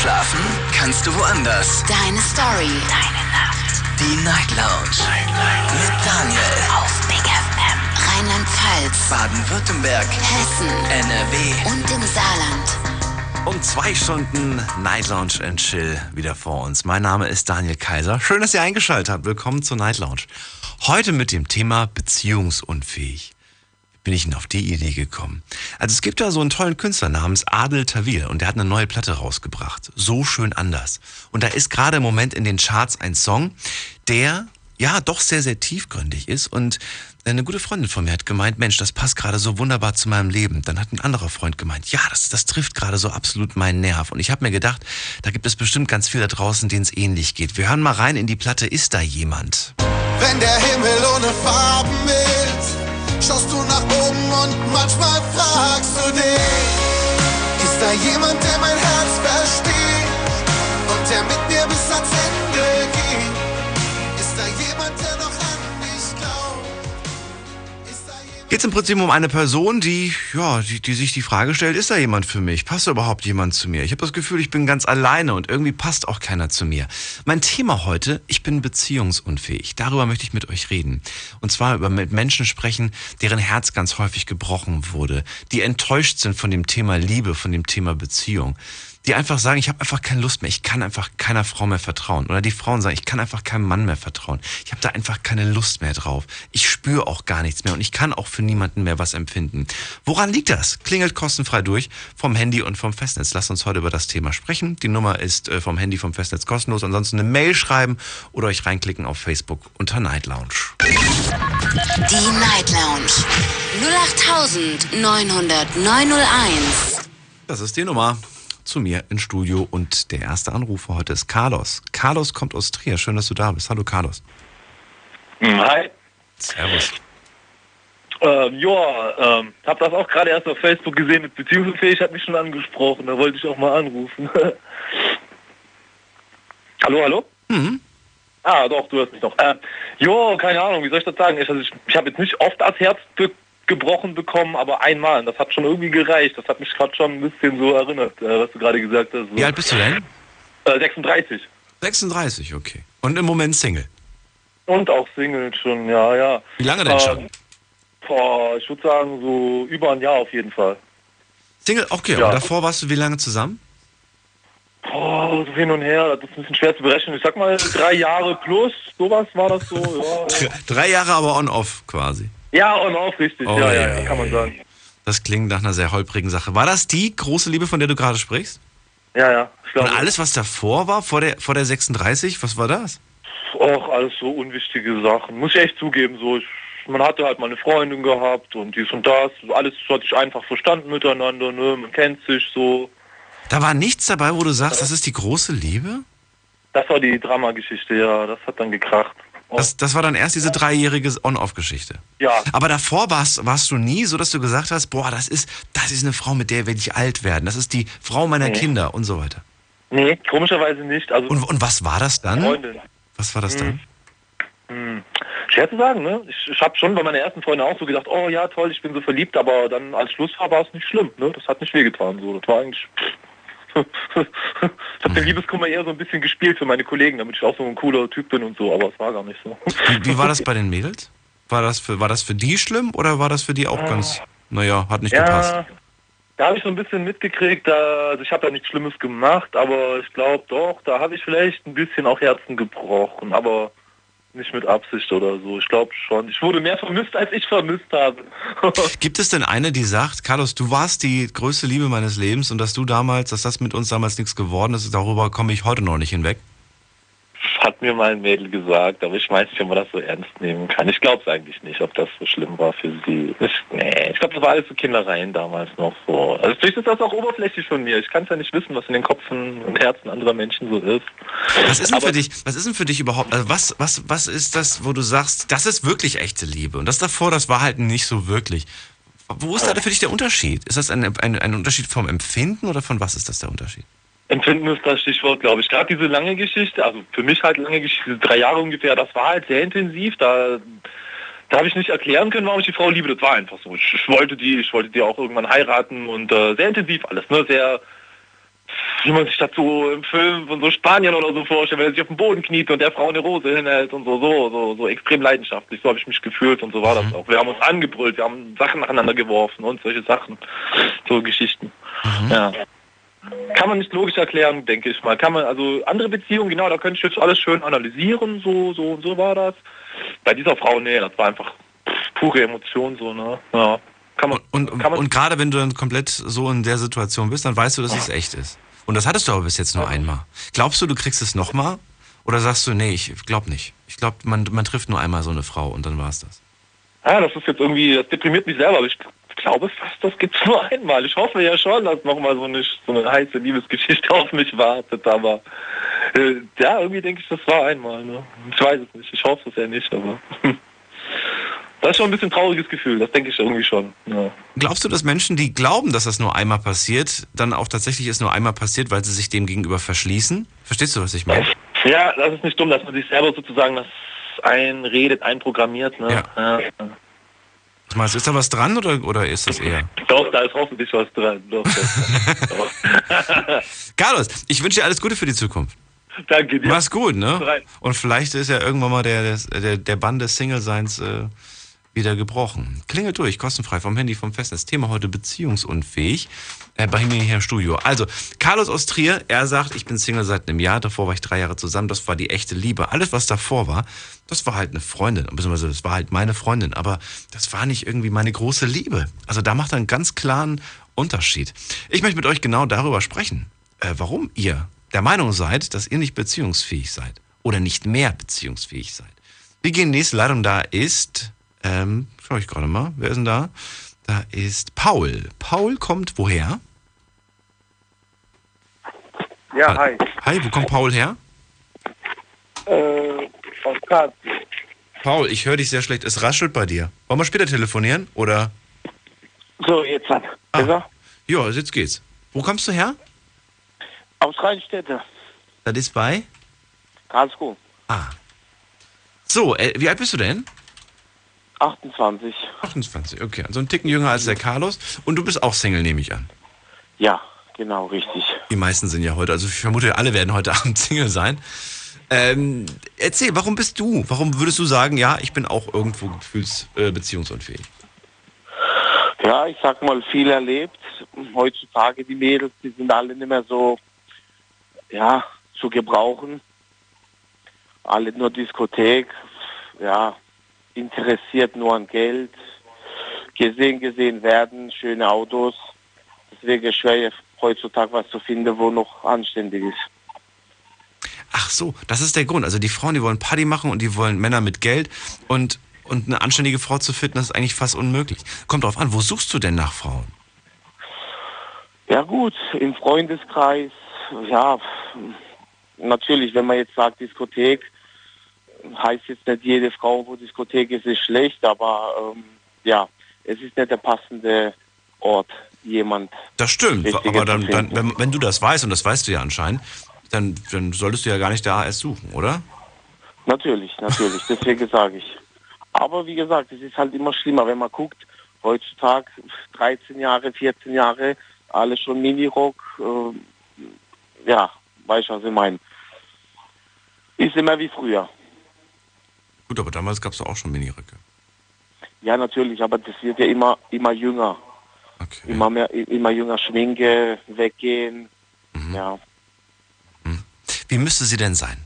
Schlafen kannst du woanders. Deine Story. Deine Nacht. Die Night Lounge. Night, Night. Mit Daniel. Auf Big FM. Rheinland-Pfalz. Baden-Württemberg. Hessen. NRW. Und im Saarland. Und zwei Stunden Night Lounge and Chill wieder vor uns. Mein Name ist Daniel Kaiser. Schön, dass ihr eingeschaltet habt. Willkommen zur Night Lounge. Heute mit dem Thema beziehungsunfähig. Bin ich denn auf die Idee gekommen? Also es gibt da so einen tollen Künstler namens Adel Tawil und der hat eine neue Platte rausgebracht. So schön anders. Und da ist gerade im Moment in den Charts ein Song, der ja doch sehr, sehr tiefgründig ist und eine gute Freundin von mir hat gemeint, Mensch, das passt gerade so wunderbar zu meinem Leben. Dann hat ein anderer Freund gemeint, ja, das, das trifft gerade so absolut meinen Nerv. Und ich habe mir gedacht, da gibt es bestimmt ganz viel da draußen, denen es ähnlich geht. Wir hören mal rein in die Platte, ist da jemand? Wenn der Himmel ohne Farben ist, schaust du nach oben und manchmal fragst du dich, ist da jemand, der mein Herz versteht? Und der mit mir bis ans Ende Geht es im Prinzip um eine Person, die, ja, die, die sich die Frage stellt, ist da jemand für mich? Passt überhaupt jemand zu mir? Ich habe das Gefühl, ich bin ganz alleine und irgendwie passt auch keiner zu mir. Mein Thema heute, ich bin beziehungsunfähig. Darüber möchte ich mit euch reden. Und zwar über mit Menschen sprechen, deren Herz ganz häufig gebrochen wurde, die enttäuscht sind von dem Thema Liebe, von dem Thema Beziehung. Die einfach sagen, ich habe einfach keine Lust mehr, ich kann einfach keiner Frau mehr vertrauen. Oder die Frauen sagen, ich kann einfach keinem Mann mehr vertrauen. Ich habe da einfach keine Lust mehr drauf. Ich spüre auch gar nichts mehr und ich kann auch für niemanden mehr was empfinden. Woran liegt das? Klingelt kostenfrei durch vom Handy und vom Festnetz. Lasst uns heute über das Thema sprechen. Die Nummer ist äh, vom Handy, vom Festnetz kostenlos. Ansonsten eine Mail schreiben oder euch reinklicken auf Facebook unter Night Lounge. Die Night Lounge. 08901. Das ist die Nummer zu mir ins Studio und der erste Anrufer heute ist Carlos. Carlos kommt aus Trier. Schön, dass du da bist. Hallo Carlos. Hi. Servus. Ähm, ja, ähm, hab das auch gerade erst auf Facebook gesehen mit Beziehungsunfähig, hat mich schon angesprochen, da wollte ich auch mal anrufen. hallo, hallo? Mhm. Ah, doch, du hörst mich noch. Äh, jo, keine Ahnung, wie soll ich das sagen? Ich, also ich, ich habe jetzt nicht oft das Herz gebrochen bekommen, aber einmal. Und das hat schon irgendwie gereicht. Das hat mich gerade schon ein bisschen so erinnert, äh, was du gerade gesagt hast. So. Wie alt bist du denn? Äh, 36. 36, okay. Und im Moment Single. Und auch Single schon, ja, ja. Wie lange denn schon? Ähm, boah, ich würde sagen, so über ein Jahr auf jeden Fall. Single, okay. Ja. Und davor warst du wie lange zusammen? Boah, so hin und her, das ist ein bisschen schwer zu berechnen. Ich sag mal drei Jahre plus, sowas war das so. Ja. Drei Jahre aber on-off quasi. Ja und auch richtig, Oh, ja, ja, ja, kann man sagen. Das klingt nach einer sehr holprigen Sache. War das die große Liebe, von der du gerade sprichst? Ja, ja, ich Und alles, was davor war, vor der, vor der 36, was war das? auch alles so unwichtige Sachen. Muss ich echt zugeben, so. Ich, man hatte halt mal eine Freundin gehabt und dies und das. Alles hat sich einfach verstanden miteinander, ne? Man kennt sich so. Da war nichts dabei, wo du sagst, das ist die große Liebe? Das war die Dramageschichte, ja. Das hat dann gekracht. Das, das war dann erst diese dreijährige On-Off-Geschichte. Ja, Aber davor warst, warst du nie so, dass du gesagt hast, boah, das ist, das ist eine Frau, mit der werde ich alt werden. Das ist die Frau meiner Nee. Kinder und so weiter. nee, komischerweise nicht. Also Und, und was war das dann? Freundin. Was war das dann? Hm. Schwer zu sagen, ne? Ich, ich habe schon bei meiner ersten Freundin auch so gedacht, oh ja, toll, ich bin so verliebt, aber dann als Schluss war, es nicht schlimm, ne? Das hat nicht wehgetan, so. Das war eigentlich... ich habe den Liebeskummer eher so ein bisschen gespielt für meine Kollegen, damit ich auch so ein cooler Typ bin und so, aber es war gar nicht so. Wie, wie war das bei den Mädels? War das, für, war das für die schlimm oder war das für die auch ganz, naja, hat nicht gepasst? Ja, da habe ich so ein bisschen mitgekriegt, da, also ich habe ja nichts Schlimmes gemacht, aber ich glaube doch, da habe ich vielleicht ein bisschen auch Herzen gebrochen, aber nicht mit Absicht oder so. Ich glaube schon. Ich wurde mehr vermisst, als ich vermisst habe. Gibt es denn eine, die sagt, Carlos, du warst die größte Liebe meines Lebens und dass du damals, dass das mit uns damals nichts geworden ist, darüber komme ich heute noch nicht hinweg? Hat mir mal ein Mädel gesagt, aber ich weiß nicht, ob man das so ernst nehmen kann. Ich glaube es eigentlich nicht, ob das so schlimm war für sie. Ich, nee, ich glaube, das war alles so Kindereien damals noch so. Also vielleicht ist das auch oberflächlich von mir. Ich kann es ja nicht wissen, was in den Köpfen und Herzen anderer Menschen so ist. Was ist denn Aber- für dich, was ist denn für dich überhaupt, also was, was, was ist das, wo du sagst, das ist wirklich echte Liebe und das davor, das war halt nicht so wirklich. Wo ist da für dich der Unterschied? Ist das ein, ein, ein Unterschied vom Empfinden oder von was ist das der Unterschied? Empfinden ist das Stichwort, glaube ich. Gerade diese lange Geschichte, also für mich halt lange Geschichte, diese drei Jahre ungefähr, das war halt sehr intensiv. Da, da habe ich nicht erklären können, warum ich die Frau liebe. Das war einfach so. Ich, ich wollte die, ich wollte die auch irgendwann heiraten und äh, sehr intensiv alles, ne? Sehr wie man sich das so im Film von so Spanien oder so vorstellt, wenn er sich auf den Boden kniet und der Frau eine Rose hinhält und so, so, so, so extrem leidenschaftlich. So habe ich mich gefühlt und so war das auch. Wir haben uns angebrüllt, wir haben Sachen nacheinander geworfen und solche Sachen. So Geschichten. Ja. Kann man nicht logisch erklären, denke ich mal. Kann man, also andere Beziehungen, genau, da könnte ich jetzt alles schön analysieren, so, so und so war das. Bei dieser Frau, nee, das war einfach pure Emotion, so, ne? Ja. Kann man, Und, und, und gerade wenn du dann komplett so in der Situation bist, dann weißt du, dass es echt ist. Und das hattest du aber bis jetzt nur einmal. Glaubst du, du kriegst es nochmal? Oder sagst du, nee, ich glaube nicht. Ich glaube, man, man trifft nur einmal so eine Frau und dann war es das. Ja, das ist jetzt irgendwie, das deprimiert mich selber, ich glaube fast, das gibt's nur einmal. Ich hoffe ja schon, dass nochmal so eine, so eine heiße Liebesgeschichte auf mich wartet, aber äh, ja, irgendwie denke ich, das war einmal. Ne? Ich weiß es nicht, ich hoffe es ja nicht, aber das ist schon ein bisschen trauriges Gefühl, das denke ich irgendwie schon. Ja. Glaubst du, dass Menschen, die glauben, dass das nur einmal passiert, dann auch tatsächlich es nur einmal passiert, weil sie sich dem gegenüber verschließen? Verstehst du, was ich meine? ja, das ist nicht dumm, dass man sich selber sozusagen das einredet, einprogrammiert. Ne? Ja. Was meinst du, ist da was dran oder, oder ist das eher? Doch, da ist hoffentlich was dran. Doch, doch. Carlos, ich wünsche dir alles Gute für die Zukunft. Danke dir. Mach's gut, ne? Und vielleicht ist ja irgendwann mal der, der, der Bann des Single-Seins äh, wieder gebrochen. Klingelt durch, kostenfrei vom Handy, vom Festnetz. Thema heute beziehungsunfähig. Äh, bei mir hier im Studio. Also, Carlos aus Trier, er sagt, ich bin Single seit einem Jahr. Davor war ich drei Jahre zusammen. Das war die echte Liebe. Alles, was davor war, das war halt eine Freundin. Beziehungsweise, das war halt meine Freundin. Aber das war nicht irgendwie meine große Liebe. Also, da macht er einen ganz klaren Unterschied. Ich möchte mit euch genau darüber sprechen, äh, warum ihr der Meinung seid, dass ihr nicht beziehungsfähig seid. Oder nicht mehr beziehungsfähig seid. Wir gehen in die nächste Leitung. Da ist, ähm, schau ich gerade mal, wer ist denn da? Da ist Paul. Paul kommt woher? Ja, hi. Hi, wo kommt Paul her? Äh, aus Karlsruhe. Paul, ich höre dich sehr schlecht. Es raschelt bei dir. Wollen wir später telefonieren? Oder? So, jetzt hat. Ah. Ja, jetzt geht's. Wo kommst du her? Aus Rheinstädte. Das ist bei? Karlsruhe. Ah. So, äh, wie alt bist du denn? 28. 28, okay. Also ein Ticken jünger als der Carlos. Und du bist auch Single, nehme ich an. Ja, genau, richtig. Die meisten sind ja heute, also ich vermute, alle werden heute Abend Single sein. Ähm, erzähl, warum bist du? Warum würdest du sagen, ja, ich bin auch irgendwo gefühls äh? Ja, ich sag mal, viel erlebt. Heutzutage die Mädels, die sind alle nicht mehr so, ja, zu gebrauchen. Alle nur Diskothek, ja, interessiert nur an Geld. Gesehen, gesehen werden, schöne Autos. Deswegen schwer heutzutage was zu finden, wo noch anständig ist. Ach so, das ist der Grund. Also die Frauen, die wollen Party machen und die wollen Männer mit Geld und, und eine anständige Frau zu finden, das ist eigentlich fast unmöglich. Kommt drauf an, wo suchst du denn nach Frauen? Ja gut, im Freundeskreis, ja, natürlich, wenn man jetzt sagt Diskothek, heißt jetzt nicht jede Frau, wo Diskothek ist, ist schlecht, aber ähm, ja, es ist nicht der passende Ort, jemand. Das stimmt, aber dann, dann wenn, wenn du das weißt, und das weißt du ja anscheinend, dann, dann solltest du ja gar nicht da erst suchen, oder? Natürlich, natürlich, deswegen sage ich. Aber wie gesagt, es ist halt immer schlimmer, wenn man guckt, heutzutage 13 Jahre, 14 Jahre, alle schon Minirock, äh, ja, weißt du, was ich meine. Ist immer wie früher. Gut, aber damals gab es auch schon Miniröcke. Ja, natürlich, aber das wird ja immer, immer jünger. Okay. Immer mehr, immer jünger Schminke, weggehen. Ja. Wie müsste sie denn sein?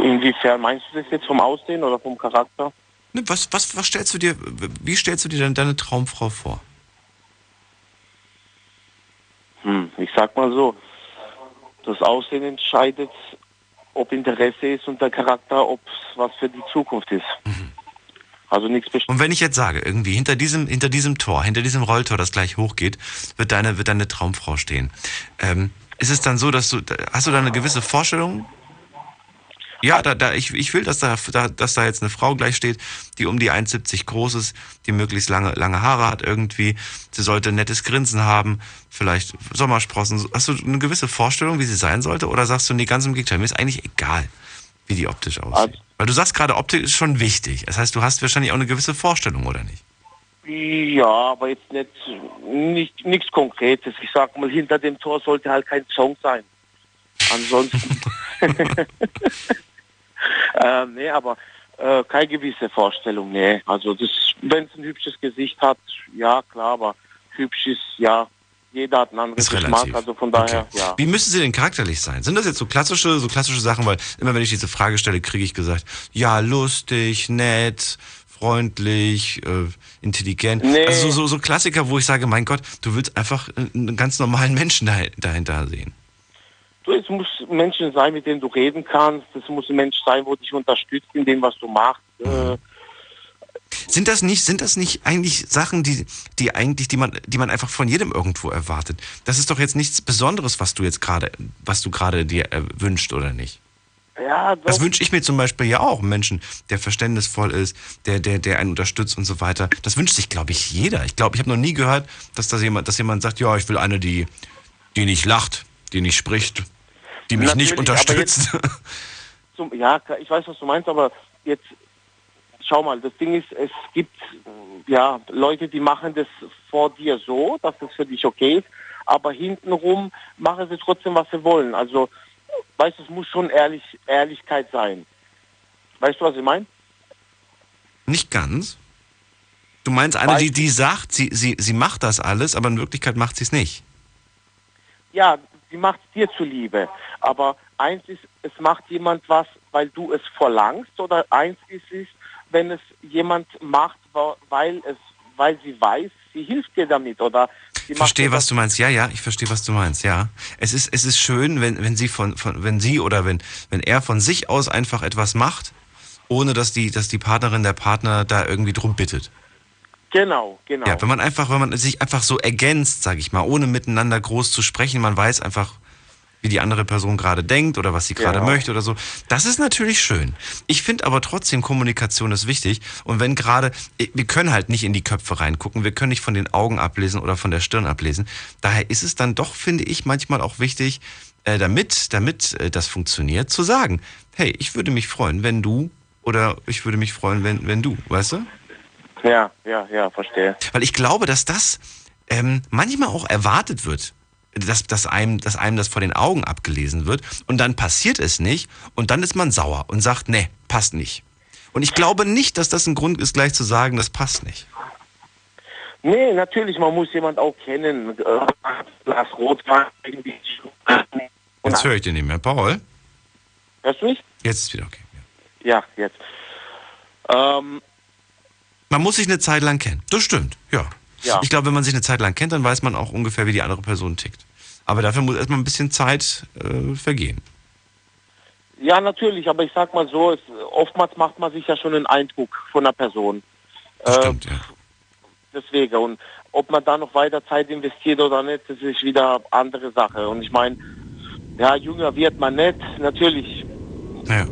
Inwiefern meinst du das jetzt vom Aussehen oder vom Charakter? Ne, Was, was, was stellst du dir, wie stellst du dir denn deine Traumfrau vor? Hm, ich sag mal so, das Aussehen entscheidet, ob Interesse ist und der Charakter, ob es was für die Zukunft ist. Also nichts bestimmt. Und wenn ich jetzt sage, irgendwie hinter diesem, hinter diesem Tor, hinter diesem Rolltor, das gleich hochgeht, wird deine, wird deine Traumfrau stehen. Ähm, ist es dann so, dass du, hast du da eine gewisse Vorstellung? Ja, da, da, ich, ich will, dass da, da, dass da jetzt eine Frau gleich steht, die um die 1,70 groß ist, die möglichst lange, lange Haare hat irgendwie. Sie sollte ein nettes Grinsen haben, vielleicht Sommersprossen. Hast du eine gewisse Vorstellung, wie sie sein sollte? Oder sagst du, nee, ganz im Gegenteil, mir ist eigentlich egal, wie die optisch aussieht? Also- Weil du sagst gerade, Optik ist schon wichtig. Das heißt, du hast wahrscheinlich auch eine gewisse Vorstellung, oder nicht? Ja, aber jetzt nicht, nicht nichts Konkretes. Ich sag mal, hinter dem Tor sollte halt kein Song sein. Ansonsten. äh, nee, aber äh, keine gewisse Vorstellung, nee. Also das, wenn es ein hübsches Gesicht hat, ja klar, aber hübsch ist ja jeder hat einen anderen Ist Geschmack, also von daher, Okay. ja. Wie müssen sie denn charakterlich sein? Sind das jetzt so klassische, so klassische Sachen? Weil immer wenn ich diese Frage stelle, kriege ich gesagt, ja, lustig, nett, freundlich, äh, intelligent. Nee. Also so, so, so Klassiker, wo ich sage, mein Gott, du willst einfach äh, einen ganz normalen Menschen dahi- dahinter sehen. Du, es muss ein Mensch sein, mit dem du reden kannst. Es muss ein Mensch sein, wo dich unterstützt in dem, was du machst. Äh, Sind das nicht, sind das nicht eigentlich Sachen, die, die eigentlich, die man, die man einfach von jedem irgendwo erwartet? Das ist doch jetzt nichts Besonderes, was du jetzt gerade, was du gerade dir äh, wünscht oder nicht? ja, doch. Das wünsche ich mir zum Beispiel ja auch. Menschen, der verständnisvoll ist, der, der, der einen unterstützt und so weiter. Das wünscht sich, glaube ich, jeder. Ich glaube, ich habe noch nie gehört, dass das jemand, dass jemand sagt, ja, ich will eine, die, die nicht lacht, die nicht spricht, die mich nicht Natürlich, aber unterstützt. Zum, ja, ich weiß, was du meinst, aber jetzt schau mal, das Ding ist, es gibt ja Leute, die machen das vor dir so, dass das für dich okay ist, aber hintenrum machen sie trotzdem, was sie wollen. Also, weißt du, es muss schon ehrlich, Ehrlichkeit sein. Weißt du, was ich meine? Nicht ganz. Du meinst eine, die, die sagt, sie, sie, sie macht das alles, aber in Wirklichkeit macht sie es nicht. Ja, sie macht es dir zuliebe. Aber eins ist, es macht jemand was, weil du es verlangst, oder eins ist es, wenn es jemand macht, weil es, weil sie weiß, sie hilft dir damit, oder sie Ich verstehe, was du meinst. Ja, ja, ich verstehe, was du meinst. Ja, es ist, es ist schön, wenn, wenn sie von, von, wenn sie oder wenn, wenn er von sich aus einfach etwas macht, ohne dass die, dass die Partnerin, der Partner da irgendwie drum bittet. Genau, genau. Ja, wenn man einfach, wenn man sich einfach so ergänzt, sag ich mal, ohne miteinander groß zu sprechen, man weiß einfach, wie die andere Person gerade denkt oder was sie gerade Genau. möchte oder so. Das ist natürlich schön. Ich finde aber trotzdem, Kommunikation ist wichtig. Und wenn gerade, wir können halt nicht in die Köpfe reingucken, wir können nicht von den Augen ablesen oder von der Stirn ablesen. Daher ist es dann doch, finde ich, manchmal auch wichtig, äh, damit, damit äh, das funktioniert, zu sagen, hey, ich würde mich freuen, wenn du oder ich würde mich freuen, wenn, wenn du, weißt du? Ja, ja, ja, verstehe. Weil ich glaube, dass das ähm, manchmal auch erwartet wird, dass, dass, einem, dass einem das vor den Augen abgelesen wird und dann passiert es nicht und dann ist man sauer und sagt, nee, passt nicht. Und ich glaube nicht, dass das ein Grund ist, gleich zu sagen, das passt nicht. Nee, natürlich, man muss jemand auch kennen. Äh, Glas Rotwein irgendwie. Jetzt höre ich den nicht mehr. Paul? Hörst du mich? Jetzt ist wieder okay. Ja, jetzt. Ähm, Man muss sich eine Zeit lang kennen. Das stimmt, ja. Ja. Ich glaube, wenn man sich eine Zeit lang kennt, dann weiß man auch ungefähr, wie die andere Person tickt. Aber dafür muss erstmal ein bisschen Zeit äh, vergehen. ja, natürlich, aber ich sag mal so, es, oftmals macht man sich ja schon einen Eindruck von einer Person. Das Äh, stimmt, ja. Deswegen. Und ob man da noch weiter Zeit investiert oder nicht, das ist wieder andere Sache. Und ich meine, ja, jünger wird man nicht, natürlich. Ja.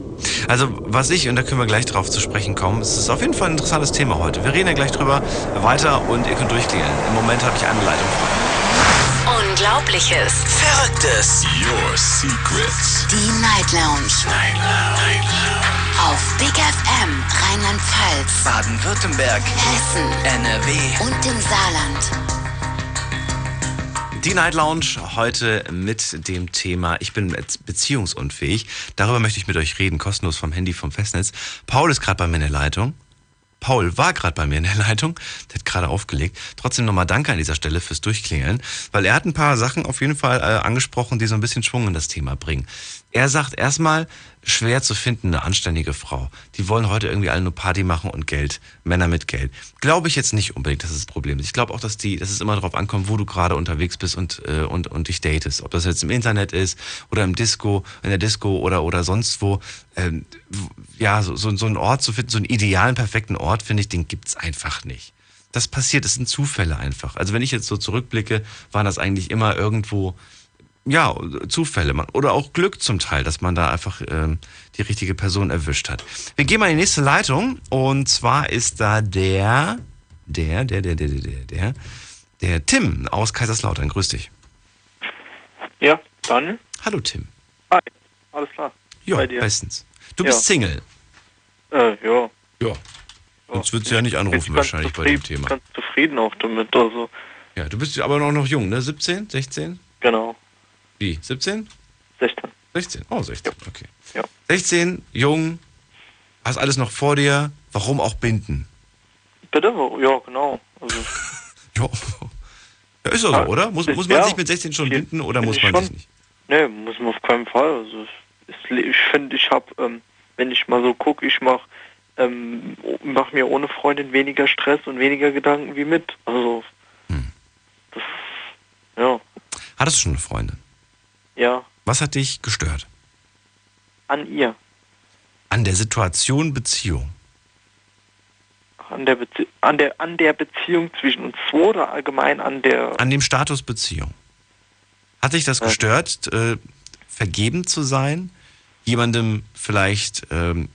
Also was ich, und da können wir gleich drauf zu sprechen kommen, es ist auf jeden Fall ein interessantes Thema heute. Wir reden ja gleich drüber weiter und ihr könnt durchklingeln. Im Moment habe ich eine Leitung frei. Unglaubliches. Verrücktes. Your secrets. Die Night Lounge. Night Lounge. Auf Big FM Rheinland-Pfalz, Baden-Württemberg. Hessen NRW. und im Saarland. Die Night Lounge heute mit dem Thema Ich bin beziehungsunfähig. Darüber möchte ich mit euch reden, kostenlos vom Handy vom Festnetz. Paul ist gerade bei mir in der Leitung. Paul war gerade bei mir in der Leitung, der hat gerade aufgelegt. Trotzdem nochmal Danke an dieser Stelle fürs Durchklingeln, weil er hat ein paar Sachen auf jeden Fall äh, angesprochen, die so ein bisschen Schwung in das Thema bringen. Er sagt erstmal, schwer zu finden, eine anständige Frau. Die wollen heute irgendwie alle nur Party machen und Geld, Männer mit Geld. Glaube ich jetzt nicht unbedingt, dass das Problem ist. Ich glaube auch, dass, die, dass es immer darauf ankommt, wo du gerade unterwegs bist und, äh, und, und dich datest. Ob das jetzt im Internet ist oder im Disco, in der Disco oder, oder sonst wo. Ähm, ja, so, so, so einen Ort zu finden, so einen idealen, perfekten Ort, finde ich, den gibt's einfach nicht. Das passiert, das sind Zufälle einfach. Also wenn ich jetzt so zurückblicke, waren das eigentlich immer irgendwo ja, Zufälle oder auch Glück zum Teil, dass man da einfach ähm, die richtige Person erwischt hat. Wir gehen mal in die nächste Leitung und zwar ist da der, der, der, der, der, der, der, der der Tim aus Kaiserslautern. Grüß dich. Ja, Daniel. Hallo Tim. Hi, alles klar. Ja, Bei bestens. Du ja. bist Single. Äh, ja. Ja. Sonst würdest du ja nicht anrufen wahrscheinlich bei dem Thema. Ich bin ganz zufrieden auch damit. Also. Ja, du bist aber noch jung, ne? 17, 16? Genau. Wie? 17? 16. 16? Oh, 16, okay. Ja. 16, jung, hast alles noch vor dir. Warum auch binden? Bitte? Ja, genau. Also, Ja, ja ist doch so, Ja, oder? Muss, muss man ja. sich mit 16 schon binden oder muss man schon. sich nicht? nee, muss man auf keinen Fall. Also, ich finde, ich habe, ähm, wenn ich mal so gucke, ich mache ähm, mach mir ohne Freundin weniger Stress und weniger Gedanken wie mit. Also, Hm. das, ja, Hattest du schon eine Freundin? Ja, Was hat dich gestört? an ihr. An der Situation Beziehung. An der, Bezie an, der, an der Beziehung zwischen uns zwei oder allgemein an der. An dem Status Beziehung. Hat dich das Ja. gestört, äh, vergeben zu sein? Jemandem vielleicht ähm,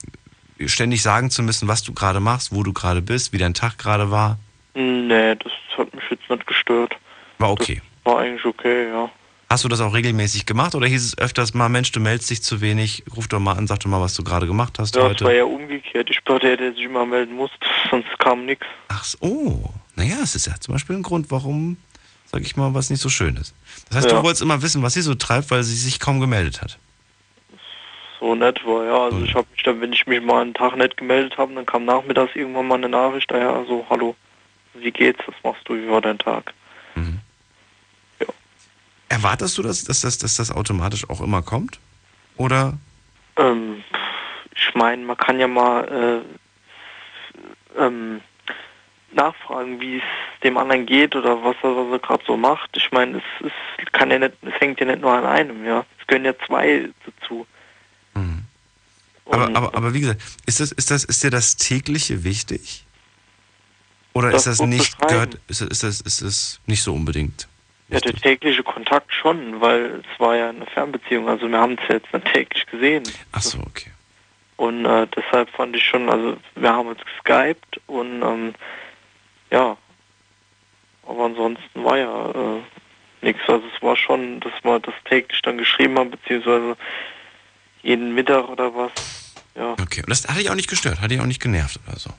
ständig sagen zu müssen, was du gerade machst, wo du gerade bist, wie dein Tag gerade war? Nee, das hat mich jetzt nicht gestört. War okay. War eigentlich okay, ja. Hast du das auch regelmäßig gemacht oder hieß es öfters mal, Mensch, du meldest dich zu wenig, ruf doch mal an, sag doch mal, was du gerade gemacht hast Ja, heute? war ja umgekehrt. Ich der, der sich immer melden musste, sonst kam nichts. Ach so, oh. Naja, es ist ja zum Beispiel ein Grund, warum, sag ich mal, was nicht so schön ist. Das heißt, Ja. du wolltest immer wissen, was sie so treibt, weil sie sich kaum gemeldet hat. So nett war, ja. Also Mhm. ich habe mich dann, wenn ich mich mal einen Tag nicht gemeldet habe, dann kam nachmittags irgendwann mal eine Nachricht, daher, also, hallo, wie geht's, was machst du, wie war dein Tag? Erwartest du das, dass das, dass das automatisch auch immer kommt? Oder? Ähm, ich meine, man kann ja mal äh, ähm, nachfragen, wie es dem anderen geht oder was er, was er gerade so macht. Ich meine, es, es kann ja nicht, es hängt ja nicht nur an einem, ja. Es gehören ja zwei dazu. Mhm. Aber, aber, aber wie gesagt, ist das, ist das, ist dir das tägliche wichtig? Oder Das ist das nicht, gehört, ist, ist das, ist das nicht so unbedingt? Ja, der tägliche Kontakt schon, weil es war ja eine Fernbeziehung. Also wir haben es jetzt nicht täglich gesehen. Ach so, okay. Und äh, deshalb fand ich schon, also wir haben uns geskypt und ähm, ja, aber ansonsten war ja äh, nichts. Also es war schon, dass wir das täglich dann geschrieben haben, beziehungsweise jeden Mittag oder was. Ja. Okay, und das hat dich auch nicht gestört, hat dich auch nicht genervt oder so.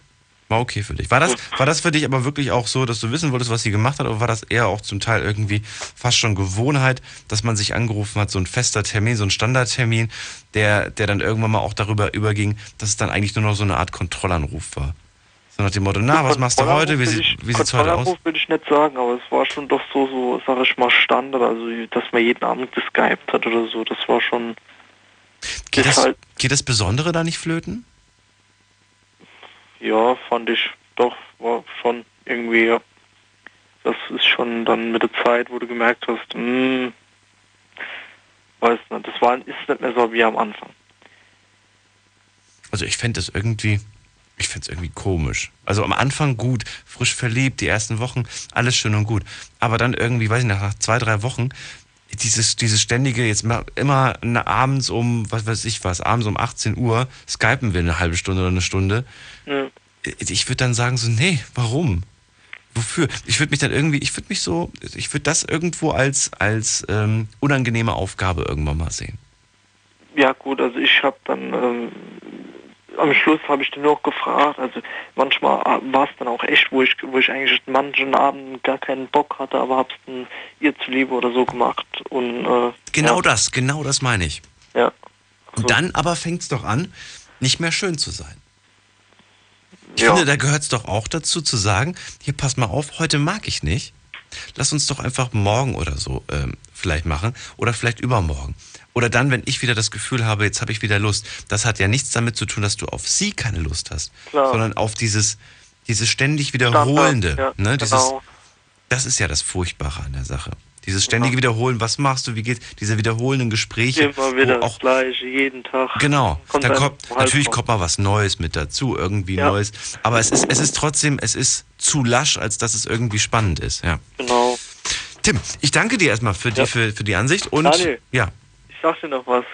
War okay für dich. War das, war das für dich aber wirklich auch so, dass du wissen wolltest, was sie gemacht hat, oder war das eher auch zum Teil irgendwie fast schon Gewohnheit, dass man sich angerufen hat, so ein fester Termin, so ein Standardtermin, der, der dann irgendwann mal auch darüber überging, dass es dann eigentlich nur noch so eine Art Kontrollanruf war? So nach dem Motto, na, was machst du heute? Wie, sie- wie sieht's heute aus? Kontrollanruf will ich nicht sagen, aber es war schon doch so, so, sag ich mal, Standard, also dass man jeden Abend geskypt hat oder so, das war schon, Geht das, halt- geht das Besondere da nicht flöten? Ja, fand ich doch, war schon irgendwie, ja. Das ist schon dann mit der Zeit, wo du gemerkt hast, hm, weiß nicht, das war, ist nicht mehr so wie am Anfang. Also ich fände das irgendwie, ich fände es irgendwie komisch. Also am Anfang gut, frisch verliebt, die ersten Wochen, alles schön und gut. Aber dann irgendwie, weiß ich nicht, nach zwei, drei Wochen, dieses, dieses ständige, jetzt immer abends um, was weiß ich was, abends um 18 Uhr, skypen wir eine halbe Stunde oder eine Stunde. Ja. Ich würde dann sagen so, nee, warum? Wofür? Ich würde mich dann irgendwie, ich würde mich so, ich würde das irgendwo als, als ähm, unangenehme Aufgabe irgendwann mal sehen. Ja gut, also ich habe dann ähm, am Schluss habe ich den noch gefragt. Also manchmal war es dann auch echt, wo ich, wo ich eigentlich manchen Abend gar keinen Bock hatte, aber hab's dann ihr zuliebe oder so gemacht. Und äh, Genau ja, das, genau das meine ich. Ja. Und dann aber fängt es doch an, nicht mehr schön zu sein. Ich Ja. finde, da gehört es doch auch dazu zu sagen, hier pass mal auf, heute mag ich nicht. Lass uns doch einfach morgen oder so ähm, vielleicht machen oder vielleicht übermorgen. Oder dann, wenn ich wieder das Gefühl habe, jetzt habe ich wieder Lust. Das hat ja nichts damit zu tun, dass du auf sie keine Lust hast, Klar. sondern auf dieses, dieses ständig Wiederholende. Ja, ne? dieses, genau. das ist ja das Furchtbare an der Sache. Dieses ständige Wiederholen, was machst du, wie geht's, diese wiederholenden Gespräche, Immer wieder auch das Gleiche, jeden Tag. Genau, Kommt da kommt, natürlich kommt mal was Neues mit dazu, irgendwie Ja. Neues. Aber es ist, es ist trotzdem, es ist zu lasch, als dass es irgendwie spannend ist, ja. Genau. Tim, ich danke dir erstmal für die, Ja. für, für die Ansicht und, Daniel. ja, Ich sag dir noch was.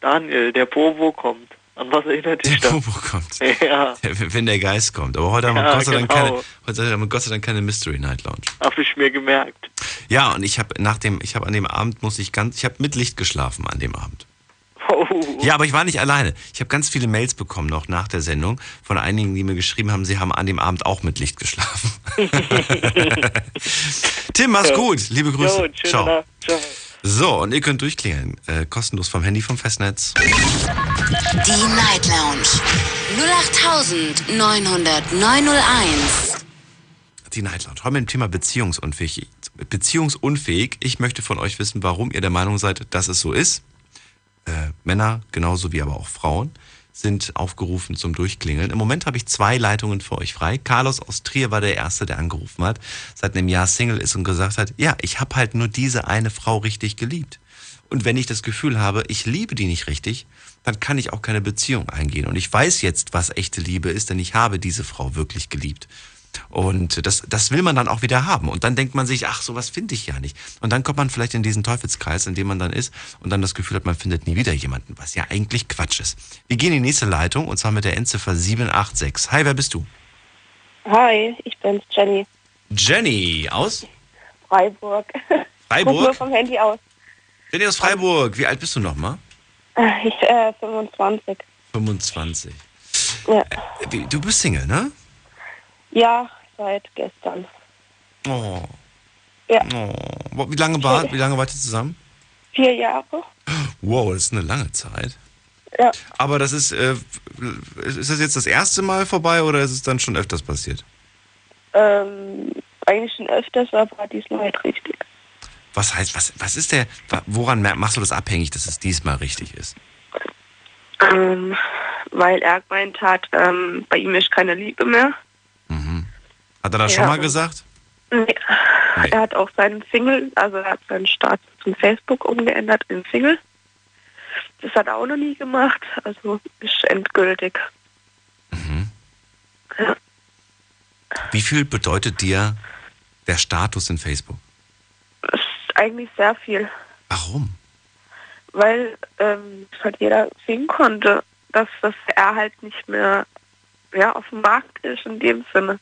Daniel, der Bobo kommt. An was erinnert der dich das? Bobo kommt. Ja, Der- Wenn der Geist kommt. Aber heute haben wir Ja, Gott sei Dank genau. keine, heute haben wir Gott sei Dank keine Mystery Night Lounge. hab ich mir gemerkt. Ja, und ich habe nach dem, ich habe an dem Abend muss ich ganz, ich habe mit Licht geschlafen an dem Abend. Oh, Ja, aber ich war nicht alleine. Ich habe ganz viele Mails bekommen noch nach der Sendung von einigen, die mir geschrieben haben, sie haben an dem Abend auch mit Licht geschlafen. Tim, mach's gut. Liebe Grüße. Jo, Ciao. Nacht. Ciao. So, und ihr könnt durchklingeln. Äh, kostenlos vom Handy vom Festnetz. Die Night Lounge 0890901. Die Night Lounge. Heute mit dem Thema beziehungsunfähig. Beziehungsunfähig. Ich möchte von euch wissen, warum ihr der Meinung seid, dass es so ist. Äh, Männer, genauso wie aber auch Frauen, sind aufgerufen zum Durchklingeln. Im Moment habe ich zwei Leitungen für euch frei. Carlos aus Trier war der Erste, der angerufen hat, seit einem Jahr Single ist und gesagt hat, ja, ich habe halt nur diese eine Frau richtig geliebt. Und wenn ich das Gefühl habe, ich liebe die nicht richtig, dann kann ich auch keine Beziehung eingehen. Und ich weiß jetzt, was echte Liebe ist, denn ich habe diese Frau wirklich geliebt. Und das, das will man dann auch wieder haben. Und dann denkt man sich, ach, sowas finde ich ja nicht. Und dann kommt man vielleicht in diesen Teufelskreis, in dem man dann ist und dann das Gefühl hat, man findet nie wieder jemanden, was ja eigentlich Quatsch ist. Wir gehen in die nächste Leitung und zwar mit der Endziffer 786. Hi, wer bist du? Hi, ich bin's, Jenny. Jenny aus Freiburg. Freiburg? Ruf nur vom Handy aus. Jenny aus Freiburg. Wie alt bist du nochmal? Äh, Ich, äh, 25. 25. Ja. Wie- Du bist Single, ne? Ja, seit gestern. Oh. Ja. oh. Wie lange war, wie lange wart ihr zusammen? Vier Jahre. Wow, das ist eine lange Zeit. Ja. Aber das ist, äh, ist das jetzt das erste Mal vorbei oder ist es dann schon öfters passiert? Ähm, eigentlich schon öfters, aber diesmal halt richtig. Was heißt, was, was ist der, woran machst du das abhängig, dass es diesmal richtig ist? Ähm, weil er gemeint hat, ähm, bei ihm ist keine Liebe mehr. Hat er das Ja. schon mal gesagt? Nee. Er hat auch seinen Single, also er hat seinen Status von Facebook umgeändert in Single. Das hat er auch noch nie gemacht, also ist endgültig. Ja. Wie viel bedeutet dir der Status in Facebook? Das ist eigentlich sehr viel, Warum? weil ähm, halt jeder sehen konnte, dass, dass er halt nicht mehr ja, auf dem Markt ist in dem Sinne.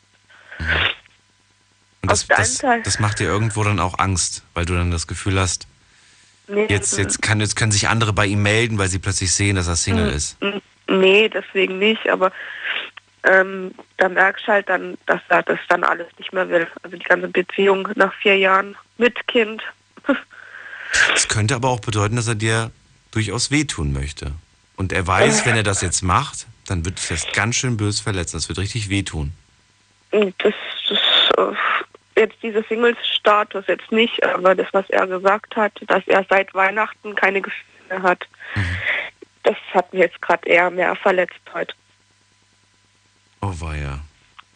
Und das, das, das macht dir irgendwo dann auch Angst, weil du dann das Gefühl hast, Nee, jetzt, jetzt, kann, jetzt können sich andere bei ihm melden, weil sie plötzlich sehen, dass er Single Mhm. ist. N- Nee, deswegen nicht, aber ähm, da merkst du halt dann, dass er das dann alles nicht mehr will. Also die ganze Beziehung nach vier Jahren mit Kind. Das könnte aber auch bedeuten, dass er dir durchaus wehtun möchte. Und er weiß, wenn er das jetzt macht, dann wird dich das ganz schön böse verletzen. Das wird richtig wehtun. Das, das äh, jetzt dieser Singles-Status jetzt nicht, aber das, was er gesagt hat, dass er seit Weihnachten keine Gefühle hat, das hat mich jetzt gerade eher mehr verletzt heute. Oh weia.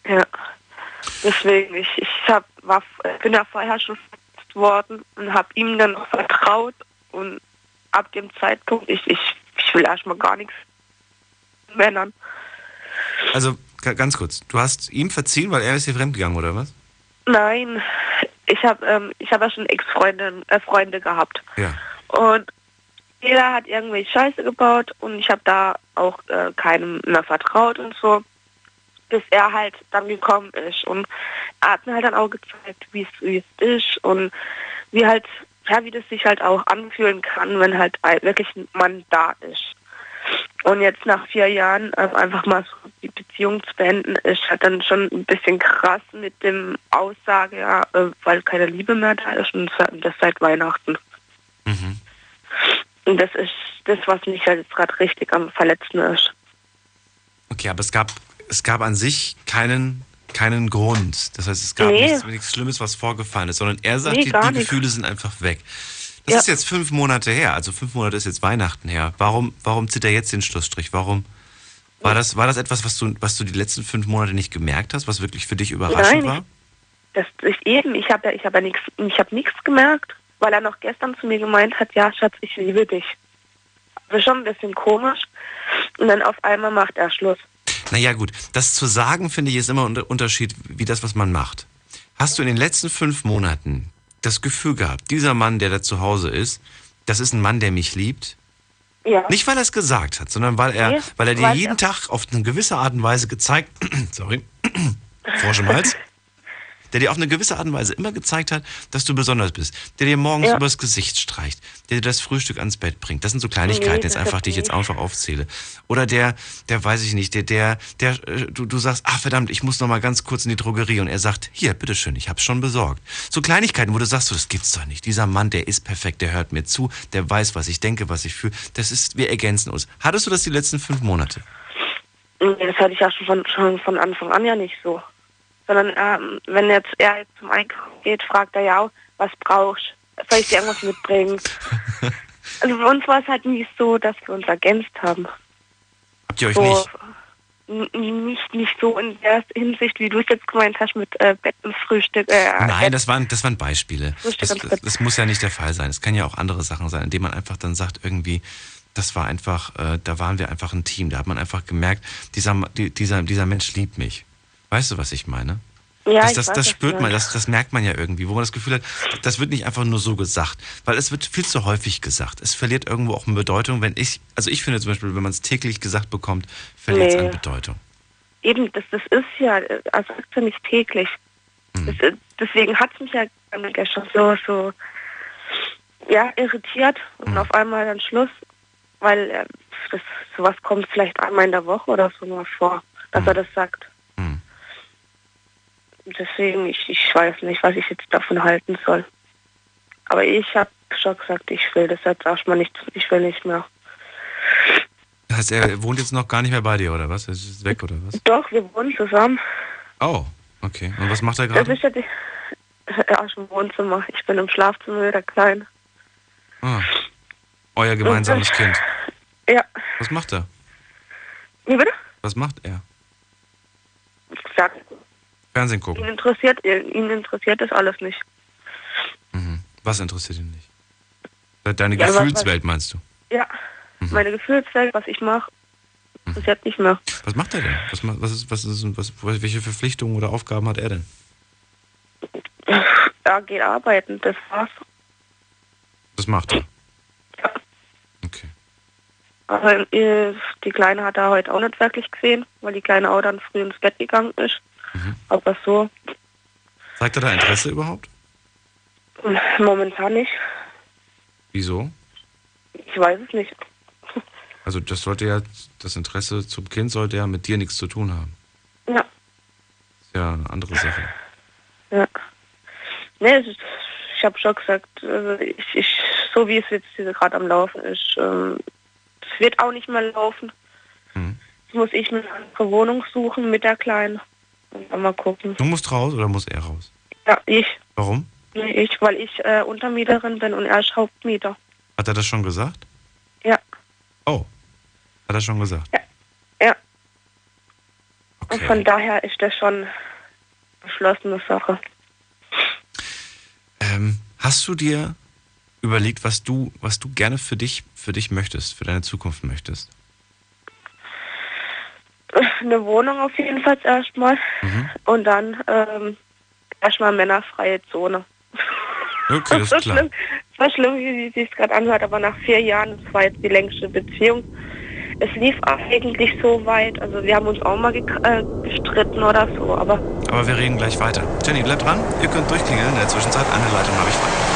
Ja. Deswegen, ich, ich hab, war, bin ja vorher schon verletzt worden und habe ihm dann noch vertraut und ab dem Zeitpunkt, ich, ich, ich will erstmal gar nichts Männern. Also ganz kurz, du hast ihm verziehen, weil er ist dir fremdgegangen, oder was? Nein, ich habe ähm, ich hab ja schon Ex-Freunde äh, Freunde gehabt. Ja. Und jeder hat irgendwie Scheiße gebaut und ich habe da auch äh, keinem mehr vertraut und so, bis er halt dann gekommen ist. Und er hat mir halt dann auch gezeigt, wie es ist und wie halt, ja, wie das sich halt auch anfühlen kann, wenn halt ein- wirklich ein Mann da ist. Und jetzt nach vier Jahren ähm, einfach mal so die Beziehung zu beenden, ist halt dann schon ein bisschen krass mit dem Aussage, ja, äh, weil keine Liebe mehr da ist und das seit Weihnachten. Und das ist das, was mich halt jetzt gerade richtig am Verletzen ist. Okay, aber es gab, es gab an sich keinen, keinen Grund. Das heißt, es gab Nee. nichts, nichts Schlimmes, was vorgefallen ist, sondern er sagt, Nee, die, die. Gefühle sind einfach weg. Das Ja. ist jetzt fünf Monate her, also fünf Monate ist jetzt Weihnachten her. Warum, warum zieht er jetzt den Schlussstrich? Warum? War das, war das etwas, was du, was du die letzten fünf Monate nicht gemerkt hast, was wirklich für dich überraschend Nein, war? Das ist eben, ich habe ja, ich habe ja nichts, ich habe nichts gemerkt, weil er noch gestern zu mir gemeint hat, ja, Schatz, ich liebe dich. Das ist schon ein bisschen komisch. Und dann auf einmal macht er Schluss. Naja, gut. Das zu sagen, finde ich, ist immer ein Unterschied, wie das, was man macht. Hast du in den letzten fünf Monaten das Gefühl gehabt, dieser Mann, der da zu Hause ist, das ist ein Mann, der mich liebt? Ja. Nicht, weil er es gesagt hat, sondern weil er, Nee, weil er dir jeden er- Tag auf eine gewisse Art und Weise gezeigt, sorry, Frosch im Hals, der dir auf eine gewisse Art und Weise immer gezeigt hat, dass du besonders bist, der dir morgens Ja. übers Gesicht streicht, der dir das Frühstück ans Bett bringt. Das sind so Kleinigkeiten, Nee, jetzt einfach, die ich jetzt einfach aufzähle. Oder der, der weiß ich nicht, der, der, der, äh, du, du sagst, ach verdammt, ich muss noch mal ganz kurz in die Drogerie und er sagt, hier, bitteschön, ich hab's schon besorgt. So Kleinigkeiten, wo du sagst, so, das gibt's doch nicht. Dieser Mann, der ist perfekt, der hört mir zu, der weiß, was ich denke, was ich fühle. Das ist, wir ergänzen uns. Hattest du das die letzten fünf Monate? Nee, das hatte ich ja schon von, schon von Anfang an ja nicht so. Sondern ähm, wenn jetzt er jetzt zum Einkaufen geht, fragt er ja auch, was brauchst du? Soll ich dir irgendwas mitbringen? also für uns war es halt nie so, dass wir uns ergänzt haben. Habt ihr euch so, nicht? Nicht, nicht so in der Hinsicht, wie du es jetzt gemeint hast mit äh, Bett und Frühstück. Äh, Nein, Bett. das waren, das waren Beispiele. Das, das, das muss ja nicht der Fall sein. Es kann ja auch andere Sachen sein, indem man einfach dann sagt, irgendwie, das war einfach, äh, da waren wir einfach ein Team. Da hat man einfach gemerkt, dieser, die, dieser, dieser Mensch liebt mich. Weißt du, was ich meine? ja, das ich das, weiß, das spürt man, das, das merkt man ja irgendwie, wo man das Gefühl hat, das wird nicht einfach nur so gesagt, weil es wird viel zu häufig gesagt. Es verliert irgendwo auch eine Bedeutung, wenn ich, also ich finde zum Beispiel, wenn man es täglich gesagt bekommt, verliert es Nee. an Bedeutung. Eben, das, das ist ja, also ist ja nicht täglich. Mhm. Das, deswegen hat es mich ja gestern so, so ja, irritiert und Mhm. auf einmal dann Schluss, weil äh, das, sowas kommt vielleicht einmal in der Woche oder so mal vor, dass Mhm. er das sagt. Deswegen, ich, ich weiß nicht, was ich jetzt davon halten soll. Aber ich habe schon gesagt, ich will das jetzt erstmal nicht, ich will nicht mehr. Das heißt, er wohnt jetzt noch gar nicht mehr bei dir, oder was? Er ist weg, oder was? Doch, wir wohnen zusammen. Oh, okay. Und was macht er Das gerade? ist ja die, ja, im Wohnzimmer. Ich bin im Schlafzimmer wieder klein. Ah, euer gemeinsames Kind. Ja, Was macht er? wie bitte? Was macht er? Ja, Fernsehen ihn gucken. interessiert, ihn interessiert das alles nicht. Mhm. Was interessiert ihn nicht? Deine Ja, was- Gefühlswelt meinst du? Ja, Mhm. meine Gefühlswelt, was ich mache, interessiert nicht mehr. Was macht er denn? Was, was ist, was ist, was, welche Verpflichtungen oder Aufgaben hat er denn? Er geht arbeiten, das war's. Was macht er? Ja. Okay. Also äh, die Kleine hat er heute auch nicht wirklich gesehen, weil die Kleine auch dann früh ins Bett gegangen ist. Mhm. Aber so, Zeigt er da Interesse überhaupt? momentan nicht. Wieso? Ich weiß es nicht. Also das sollte ja, das Interesse zum Kind sollte ja mit dir nichts zu tun haben. Ja, Ist ja eine andere Sache. ja. Nee, ist, ich habe schon gesagt, also ich, ich, so wie es jetzt gerade am Laufen ist, ähm, es wird auch nicht mehr laufen. Jetzt muss ich mir eine andere Wohnung suchen mit der Kleinen. Und mal gucken. Du musst raus oder muss er raus? Ja, ich. Warum? Nee, ich, weil ich äh, Untermieterin bin und er ist Hauptmieter. Hat er das schon gesagt? Ja. Oh. Hat er schon gesagt? Ja. Und Okay. von daher ist das schon beschlossene Sache. Ähm, hast du dir überlegt, was du, was du gerne für dich, für dich möchtest, für deine Zukunft möchtest? Eine Wohnung auf jeden Fall erstmal. Mhm. Und dann ähm, erstmal männerfreie Zone. Okay, das ist klar. schlimm, so schlimm, wie sie es gerade anhört, aber nach vier Jahren, das war jetzt die längste Beziehung. Es lief eigentlich so weit, also wir haben uns auch mal äh, gestritten oder so, aber Aber wir reden gleich weiter. Jenny, bleib dran. Ihr könnt durchklingeln. In der Zwischenzeit eine Leitung habe ich frei.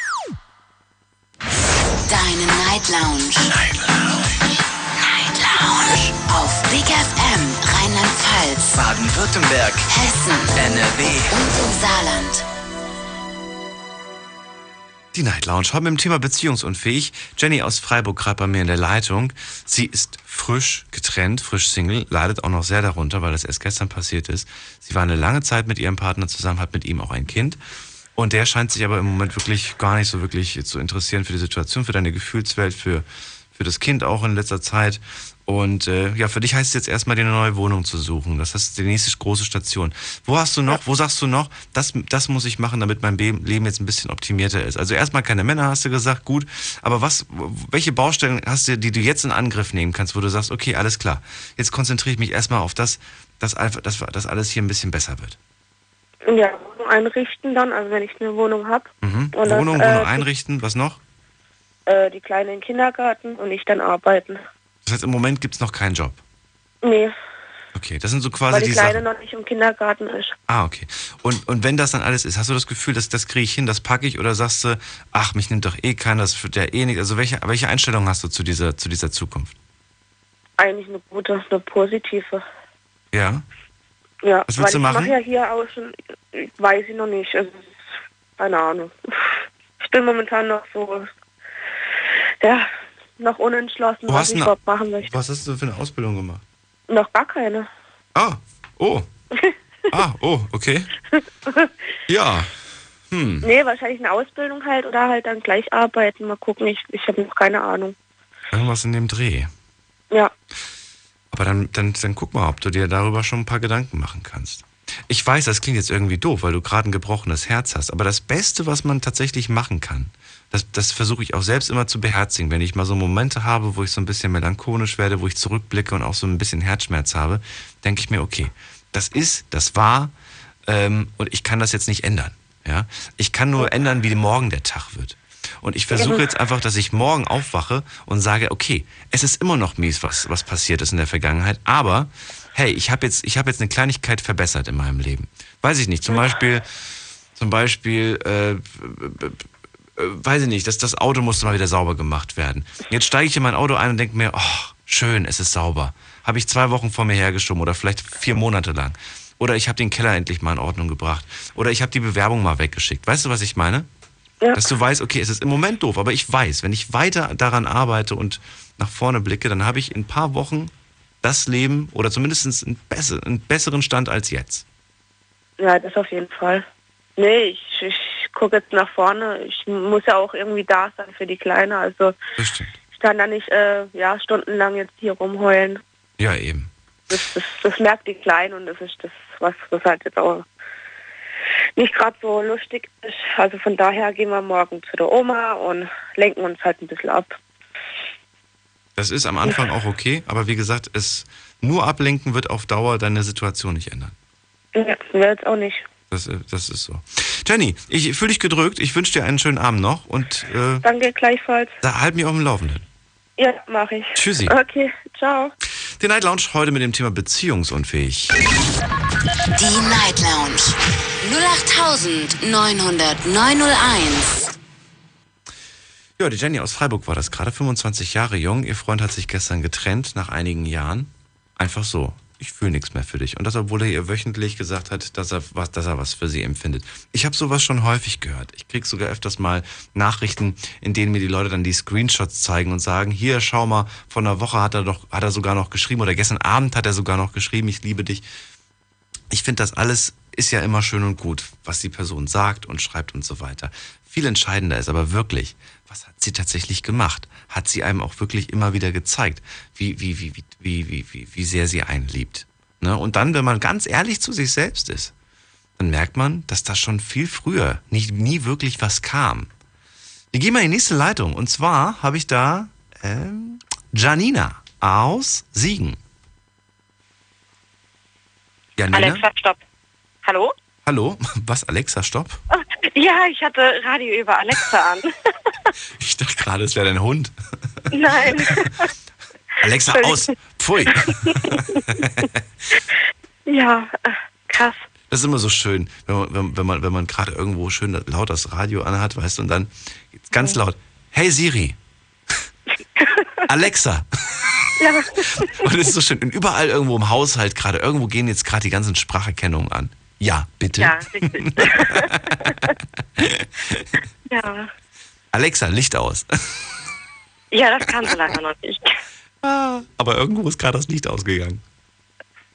Deine Night Lounge. Night Lounge. Night Lounge. Auf Big FM Rheinland-Pfalz, Baden-Württemberg, Hessen NRW. und im Saarland. Die Night Lounge. Heute mit dem Thema beziehungsunfähig. Jenny aus Freiburg gerade bei mir in der Leitung. Sie ist frisch getrennt, frisch Single, leidet auch noch sehr darunter, weil das erst gestern passiert ist. Sie war eine lange Zeit mit ihrem Partner zusammen, hat mit ihm auch ein Kind. Und der scheint sich aber im Moment wirklich gar nicht so wirklich zu interessieren für die Situation, für deine Gefühlswelt, für, für das Kind auch in letzter Zeit. Und äh, ja, für dich heißt es jetzt erstmal, dir eine neue Wohnung zu suchen. Das ist die nächste große Station. Wo hast du noch, wo sagst du noch, das, das muss ich machen, damit mein Be- Leben jetzt ein bisschen optimierter ist? Also erstmal keine Männer, hast du gesagt, gut. Aber was, welche Baustellen hast du, die du jetzt in Angriff nehmen kannst, wo du sagst, okay, alles klar, jetzt konzentriere ich mich erstmal auf das, dass, einfach, dass, dass alles hier ein bisschen besser wird. Ja, Wohnung einrichten dann, also wenn ich eine Wohnung habe. Mhm. Und das, Wohnung, äh, Wohnung einrichten, was noch? Äh, die Kleine im Kindergarten und ich dann arbeiten. Das heißt, im Moment gibt es noch keinen Job. Nee, Okay, das sind so weil quasi die die Kleine Sachen. noch nicht im Kindergarten ist. Ah, okay. Und, und wenn das dann alles ist, hast du das Gefühl, dass das kriege ich hin, das packe ich oder sagst du, ach, mich nimmt doch eh keiner, das wird ja eh nicht. Also welche, welche Einstellung hast du zu dieser, zu dieser Zukunft? Eigentlich eine gute, eine positive. Ja? Ja, Was willst weil du ich machen? mache ja hier auch schon, weiß ich noch nicht. Also, keine Ahnung. Ich bin momentan noch so, ja, noch unentschlossen, was hast ich überhaupt machen möchte. Was hast du für eine Ausbildung gemacht? Noch gar keine. Ah, oh. Ah, oh, okay. Ja. Hm. Nee, wahrscheinlich eine Ausbildung halt oder halt dann gleich arbeiten. Mal gucken, ich, ich habe noch keine Ahnung. Irgendwas in dem Dreh. Ja, Aber dann, dann, dann guck mal, ob du dir darüber schon ein paar Gedanken machen kannst. Ich weiß, das klingt jetzt irgendwie doof, weil du gerade ein gebrochenes Herz hast. Aber das Beste, was man tatsächlich machen kann, das, das versuche ich auch selbst immer zu beherzigen. Wenn ich mal so Momente habe, wo ich so ein bisschen melancholisch werde, wo ich zurückblicke und auch so ein bisschen Herzschmerz habe, denke ich mir, okay, das ist, das war ähm, und ich kann das jetzt nicht ändern. Ja? Ich kann nur ändern, wie morgen der Tag wird. Und ich versuche jetzt einfach, dass ich morgen aufwache und sage, okay, es ist immer noch mies, was, was passiert ist in der Vergangenheit, aber hey, ich habe jetzt, ich habe jetzt eine Kleinigkeit verbessert in meinem Leben. Weiß ich nicht, zum Beispiel, zum Beispiel, äh, äh, weiß ich nicht, dass das Auto musste mal wieder sauber gemacht werden. Jetzt steige ich in mein Auto ein und denke mir, oh, schön, es ist sauber. Habe ich zwei Wochen vor mir hergeschoben oder vielleicht vier Monate lang. Oder ich habe den Keller endlich mal in Ordnung gebracht. Oder ich habe die Bewerbung mal weggeschickt. Weißt du, was ich meine? Ja. Dass du weißt, okay, es ist im Moment doof, aber ich weiß, wenn ich weiter daran arbeite und nach vorne blicke, dann habe ich in ein paar Wochen das Leben oder zumindest einen, besser, einen besseren Stand als jetzt. ja, das auf jeden Fall. Nee, ich, ich gucke jetzt nach vorne. Ich muss ja auch irgendwie da sein für die Kleine. Also Das stimmt. ich kann da nicht äh, ja, stundenlang jetzt hier rumheulen. Ja, eben. Das, das, das merkt die Kleine und das ist das, was, was halt jetzt auch nicht gerade so lustig ist. Also von daher gehen wir morgen zu der Oma und lenken uns halt ein bisschen ab. Das ist am Anfang auch okay, aber wie gesagt, es nur ablenken wird auf Dauer deine Situation nicht ändern. Ja, jetzt auch nicht. Das, äh, das ist so. Jenny, ich fühle dich gedrückt. Ich wünsche dir einen schönen Abend noch und äh, Danke gleichfalls. da halt mich auf dem Laufenden. Ja, mache ich. Tschüssi. Okay, ciao. Die Night Lounge heute mit dem Thema beziehungsunfähig. Die Night Lounge 0890901. Ja, die Jenny aus Freiburg war das gerade, 25 Jahre jung. Ihr Freund hat sich gestern getrennt nach einigen Jahren. Einfach so. Ich fühle nichts mehr für dich. Und das, obwohl er ihr wöchentlich gesagt hat, dass er was, dass er was für sie empfindet. Ich habe sowas schon häufig gehört. Ich krieg sogar öfters mal Nachrichten, in denen mir die Leute dann die Screenshots zeigen und sagen, hier, schau mal, von einer Woche hat er doch, hat er sogar noch geschrieben oder gestern Abend hat er sogar noch geschrieben, ich liebe dich. Ich finde, das alles ist ja immer schön und gut, was die Person sagt und schreibt und so weiter. Viel entscheidender ist aber wirklich, was hat sie tatsächlich gemacht? Hat sie einem auch wirklich immer wieder gezeigt, wie, wie, wie, wie, wie, wie, wie, wie sehr sie einen liebt? Ne? Und dann, wenn man ganz ehrlich zu sich selbst ist, dann merkt man, dass da schon viel früher nicht, nie wirklich was kam. Wir gehen mal in die nächste Leitung. Und zwar habe ich da ähm, Janina aus Siegen. Janina? Alexa, stopp. Hallo? Hallo? Was, Alexa, stopp? Ja, ich hatte Radio über Alexa an. Ich dachte gerade, es wäre dein Hund. Nein. Alexa, aus! Pfui! Ja, äh, krass. Das ist immer so schön, wenn man, wenn, wenn man, wenn man gerade irgendwo schön laut das Radio anhat, weißt du, und dann ganz laut, hey Siri, Alexa. Ja. Und es ist so schön. Und überall irgendwo im Haushalt gerade, irgendwo gehen jetzt gerade die ganzen Spracherkennungen an. Ja, bitte. Ja, richtig. ja. Alexa, Licht aus. ja, das kann sie leider noch nicht. Aber irgendwo ist gerade das Licht ausgegangen.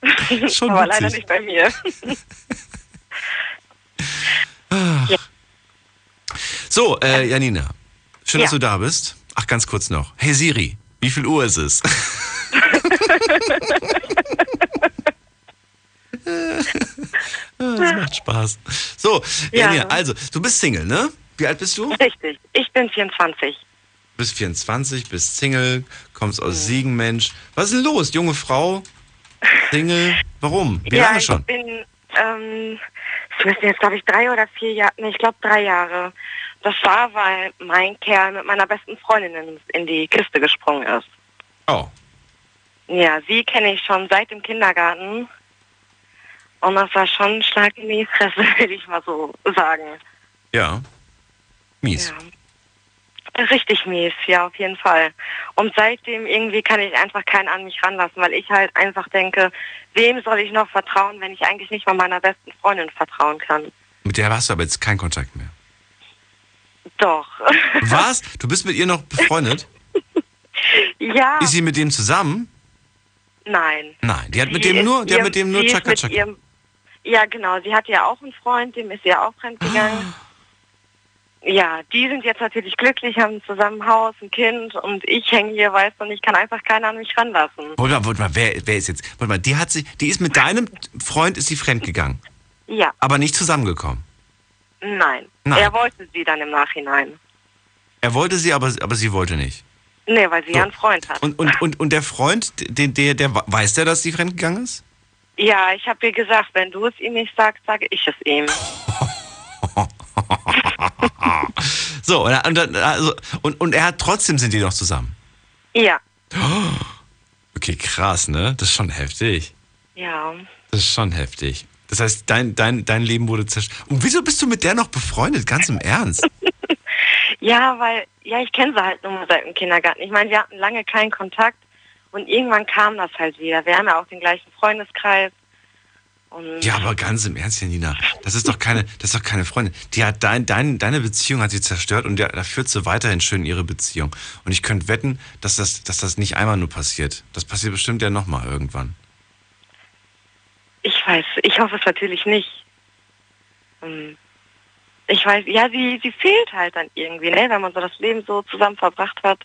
Schon Aber witzig. leider nicht bei mir. ja. So, äh, Janina, schön, dass Ja. du da bist. Ach, ganz kurz noch. Hey Siri, Wie viel Uhr ist es? das macht Spaß. So, Ja. Also, du bist Single, ne? Wie alt bist du? Richtig. Ich bin 24. Du bist 24, bist Single, kommst aus Siegen, Mensch. Was ist denn los? Junge Frau? Single? Warum? Wie ja, lange ich schon? bin, ähm, es müssen jetzt, glaube ich, drei oder vier Jahre, nee, ich glaube drei Jahre. Das war, weil mein Kerl mit meiner besten Freundin in, in die Kiste gesprungen ist. Oh, Ja, sie kenne ich schon seit dem Kindergarten. Und das war schon ein Schlag in die Fresse, will ich mal so sagen. ja. Mies. Ja. Richtig mies, ja, auf jeden Fall. Und seitdem irgendwie kann ich einfach keinen an mich ranlassen, weil ich halt einfach denke, wem soll ich noch vertrauen, wenn ich eigentlich nicht mal meiner besten Freundin vertrauen kann? Mit der hast du aber jetzt keinen Kontakt mehr. Doch. Was? Du bist mit ihr noch befreundet? ja. Ist sie mit dem zusammen? Nein. Nein, die hat mit Sie dem nur, die hat mit dem nur Chaka Chaka. Ja, genau. Sie hatte ja auch einen Freund, dem ist sie ja auch fremdgegangen. Ah. Ja, die sind jetzt natürlich glücklich, haben zusammen ein Haus, ein Kind und ich hänge hier, weißt du, und ich kann einfach keiner an mich ranlassen. Warte mal, warte mal, wer, wer ist jetzt? Warte mal, die hat sie, die ist mit deinem Freund ist sie fremdgegangen, Ja, aber nicht zusammengekommen. nein. Nein. Er wollte sie dann im Nachhinein. Er wollte sie, aber, aber sie wollte nicht. Nee, weil sie So. ja einen Freund hat. Und, und, und, und der Freund, den, der, der, weiß der, dass sie fremdgegangen ist? Ja, ich habe ihr gesagt, wenn du es ihm nicht sagst, sage ich es ihm. So, und, er- und, dann- also, und, und er hat trotzdem sind die noch zusammen. Ja, Okay, krass, ne? Das ist schon heftig. ja. Das ist schon heftig. Das heißt, dein, dein, dein Leben wurde zerstört. Und wieso bist du mit der noch befreundet? Ganz im Ernst. Ja, weil, ja, ich kenne sie halt nur mal seit dem Kindergarten. Ich meine, wir hatten lange keinen Kontakt und irgendwann kam das halt wieder. Wir haben ja auch den gleichen Freundeskreis. Und Ja, aber ganz im Ernst, Janina, das ist doch keine, das ist doch keine Freundin. Die hat dein, dein, deine Beziehung hat sie zerstört und da führt sie weiterhin schön ihre Beziehung. Und ich könnte wetten, dass das, dass das nicht einmal nur passiert. Das passiert bestimmt ja nochmal irgendwann. ich weiß, ich hoffe es natürlich nicht. Ähm, Ich weiß, ja, sie, sie fehlt halt dann irgendwie, ne, wenn man so das Leben so zusammen verbracht hat.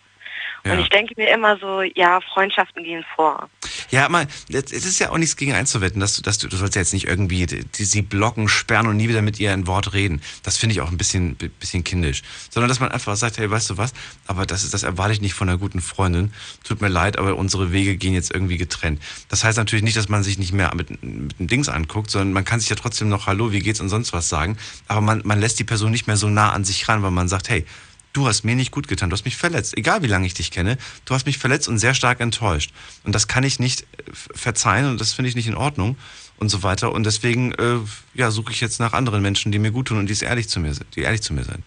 Ja. Und ich denke mir immer so, ja, Freundschaften gehen vor. Ja, mal, es ist ja auch nichts gegen einzuwetten, dass du, dass du, du sollst ja jetzt nicht irgendwie die, sie blocken, sperren und nie wieder mit ihr ein Wort reden. Das finde ich auch ein bisschen, bi- bisschen kindisch. Sondern, dass man einfach sagt, hey, weißt du was, aber das ist, das erwarte ich nicht von einer guten Freundin. Tut mir leid, aber unsere Wege gehen jetzt irgendwie getrennt. Das heißt natürlich nicht, dass man sich nicht mehr mit, mit dem Dings anguckt, sondern man kann sich ja trotzdem noch Hallo, wie geht's und sonst was sagen. Aber man, man lässt die Person nicht mehr so nah an sich ran, weil man sagt, hey, du hast mir nicht gut getan, du hast mich verletzt, egal wie lange ich dich kenne, du hast mich verletzt und sehr stark enttäuscht. Und das kann ich nicht äh, verzeihen und das finde ich nicht in Ordnung und so weiter. Und deswegen äh, ja, suche ich jetzt nach anderen Menschen, die mir gut tun und die ehrlich zu mir sind, die ehrlich zu mir sind.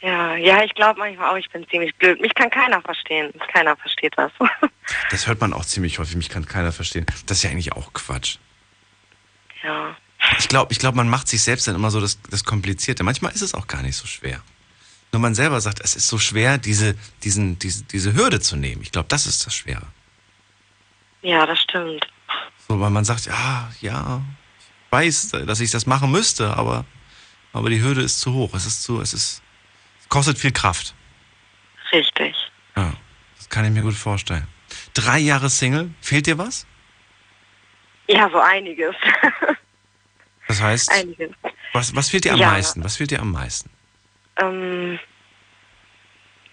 Ja, ja, ich glaube manchmal auch, ich bin ziemlich blöd. Mich kann keiner verstehen. Keiner versteht das. Das hört man auch ziemlich häufig, mich kann keiner verstehen. Das ist ja eigentlich auch Quatsch. ja. Ich glaube, ich glaub, man macht sich selbst dann immer so das, das Komplizierte. Manchmal ist es auch gar nicht so schwer. Nur man selber sagt, es ist so schwer, diese, diesen, diese, diese Hürde zu nehmen. Ich glaube, das ist das Schwere. Ja, das stimmt. So, weil man sagt, ja, ja, ich weiß, dass ich das machen müsste, aber, aber die Hürde ist zu hoch. Es ist zu, es ist, es kostet viel Kraft. Richtig. Ja, das kann ich mir gut vorstellen. Drei Jahre Single, fehlt dir was? Ja, so einiges. Das heißt, einiges. was, was fehlt dir am Ja. meisten? Was fehlt dir am meisten? Ähm,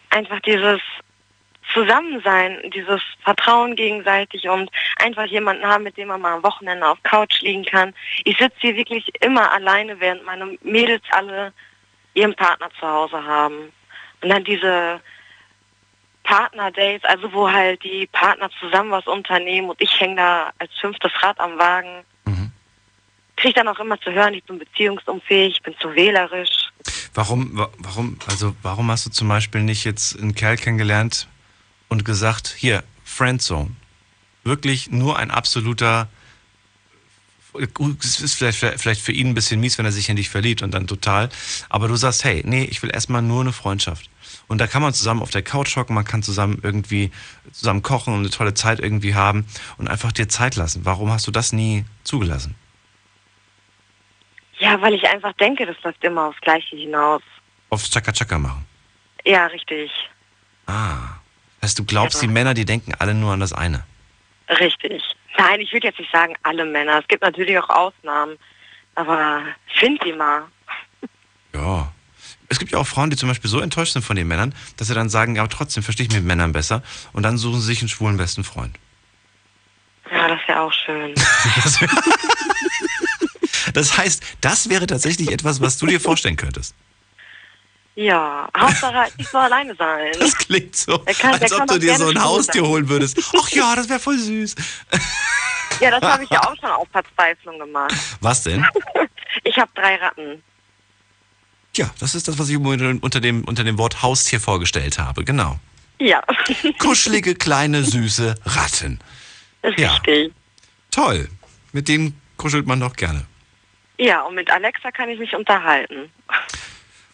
einfach dieses Zusammensein, dieses Vertrauen gegenseitig und einfach jemanden haben, mit dem man mal am Wochenende auf Couch liegen kann. Ich sitze hier wirklich immer alleine, während meine Mädels alle ihren Partner zu Hause haben. Und dann diese Partner-Dates, also wo halt die Partner zusammen was unternehmen und ich hänge da als fünftes Rad am Wagen. Kriege dann auch immer zu hören, ich bin beziehungsunfähig, ich bin zu wählerisch. Warum, wa- warum, also warum hast du zum Beispiel nicht jetzt einen Kerl kennengelernt und gesagt, hier, Friendzone. Wirklich nur ein absoluter, es ist vielleicht, vielleicht für ihn ein bisschen mies, wenn er sich in dich verliebt und dann total, aber du sagst, hey, nee, ich will erstmal nur eine Freundschaft. Und da kann man zusammen auf der Couch hocken, man kann zusammen irgendwie zusammen kochen und eine tolle Zeit irgendwie haben und einfach dir Zeit lassen. Warum hast du das nie zugelassen? Ja, weil ich einfach denke, das läuft immer aufs Gleiche hinaus. Aufs Chaka Chaka machen. Ja, richtig. Ah. Das heißt, du glaubst, Ja. die Männer, die denken alle nur an das eine. Richtig. Nein, ich würde jetzt nicht sagen alle Männer. Es gibt natürlich auch Ausnahmen. Aber find die mal. Ja. Es gibt ja auch Frauen, die zum Beispiel so enttäuscht sind von den Männern, dass sie dann sagen, ja, aber trotzdem verstehe ich mich mit Männern besser. Und dann suchen sie sich einen schwulen besten Freund. Ja, das wäre auch schön. Das, heißt, das wäre tatsächlich etwas, was du dir vorstellen könntest. Ja, Hauptsache halt nicht so alleine sein. Das klingt so, kann- als ob du dir so ein Haustier holen würdest. Ach ja, das wäre voll süß. Ja, das habe ich ja auch schon auf Verzweiflung gemacht. Was denn? Ich habe drei Ratten. Ja, das ist das, was ich unter dem, unter dem Wort Haustier vorgestellt habe. Genau. Ja, Kuschelige, kleine, süße Ratten. Ja. richtig. Toll. Mit denen kuschelt man doch gerne. Ja, und mit Alexa kann ich mich unterhalten.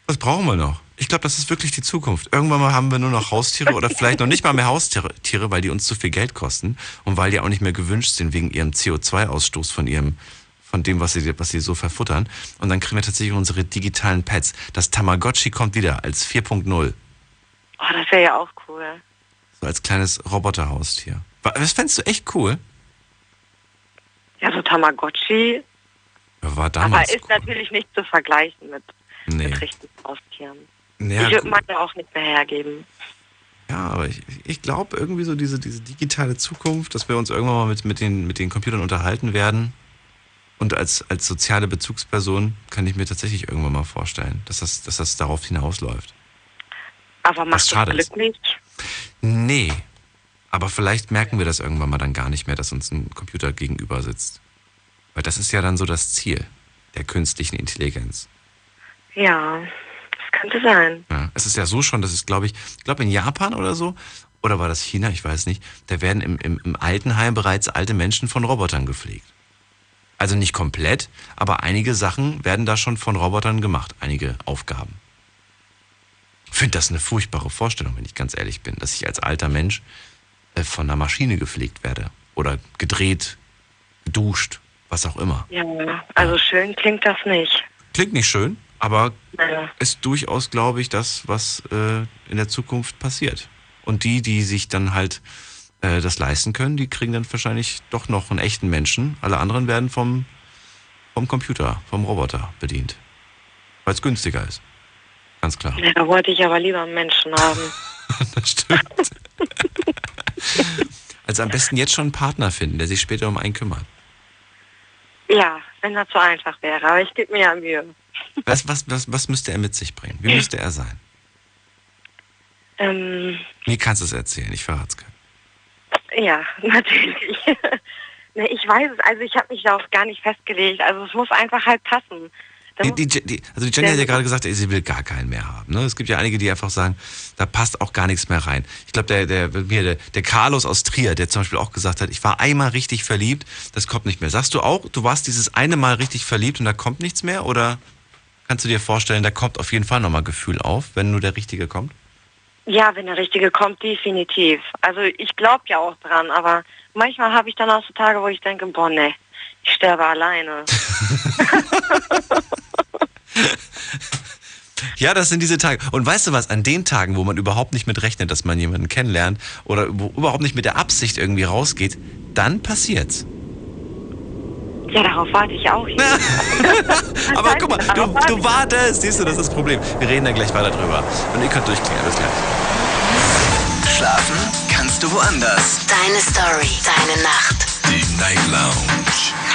Was brauchen wir noch? Ich glaube, das ist wirklich die Zukunft. Irgendwann mal haben wir nur noch Haustiere oder vielleicht noch nicht mal mehr Haustiere, Tiere, weil die uns zu viel Geld kosten und weil die auch nicht mehr gewünscht sind wegen ihrem CO2-Ausstoß von ihrem, von dem, was sie, was sie so verfuttern. Und dann kriegen wir tatsächlich unsere digitalen Pets. Das Tamagotchi kommt wieder als 4.0. Oh, das wäre ja auch cool. So als kleines Roboterhaustier. Wa- Das fändest du echt cool. Ja, so Tamagotchi. War aber damals. ist natürlich nicht zu vergleichen mit, nee. mit richtigen Haustieren. Ja, ich würde meine auch nicht mehr hergeben. Ja, aber ich, ich glaube irgendwie so diese, diese digitale Zukunft, dass wir uns irgendwann mal mit, mit, den, mit den Computern unterhalten werden. Und als, als soziale Bezugsperson kann ich mir tatsächlich irgendwann mal vorstellen, dass das, dass das darauf hinausläuft. Aber macht das ist. glücklich? Nee. Aber vielleicht merken wir das irgendwann mal dann gar nicht mehr, dass uns ein Computer gegenüber sitzt. Weil das ist ja dann so das Ziel der künstlichen Intelligenz. Ja, das könnte sein. Ja, es ist ja so schon, dass es, glaube ich, ich glaube in Japan oder so, oder war das China, ich weiß nicht, da werden im, im, im Altenheim bereits alte Menschen von Robotern gepflegt. Also nicht komplett, aber einige Sachen werden da schon von Robotern gemacht, einige Aufgaben. Ich finde das eine furchtbare Vorstellung, wenn ich ganz ehrlich bin, dass ich als alter Mensch äh, von einer Maschine gepflegt werde. Oder gedreht, geduscht, was auch immer. Ja, also schön klingt das nicht. Klingt nicht schön, aber Ja. ist durchaus, glaube ich, das, was äh, in der Zukunft passiert. Und die, die sich dann halt äh, das leisten können, die kriegen dann wahrscheinlich doch noch einen echten Menschen. Alle anderen werden vom, vom Computer, vom Roboter bedient. Weil es günstiger ist. Ganz klar. Ja, da wollte ich aber lieber einen Menschen haben. Das stimmt. Also am besten jetzt schon einen Partner finden, der sich später um einen kümmert. Ja, wenn das so einfach wäre. Aber ich gebe mir ja Mühe. Was, was, was, was müsste er mit sich bringen? Wie müsste er sein? Ähm, Mir kannst du es erzählen, ich verrate es keinem. ja, natürlich. ne, ich weiß es, also ich habe mich darauf gar nicht festgelegt. Also es muss einfach halt passen. Die, die, die, also die Jenny hat ja gerade gesagt, sie will gar keinen mehr haben. Ne? Es gibt ja einige, die einfach sagen, da passt auch gar nichts mehr rein. Ich glaube, der, der, der, der Carlos aus Trier, der zum Beispiel auch gesagt hat, ich war einmal richtig verliebt, das kommt nicht mehr. Sagst du auch, du warst dieses eine Mal richtig verliebt und da kommt nichts mehr? Oder kannst du dir vorstellen, da kommt auf jeden Fall nochmal Gefühl auf, wenn nur der Richtige kommt? ja, wenn der Richtige kommt, definitiv. Also ich glaube ja auch dran, aber manchmal habe ich dann auch so Tage, wo ich denke, boah, ne, ich sterbe alleine. Ja, das sind diese Tage. Und weißt du was, an den Tagen, wo man überhaupt nicht mit rechnet, dass man jemanden kennenlernt oder wo überhaupt nicht mit der Absicht irgendwie rausgeht, dann passiert's. Ja, darauf warte ich auch. Hier. Aber guck mal, du, du wartest, siehst du, das ist das Problem. Wir reden dann gleich weiter drüber. Und ihr könnt durchklingen, bis gleich. Schlafen kannst du woanders. Deine Story, deine Nacht. Die Night Lounge.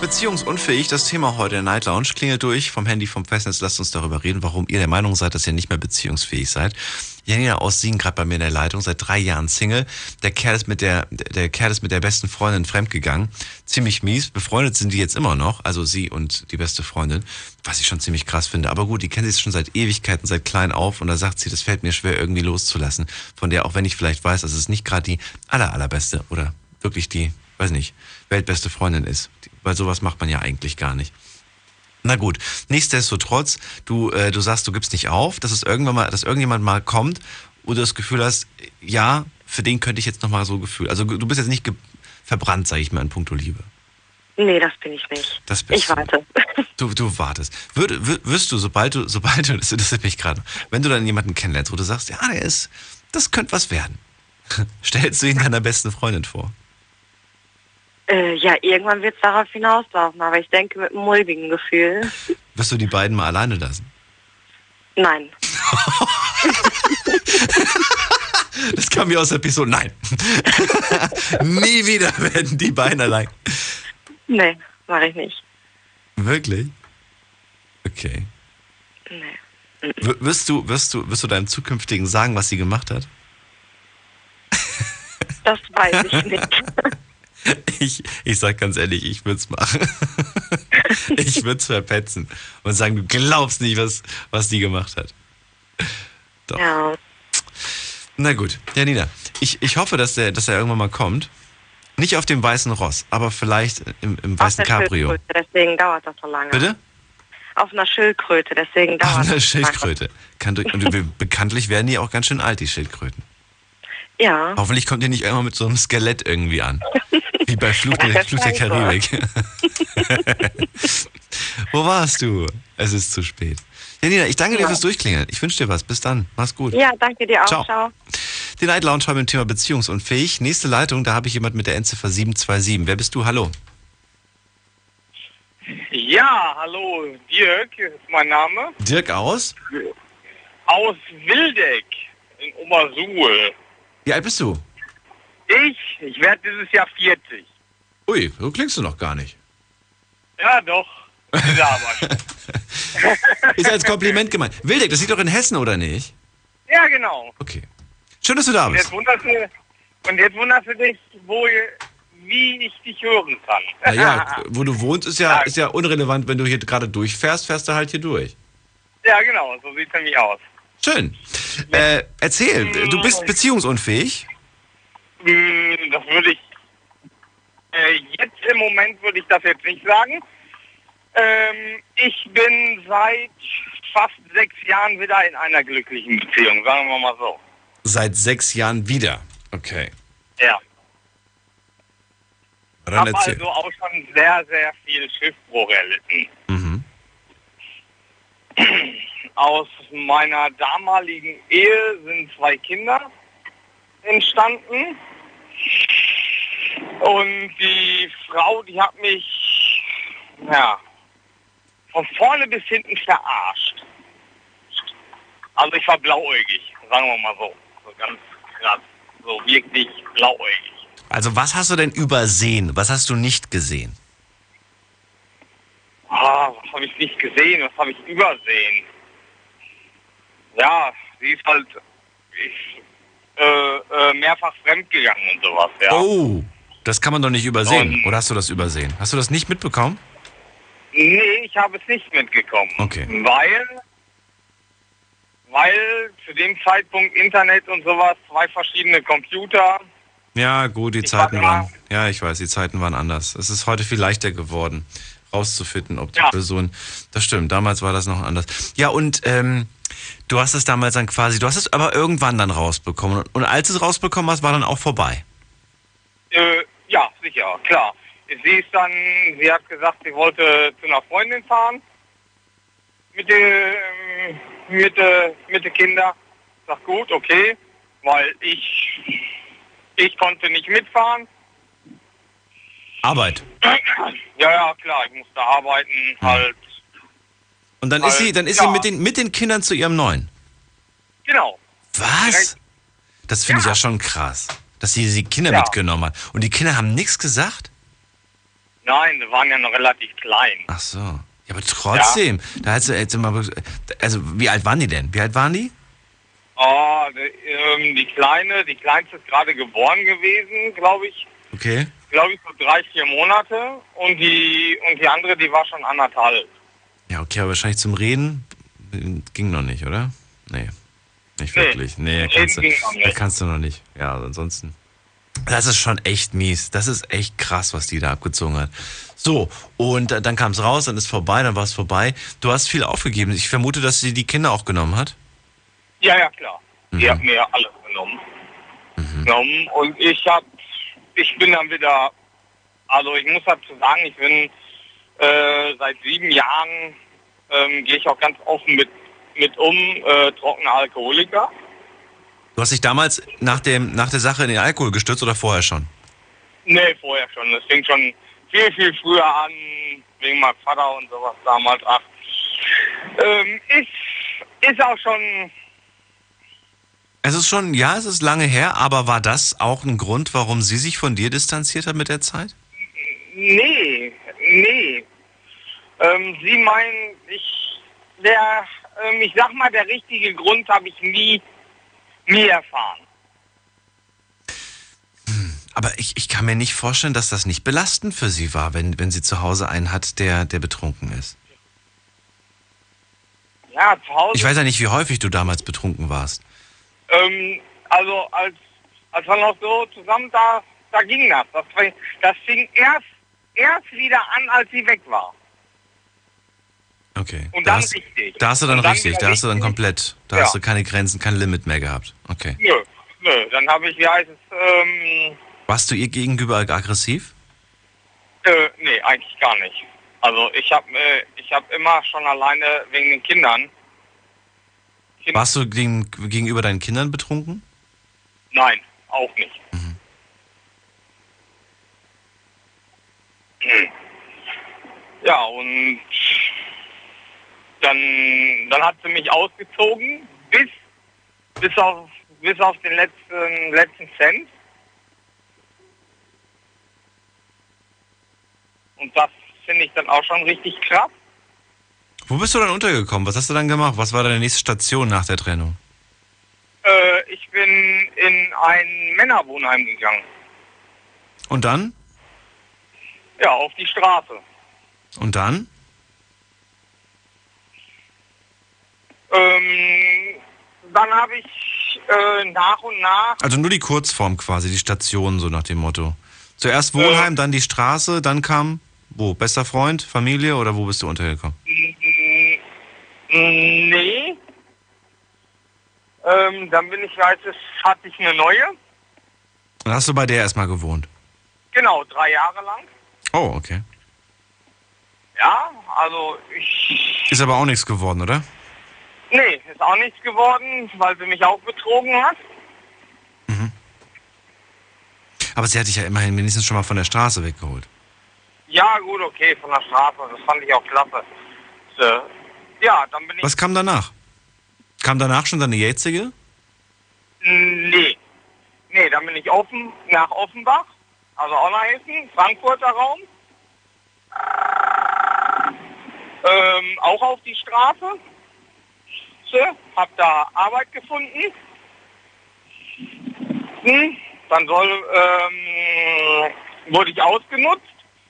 Beziehungsunfähig, das Thema heute in Night Lounge. Klingelt durch vom Handy, vom Festnetz. Lasst uns darüber reden, warum ihr der Meinung seid, dass ihr nicht mehr beziehungsfähig seid. Janina aus Siegen gerade bei mir in der Leitung, seit drei Jahren Single. Der Kerl ist mit der, der Kerl ist mit der besten Freundin fremdgegangen. Ziemlich mies. Befreundet sind die jetzt immer noch, also sie und die beste Freundin, was ich schon ziemlich krass finde. Aber gut, die kennen sich schon seit Ewigkeiten, seit klein auf und da sagt sie, das fällt mir schwer irgendwie loszulassen. Von der, auch wenn ich vielleicht weiß, dass es nicht gerade die aller, allerbeste oder wirklich die, weiß nicht, weltbeste Freundin ist. Weil sowas macht man ja eigentlich gar nicht. Na gut, nichtsdestotrotz, du, äh, du sagst, du gibst nicht auf, dass es irgendwann mal, dass irgendjemand mal kommt, wo du das Gefühl hast, ja, für den könnte ich jetzt nochmal so Gefühl. Also du bist jetzt nicht verbrannt, sage ich mal, in puncto Liebe. Nee, das bin ich nicht. Das bist ich du. warte. Du, du wartest. Würd, wür- wirst du, sobald du, sobald du, das interessiert mich gerade, wenn du dann jemanden kennenlernst, wo du sagst, ja, der ist, das könnte was werden. Stellst du ihn deiner besten Freundin vor? Äh, ja, irgendwann wird es darauf hinauslaufen, aber ich denke mit einem mulmigen Gefühl. Wirst du die beiden mal alleine lassen? Nein. Das kam mir aus der Episode. Nein. Nie wieder werden die beiden allein. Nee, mache ich nicht. Wirklich? Okay. Nee. W wirst du, wirst du, wirst du deinem zukünftigen sagen, was sie gemacht hat? Das weiß ich nicht. Ich, ich sag ganz ehrlich, ich würde es machen. ich würde es verpetzen und sagen, du glaubst nicht, was, was die gemacht hat. Doch. Ja. Na gut, Janina, ich, ich hoffe, dass der, dass er irgendwann mal kommt. Nicht auf dem weißen Ross, aber vielleicht im, im Auf weißen einer Cabrio. Schildkröte, deswegen dauert das so lange. Bitte? Auf einer Schildkröte, deswegen dauert Auf einer das so lange. Schildkröte. Kann und be- bekanntlich werden die auch ganz schön alt, die Schildkröten. Ja. Hoffentlich kommt ihr nicht irgendwann mit so einem Skelett irgendwie an. Wie bei Fluch der, Fluch der. Karibik. Wo warst du? Es ist zu spät. Janina, ich danke dir Ja. fürs Durchklingeln. Ich wünsche dir was. Bis dann. Mach's gut. Ja, danke dir auch. Ciao. Ciao. Die Night Lounge haben im Thema beziehungsunfähig. Nächste Leitung, da habe ich jemand mit der Endziffer 727. Wer bist du? Hallo. Ja, hallo, Dirk ist mein Name. Dirk aus? Aus Wildeck in Obersuhl. Wie alt bist du? Ich, ich werde dieses Jahr 40. Ui, so klingst du noch gar nicht. Ja, doch. Schon. Ist als Kompliment gemeint. Wildeck, das liegt doch in Hessen, oder nicht? Ja, genau. Okay. Schön, dass du da bist. jetzt wunderst du, und jetzt wunderst du dich, wo, wie ich dich hören kann. Naja, wo du wohnst, ist ja, ist ja unrelevant. Wenn du hier gerade durchfährst, fährst du halt hier durch. ja, genau, so sieht es nämlich aus. Schön. Äh, erzähl, du bist beziehungsunfähig? Hm, Das würde ich, äh, jetzt im Moment würde ich das jetzt nicht sagen. Ähm, ich bin seit fast sechs Jahren wieder in einer glücklichen Beziehung, sagen wir mal so. Seit sechs Jahren wieder. Okay. Ja. Dann habe erzähl. also auch schon sehr, sehr viel Schiffbruch erlitten. Mhm. Aus meiner damaligen Ehe sind zwei Kinder entstanden. Und die Frau, die hat mich, ja, von vorne bis hinten verarscht. Also ich war blauäugig, sagen wir mal so. So ganz krass. So wirklich blauäugig. Also was hast du denn übersehen? Was hast du nicht gesehen? Ah, was habe ich nicht gesehen? Was habe ich übersehen? Ja, sie ist halt ich, äh, äh, mehrfach fremdgegangen und sowas, ja. Oh, das kann man doch nicht übersehen. Und- Oder hast du das übersehen? Hast du das nicht mitbekommen? Nee, ich habe es nicht mitgekommen. Okay. Weil, weil zu dem Zeitpunkt Internet und sowas, zwei verschiedene Computer. Ja, gut, die Ich Zeiten war- waren. Ja, ich weiß, die Zeiten waren anders. Es ist heute viel leichter geworden, rauszufinden, ob die Ja. Person. Das stimmt, damals war das noch anders. Ja, und ähm, du hast es damals dann quasi, du hast es aber irgendwann dann rausbekommen. Und, als du es rausbekommen hast, war dann auch vorbei. Äh, ja, sicher, klar. Sie ist dann, sie hat gesagt, sie wollte zu einer Freundin fahren. Mit den, ähm, mit, äh, mit den Kindern. Sag gut, okay. Weil ich, ich konnte nicht mitfahren. Arbeit. Ja, ja, klar, ich musste arbeiten, halt. Und dann ist Halt, sie, dann ist ja. sie mit den, mit den Kindern zu ihrem neuen. Genau. Was? Das finde ich Ja. ja schon krass. Dass sie die Kinder Ja. mitgenommen hat. Und die Kinder haben nichts gesagt? Nein, die waren ja noch relativ klein. Ach so. Ja, aber trotzdem. Da hast du jetzt immer. Also, wie alt waren die denn? Wie alt waren die? Oh, die, ähm, die Kleine, die Kleinste ist gerade geboren gewesen, glaube ich. Okay. Glaube ich, so drei, vier Monate. Und die, und die andere, die war schon anderthalb. Ja, okay, aber wahrscheinlich zum Reden ging noch nicht, oder? Nee. Nicht Nee, wirklich. Nee, Reden kannst du, ging noch nicht. da kannst du noch nicht. Ja, ansonsten. Das ist schon echt mies. Das ist echt krass, was die da abgezogen hat. So, und äh, dann kam es raus, dann ist vorbei, dann war es vorbei. Du hast viel aufgegeben. Ich vermute, dass sie die Kinder auch genommen hat. Ja, ja, klar. Die Mhm. hat mir alles genommen. genommen. Und ich hab, ich bin dann wieder Also ich muss dazu sagen, ich bin äh, seit sieben Jahren, ähm, gehe ich auch ganz offen mit, mit um, äh, trockener Alkoholiker. Du hast dich damals nach, dem, nach der Sache in den Alkohol gestürzt oder vorher schon? Nee, vorher schon. Das fing schon viel, viel früher an, wegen meinem Vater und sowas damals. Ach, ähm, ist, ist auch schon, Es ist schon, ja, es ist lange her, aber war das auch ein Grund, warum sie sich von dir distanziert hat mit der Zeit? nee, nee. Ähm, Sie meinen, ich, der, ähm, ich sag mal, der richtige Grund habe ich nie, nie erfahren. Aber ich, ich kann mir nicht vorstellen, dass das nicht belastend für sie war, wenn, wenn sie zu Hause einen hat, der, der betrunken ist. Ja, zu Hause. Ich weiß ja nicht, wie häufig du damals betrunken warst. Ähm, also als, als wir noch so zusammen da, da ging das. Das, das fing erst, erst wieder an, als sie weg war. Okay. Und da dann hast, richtig. Da hast du dann dann richtig, da hast du dann komplett, da Ja. hast du keine Grenzen, kein Limit mehr gehabt. Okay. Nö, nö. Dann habe ich, wie heißt es, ähm, Warst du ihr gegenüber aggressiv? äh, nee, eigentlich gar nicht. Also ich habe äh, ich hab immer schon alleine wegen den Kindern, Warst du gegen, gegenüber deinen Kindern betrunken? nein, auch nicht. Hm. Ja, und dann, dann hat sie mich ausgezogen, bis, bis, auf, bis auf den letzten, letzten Cent. Und das finde ich dann auch schon richtig krass. Wo bist du dann untergekommen? Was hast du dann gemacht? Was war deine nächste Station nach der Trennung? Äh, ich bin in ein Männerwohnheim gegangen. Und dann? Ja, auf die Straße. Und dann? Ähm, dann habe ich äh, nach und nach, Also nur die Kurzform quasi, die Station, so nach dem Motto. Zuerst Wohnheim, dann die Straße, dann kam, wo? Bester Freund, Familie oder wo bist du untergekommen? mm, nee, ähm, dann bin ich, weiß es, hatte ich eine neue. Dann hast du bei der erstmal gewohnt. Genau, drei Jahre lang. Oh, okay. Ja, also ich, Ist aber auch nichts geworden, oder? nee, ist auch nichts geworden, weil sie mich auch betrogen hat. Aber sie hat dich ja immerhin wenigstens schon mal von der Straße weggeholt. Ja, gut, okay, von der Straße, das fand ich auch klasse. So, ja, dann bin ich, Was kam danach? Kam danach schon deine jetzige? nee, nee, dann bin ich offen, nach Offenbach, also auch nach Hessen, Frankfurter Raum. Ähm, auch auf die Straße. Hab da Arbeit gefunden. Hm, dann soll, ähm, wurde ich ausgenutzt,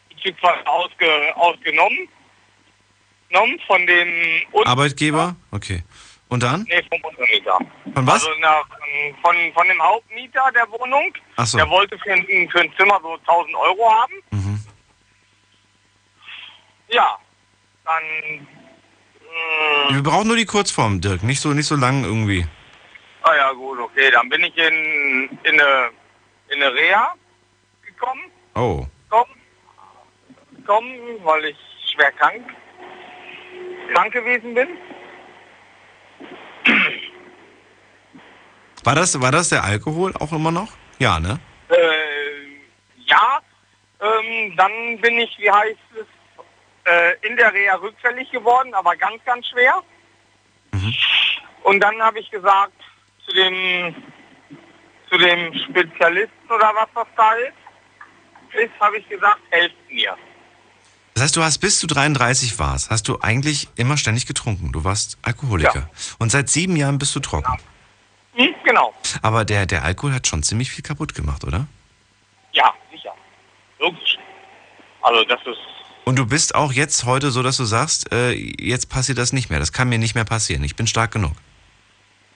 beziehungsweise ausge, ausgenommen, genommen von dem Arbeitgeber? Okay. Und dann? Nee, vom Untermieter. Von was? Also na, von, von dem Hauptmieter der Wohnung. Ach so. Der wollte für ein, für ein Zimmer so 1000 Euro haben. Mhm. Ja, dann... Mh, Wir brauchen nur die Kurzform, Dirk. Nicht so, nicht so lang irgendwie. ah ja, gut, okay. Dann bin ich in, in, eine, in eine Reha gekommen. Oh. Gekommen, weil ich schwer krank, krank gewesen bin. War das, war das der Alkohol auch immer noch? Ja, ne? Äh, ja, ähm, dann bin ich, wie heißt es, äh, in der Reha rückfällig geworden, aber ganz, ganz schwer. Und dann habe ich gesagt zu dem, zu dem Spezialisten oder was das da ist, ist habe ich gesagt, helft mir. Das heißt, du hast bis du 33 warst, hast du eigentlich immer ständig getrunken. Du warst Alkoholiker. Und seit sieben Jahren bist du trocken. Hm, genau. Aber der, der Alkohol hat schon ziemlich viel kaputt gemacht, oder? Ja, sicher. Logisch. Also das ist, Und du bist auch jetzt heute so, dass du sagst, äh, jetzt passiert das nicht mehr. Das kann mir nicht mehr passieren. Ich bin stark genug.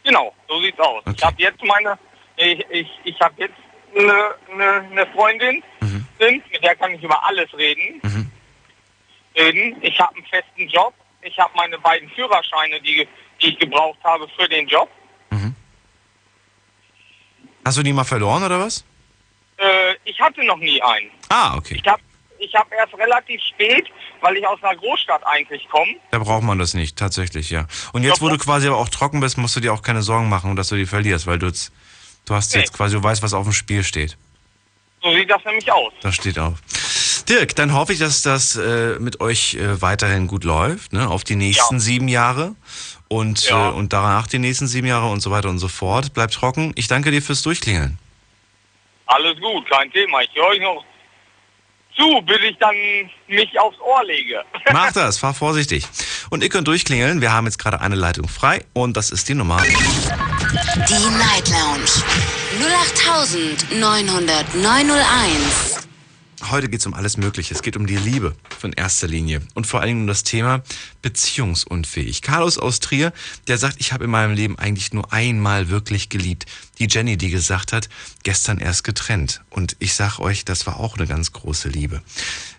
genau, so sieht's aus. Ich habe jetzt meine, ich, ich, ich habe jetzt eine, eine, eine Freundin, sind, mit der kann ich über alles reden. Reden. Ich habe einen festen Job. Ich habe meine beiden Führerscheine, die, die ich gebraucht habe für den Job. Hast du die mal verloren oder was? Äh, ich hatte noch nie einen. Ah, okay. Ich habe ich habe erst relativ spät, weil ich aus einer Großstadt eigentlich komme. Da braucht man das nicht, tatsächlich, ja. Und jetzt, wo du quasi aber auch trocken bist, musst du dir auch keine Sorgen machen, dass du die verlierst, weil du jetzt, du hast jetzt quasi, du weißt, was auf dem Spiel steht. So sieht das nämlich aus. Das steht auf. Dirk, dann hoffe ich, dass das äh, mit euch äh, weiterhin gut läuft, ne? Auf die nächsten sieben Jahre und, Ja. äh, und danach die nächsten sieben Jahre und so weiter und so fort. Bleibt trocken. Ich danke dir fürs Durchklingeln. Alles gut, kein Thema. Ich höre euch noch zu, bis ich dann mich aufs Ohr lege. Mach das, fahr vorsichtig. Und ihr könnt durchklingeln. Wir haben jetzt gerade eine Leitung frei und das ist die Nummer. Die Night Lounge 08901. Heute geht es um alles Mögliche. Es geht um die Liebe von erster Linie und vor allen Dingen um das Thema beziehungsunfähig. Carlos aus Trier, der sagt, ich habe in meinem Leben eigentlich nur einmal wirklich geliebt. Die Jenny, die gesagt hat, gestern erst getrennt. Und ich sag euch, das war auch eine ganz große Liebe.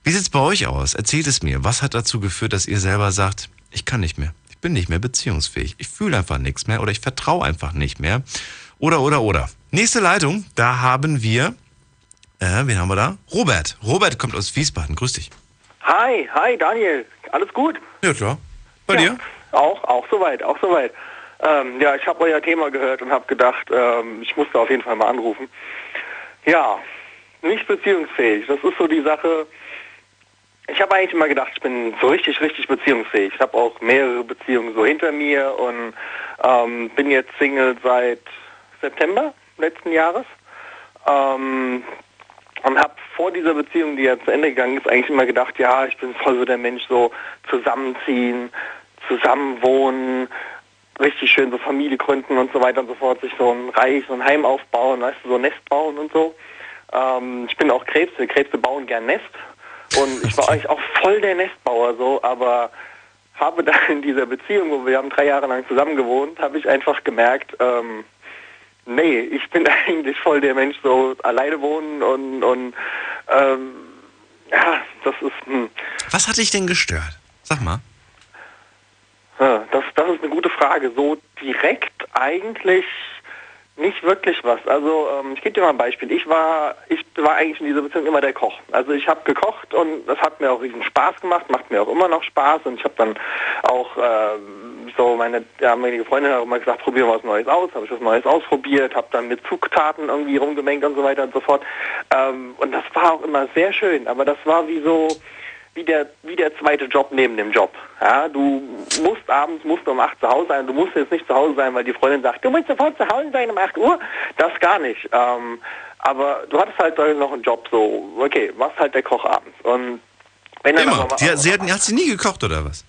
Wie sieht's bei euch aus? Erzählt es mir. Was hat dazu geführt, dass ihr selber sagt, ich kann nicht mehr. Ich bin nicht mehr beziehungsfähig. Ich fühle einfach nichts mehr oder ich vertraue einfach nicht mehr. Oder, oder, oder. Nächste Leitung, da haben wir, äh, wen haben wir da? Robert. Robert kommt aus Wiesbaden. Grüß dich. Hi, hi Daniel, alles gut? Ja, klar. Bei dir? Auch, auch soweit, auch soweit. Ähm, ja, ich habe euer Thema gehört und habe gedacht, ähm, ich musste auf jeden Fall mal anrufen. Ja, nicht beziehungsfähig, das ist so die Sache. Ich habe eigentlich immer gedacht, ich bin so richtig, richtig beziehungsfähig. Ich habe auch mehrere Beziehungen so hinter mir und ähm, bin jetzt Single seit September letzten Jahres. Ähm, und habe vor dieser Beziehung, die ja zu Ende gegangen ist, eigentlich immer gedacht, ja, ich bin voll so der Mensch, so zusammenziehen, zusammenwohnen, richtig schön so Familie gründen und so weiter und so fort, sich so ein Reich, so ein Heim aufbauen, weißt du, so ein Nest bauen und so. Ähm, ich bin auch Krebse, Krebse bauen gern Nest und ich war eigentlich auch voll der Nestbauer so, aber habe dann in dieser Beziehung, wo wir haben drei Jahre lang zusammen gewohnt, habe ich einfach gemerkt, ähm, nee, ich bin eigentlich voll der Mensch, so alleine wohnen und, und ähm, ja, das ist, hm, Was hat dich denn gestört? Sag mal. ja, das, das ist eine gute Frage. So direkt eigentlich nicht wirklich was. Also ähm, ich gebe dir mal ein Beispiel. Ich war, ich war eigentlich in dieser Beziehung immer der Koch. Also ich habe gekocht und das hat mir auch riesen Spaß gemacht, macht mir auch immer noch Spaß und ich habe dann auch ähm, so meine damalige Freundin hat auch immer gesagt, probier mal was Neues aus, habe ich was Neues ausprobiert, habe dann mit Zugtaten irgendwie rumgemengt und so weiter und so fort. Ähm, und das war auch immer sehr schön, aber das war wie so wie der, wie der zweite Job neben dem Job. Ja, du musst abends, musst um 8 zu Hause sein. Du musst jetzt nicht zu Hause sein, weil die Freundin sagt, du musst sofort zu Hause sein um 8 Uhr. Das gar nicht. Ähm, aber du hattest halt noch einen Job, so, okay, warst halt der Koch abends. Und wenn dann Immer. sie hat, hat sie nie gekocht oder was?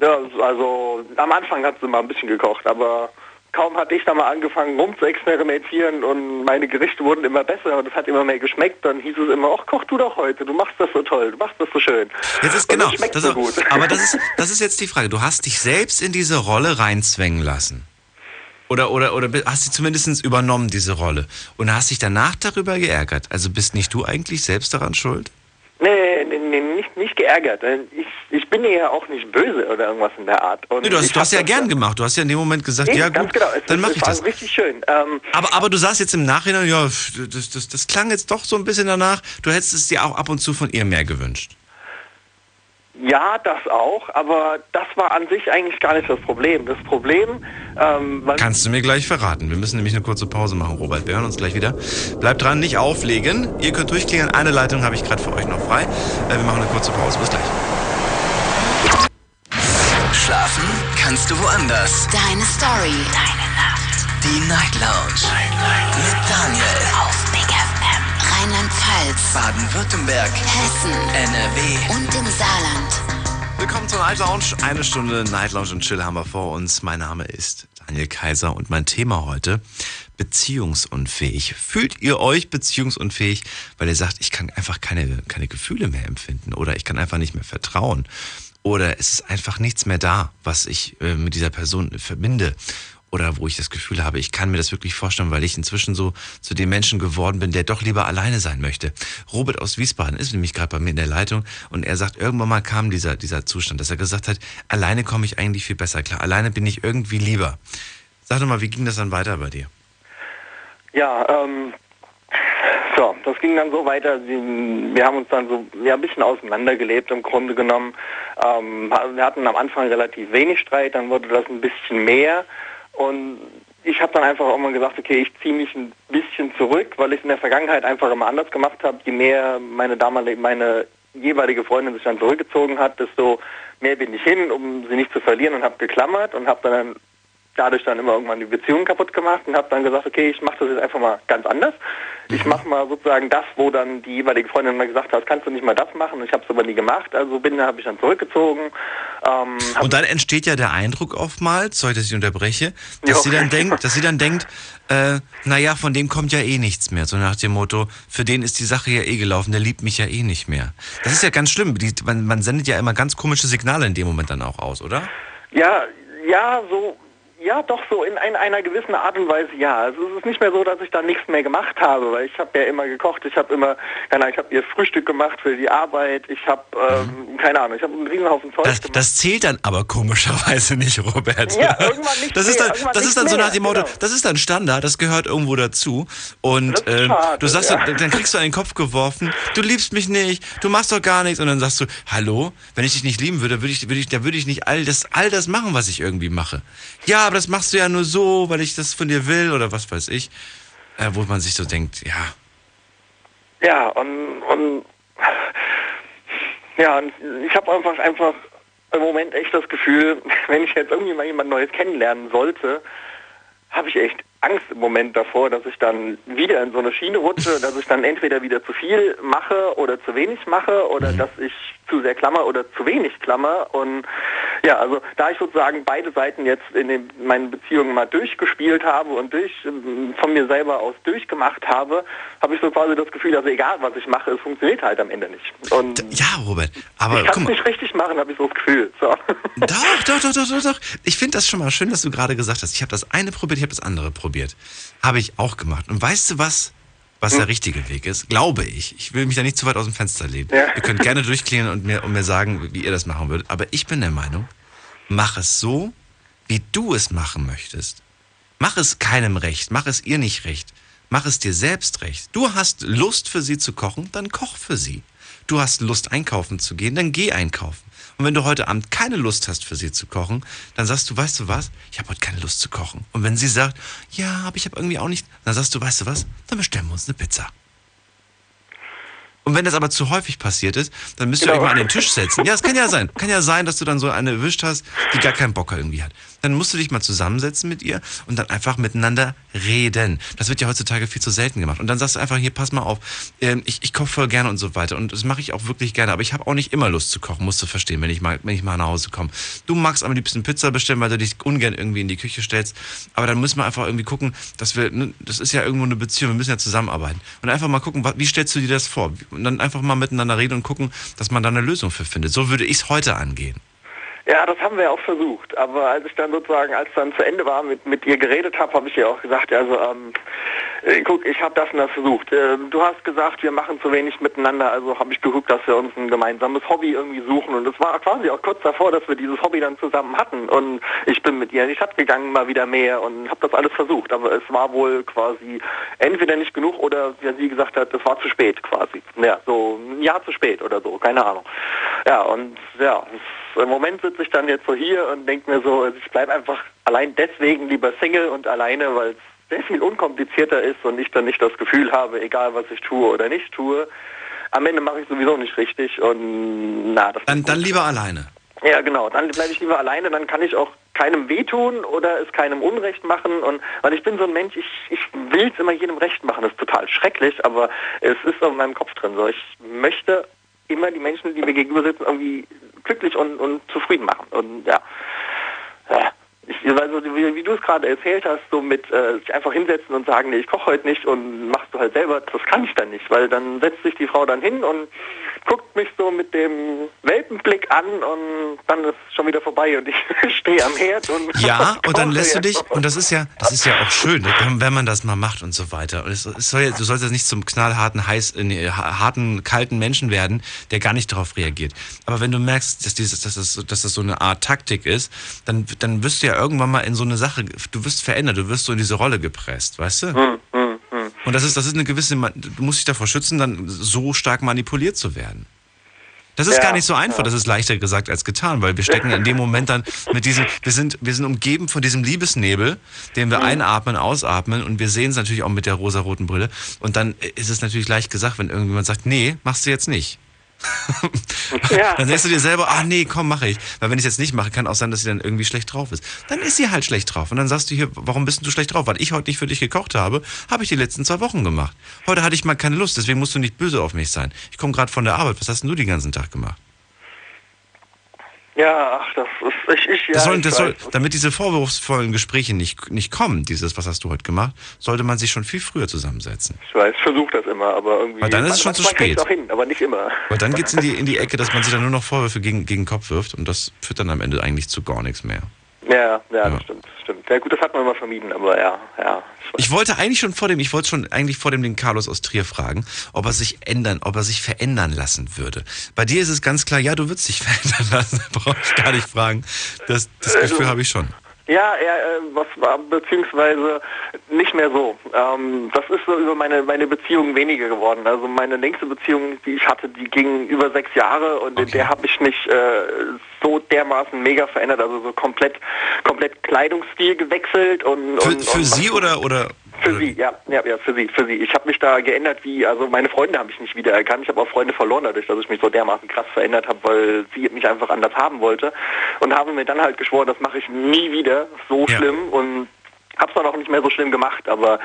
ja, also am Anfang hat sie mal ein bisschen gekocht, aber kaum hatte ich da mal angefangen rum zu experimentieren und meine Gerichte wurden immer besser und es hat immer mehr geschmeckt, dann hieß es immer, ach koch du doch heute, du machst das so toll, du machst das so schön. Jetzt ist genau. Das Das so gut. aber das ist, das ist jetzt die Frage. Du hast dich selbst in diese Rolle reinzwängen lassen. Oder, oder, oder hast sie zumindest übernommen, diese Rolle. Und hast dich danach darüber geärgert. Also bist nicht du eigentlich selbst daran schuld? Nee, nee nicht, nicht geärgert. Ich, ich bin ja auch nicht böse oder irgendwas in der Art. Nee, du hast, du hast ja gern gemacht. Du hast ja in dem Moment gesagt, ja gut, genau. Es, dann mache ich das. richtig schön. Ähm, Aber, aber du sagst jetzt im Nachhinein, ja, das, das, das klang jetzt doch so ein bisschen danach. Du hättest es dir auch ab und zu von ihr mehr gewünscht. Ja, das auch, aber das war an sich eigentlich gar nicht das Problem. Das Problem, ähm, Kannst du mir gleich verraten. Wir müssen nämlich eine kurze Pause machen, Robert. Wir hören uns gleich wieder. Bleibt dran, nicht auflegen. Ihr könnt durchklingeln. Eine Leitung habe ich gerade für euch noch frei. Äh, Wir machen eine kurze Pause. Bis gleich. Schlafen kannst du woanders. Deine Story. Deine Nacht. Die Night Lounge. Mit Daniel. Auf Big FM. Rheinland-Pfalz. Baden-Württemberg. Hessen. NRW. Und im Saarland. Willkommen zur Night Lounge. Eine Stunde Night Lounge und Chill haben wir vor uns. Mein Name ist Daniel Kaiser und mein Thema heute beziehungsunfähig. Fühlt ihr euch beziehungsunfähig, weil ihr sagt, ich kann einfach keine, keine Gefühle mehr empfinden oder ich kann einfach nicht mehr vertrauen oder es ist einfach nichts mehr da, was ich äh, mit dieser Person verbinde oder wo ich das Gefühl habe, ich kann mir das wirklich vorstellen, weil ich inzwischen so zu dem Menschen geworden bin, der doch lieber alleine sein möchte. Robert aus Wiesbaden ist nämlich gerade bei mir in der Leitung und er sagt, irgendwann mal kam dieser, dieser Zustand, dass er gesagt hat, alleine komme ich eigentlich viel besser klar, alleine bin ich irgendwie lieber. Sag doch mal, wie ging das dann weiter bei dir? Ja, ähm, So, das ging dann so weiter. Wir haben uns dann so ja, ein bisschen auseinandergelebt im Grunde genommen. Ähm, wir hatten am Anfang relativ wenig Streit, dann wurde das ein bisschen mehr. Und ich habe dann einfach auch mal gesagt, okay, ich ziehe mich ein bisschen zurück, weil ich in der Vergangenheit einfach immer anders gemacht habe. Je mehr meine damalige, meine jeweilige Freundin sich dann zurückgezogen hat, desto mehr bin ich hin, um sie nicht zu verlieren und habe geklammert und habe dann dadurch dann immer irgendwann die Beziehung kaputt gemacht und habe dann gesagt, okay, ich mache das jetzt einfach mal ganz anders. Ich mache mal sozusagen das, wo dann die jeweilige Freundin mal gesagt hat, kannst du nicht mal das machen? Ich habe es aber nie gemacht, also bin, habe ich dann zurückgezogen. Ähm, Und dann entsteht ja der Eindruck oftmals, sorry, dass ich unterbreche, dass jo. sie dann denkt, dass sie dann denkt, äh, naja, von dem kommt ja eh nichts mehr. So nach dem Motto, für den ist die Sache ja eh gelaufen, der liebt mich ja eh nicht mehr. Das ist ja ganz schlimm. Die, man, man sendet ja immer ganz komische Signale in dem Moment dann auch aus, oder? Ja, ja, so ja, doch so in, in, einer gewissen Art und Weise ja. Also es ist nicht mehr so, dass ich da nichts mehr gemacht habe, weil ich habe ja immer gekocht, ich habe immer, keine Ahnung, ich habe ihr Frühstück gemacht für die Arbeit, ich habe, ähm, keine Ahnung, ich habe einen Riesenhaufen Zeug das, gemacht. Das zählt dann aber komischerweise nicht, Robert. Ja, irgendwann nicht Das mehr, ist dann, das ist dann so nach dem Motto, genau. das ist dann Standard, das gehört irgendwo dazu. Und äh, schade, du sagst, ja. dann kriegst du an den Kopf geworfen, du liebst mich nicht, du machst doch gar nichts. Und dann sagst du, hallo, wenn ich dich nicht lieben würde, würde ich, würde ich, da würde ich nicht all das, all das machen, was ich irgendwie mache. Ja, aber das machst du ja nur so, weil ich das von dir will oder was weiß ich. Äh, wo man sich so denkt, ja, Ja, und, und ja, und ich habe einfach einfach im Moment echt das Gefühl, wenn ich jetzt irgendwie mal jemand Neues kennenlernen sollte, habe ich echt Angst im Moment davor, dass ich dann wieder in so eine Schiene rutsche, dass ich dann entweder wieder zu viel mache oder zu wenig mache oder dass ich zu sehr klammer oder zu wenig klammer. Und ja, also da ich sozusagen beide Seiten jetzt in den, meinen Beziehungen mal durchgespielt habe und durch ähm, von mir selber aus durchgemacht habe, habe ich so quasi das Gefühl, also egal was ich mache, es funktioniert halt am Ende nicht. Und ja, Robert, aber ich kann es nicht richtig machen, habe ich so das Gefühl. So. Doch, doch, doch, doch, doch, doch. Ich finde das schon mal schön, dass du gerade gesagt hast. Ich habe das eine probiert, ich habe das andere probiert. Habe ich auch gemacht. Und weißt du was? Was der richtige Weg ist, glaube ich. Ich will mich da nicht zu weit aus dem Fenster lehnen. Ja. Ihr könnt gerne durchklingeln und mir, und mir sagen, wie ihr das machen würdet. Aber ich bin der Meinung, mach es so, wie du es machen möchtest. Mach es keinem recht, mach es ihr nicht recht. Mach es dir selbst recht. Du hast Lust für sie zu kochen, dann koch für sie. Du hast Lust einkaufen zu gehen, dann geh einkaufen. Und wenn du heute Abend keine Lust hast für sie zu kochen, dann sagst du, weißt du was, ich habe heute keine Lust zu kochen. Und wenn sie sagt, ja, aber ich habe irgendwie auch nicht, dann sagst du, weißt du was, dann bestellen wir uns eine Pizza. Und wenn das aber zu häufig passiert ist, dann müsst ihr Genau. euch mal an den Tisch setzen. Ja, es kann ja sein. Kann ja sein, dass du dann so eine erwischt hast, die gar keinen Bock irgendwie hat. Dann musst du dich mal zusammensetzen mit ihr und dann einfach miteinander reden. Das wird ja heutzutage viel zu selten gemacht. Und dann sagst du einfach, hier, pass mal auf, ähm, ich, ich koche voll gerne und so weiter. Und das mache ich auch wirklich gerne. Aber ich habe auch nicht immer Lust zu kochen, musst du verstehen, wenn ich mal, wenn ich mal nach Hause komme. Du magst am liebsten Pizza bestellen, weil du dich ungern irgendwie in die Küche stellst. Aber dann müssen wir einfach irgendwie gucken, dass wir, ne, das ist ja irgendwo eine Beziehung, wir müssen ja zusammenarbeiten. Und einfach mal gucken, wie stellst du dir das vor? Und dann einfach mal miteinander reden und gucken, dass man da eine Lösung für findet. So würde ich es heute angehen. Ja, das haben wir auch versucht. Aber als ich dann sozusagen, als dann zu Ende war, mit, mit ihr geredet habe, habe ich ihr auch gesagt, also ähm, äh, guck, ich habe das und das versucht. Ähm, du hast gesagt, wir machen zu wenig miteinander, also habe ich geguckt, dass wir uns ein gemeinsames Hobby irgendwie suchen. Und es war quasi auch kurz davor, dass wir dieses Hobby dann zusammen hatten. Und ich bin mit ihr in die Stadt gegangen, mal wieder mehr und habe das alles versucht. Aber es war wohl quasi entweder nicht genug oder, wie sie gesagt hat, es war zu spät quasi. Ja, so ein Jahr zu spät oder so, keine Ahnung. Ja, und ja, im Moment sitze ich dann jetzt so hier und denke mir so, ich bleibe einfach allein deswegen lieber Single und alleine, weil es sehr viel unkomplizierter ist und ich dann nicht das Gefühl habe, egal was ich tue oder nicht tue, am Ende mache ich sowieso nicht richtig und na, das Dann, dann lieber alleine. ja, genau. Dann bleibe ich lieber alleine, dann kann ich auch keinem wehtun oder es keinem Unrecht machen. Und weil ich bin so ein Mensch, ich, ich will es immer jedem recht machen. Das ist total schrecklich, aber es ist auf meinem Kopf drin. So, ich möchte immer die Menschen, die mir gegenüber sitzen, irgendwie glücklich und, und zufrieden machen. Und ja. ja. Ich, also, wie, wie du es gerade erzählt hast, so mit äh, sich einfach hinsetzen und sagen, nee, ich koche heute nicht und machst du halt selber, das kann ich dann nicht, weil dann setzt sich die Frau dann hin und guckt mich so mit dem Welpenblick an und dann ist schon wieder vorbei und ich stehe am Herd und Ja, und dann lässt du dich, und das ist ja, das ist ja auch schön, wenn wenn man das mal macht und so weiter. Und es, es soll ja, du sollst jetzt nicht zum knallharten, heiß, äh, nee, ha- harten, kalten Menschen werden, der gar nicht darauf reagiert. Aber wenn du merkst, dass, dieses, dass, das, dass das so eine Art Taktik ist, dann, dann wirst du ja irgendwann mal in so eine Sache, du wirst verändert, du wirst so in diese Rolle gepresst, weißt du? Hm, hm, hm. Und das ist, das ist eine gewisse, du musst dich davor schützen, dann so stark manipuliert zu werden. Das ist Ja, gar nicht so einfach, ja. das ist leichter gesagt als getan, weil wir stecken in dem Moment dann mit diesem, wir sind, wir sind umgeben von diesem Liebesnebel, den Mhm. wir einatmen, ausatmen und wir sehen es natürlich auch mit der rosaroten Brille. Und dann ist es natürlich leicht gesagt, wenn irgendjemand sagt, nee, machst du jetzt nicht. Ja. Dann denkst du dir selber, ah nee, komm, mache ich. Weil wenn ich es jetzt nicht mache, kann auch sein, dass sie dann irgendwie schlecht drauf ist. Dann ist sie halt schlecht drauf. Und dann sagst du hier, warum bist du schlecht drauf? Weil ich heute nicht für dich gekocht habe, habe ich die letzten zwei Wochen gemacht. Heute hatte ich mal keine Lust, deswegen musst du nicht böse auf mich sein. Ich komme gerade von der Arbeit. Was hast denn du den ganzen Tag gemacht? Ja, ach, das ist, ich, ich, ja, Das soll, das soll, damit diese vorwurfsvollen Gespräche nicht, nicht kommen, dieses, was hast du heute gemacht, sollte man sich schon viel früher zusammensetzen. Ich weiß, ich versuche das immer, aber irgendwie. Aber dann ist es schon man, zu man spät. auch hin, aber nicht immer. Weil dann geht's in die, in die Ecke, dass man sich dann nur noch Vorwürfe gegen, gegen den Kopf wirft und das führt dann am Ende eigentlich zu gar nichts mehr. Ja, ja, das stimmt, das stimmt. Ja gut, das hat man immer vermieden, aber ja, ja. Ich wollte eigentlich schon vor dem, ich wollte schon eigentlich vor dem den Carlos aus Trier fragen, ob er sich ändern, ob er sich verändern lassen würde. Bei dir ist es ganz klar, ja, du würdest dich verändern lassen, brauche ich gar nicht fragen. Das, das Gefühl habe ich schon. Ja, ja, äh, was war, beziehungsweise nicht mehr so. Ähm, das ist so über meine, meine Beziehung weniger geworden. Also meine längste Beziehung, die ich hatte, die ging über sechs Jahre und in der habe ich mich äh, so dermaßen mega verändert, also so komplett, komplett Kleidungsstil gewechselt und, Für, und, für und sie oder, oder für sie, ja, ja, ja, für sie, für sie. Ich habe mich da geändert wie, also meine Freunde habe ich nicht wiedererkannt. Ich habe auch Freunde verloren dadurch, dass ich mich so dermaßen krass verändert habe, weil sie mich einfach anders haben wollte und habe mir dann halt geschworen, das mache ich nie wieder so schlimm und hab's dann auch nicht mehr so schlimm gemacht, aber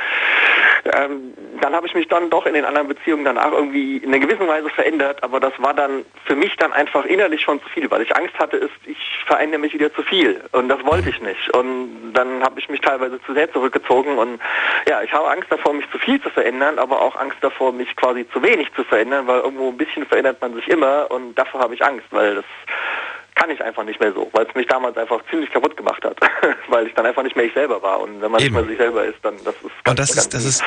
ähm, dann habe ich mich dann doch in den anderen Beziehungen danach irgendwie in einer gewissen Weise verändert, aber das war dann für mich dann einfach innerlich schon zu viel, weil ich Angst hatte, ist, ich verändere mich wieder zu viel. Und das wollte ich nicht. Und dann habe ich mich teilweise zu sehr zurückgezogen. Und ja, ich habe Angst davor, mich zu viel zu verändern, aber auch Angst davor, mich quasi zu wenig zu verändern, weil irgendwo ein bisschen verändert man sich immer. Und davor habe ich Angst, weil das kann ich einfach nicht mehr so, weil es mich damals einfach ziemlich kaputt gemacht hat, weil ich dann einfach nicht mehr ich selber war und wenn man Eben. nicht mehr sich selber ist, dann das ist Und das ist, das ist,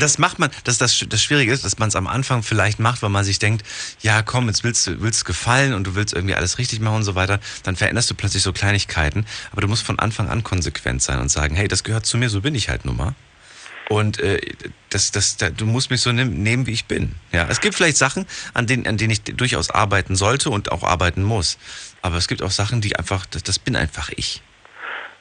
das macht man, das, das, das Schwierige ist, dass man es am Anfang vielleicht macht, weil man sich denkt, ja komm, jetzt willst du willst gefallen und du willst irgendwie alles richtig machen und so weiter, dann veränderst du plötzlich so Kleinigkeiten, aber du musst von Anfang an konsequent sein und sagen, hey, das gehört zu mir, so bin ich halt nun mal. Und äh, das, das, da, du musst mich so nehmen, nehmen, wie ich bin. Ja, es gibt vielleicht Sachen, an denen, an denen ich durchaus arbeiten sollte und auch arbeiten muss. Aber es gibt auch Sachen, die einfach, das, das bin einfach ich.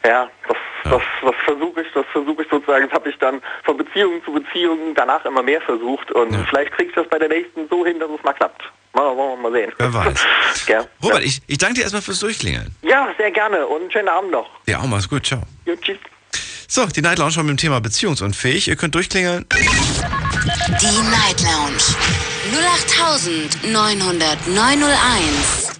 Ja, das, das, das versuche ich, das versuche ich sozusagen, das habe ich dann von Beziehung zu Beziehung danach immer mehr versucht und vielleicht kriege ich das bei der nächsten so hin, dass es mal klappt. Mal, wollen wir mal sehen. Wer weiß. Ja, Robert, ich, ich danke dir erstmal fürs Durchklingeln. ja, sehr gerne und schönen Abend noch. Ja, auch mach's gut, ciao. Jo, tschüss. So, die Night Lounge schon mit dem Thema beziehungsunfähig. Ihr könnt durchklingeln. Die Night Lounge 0890901.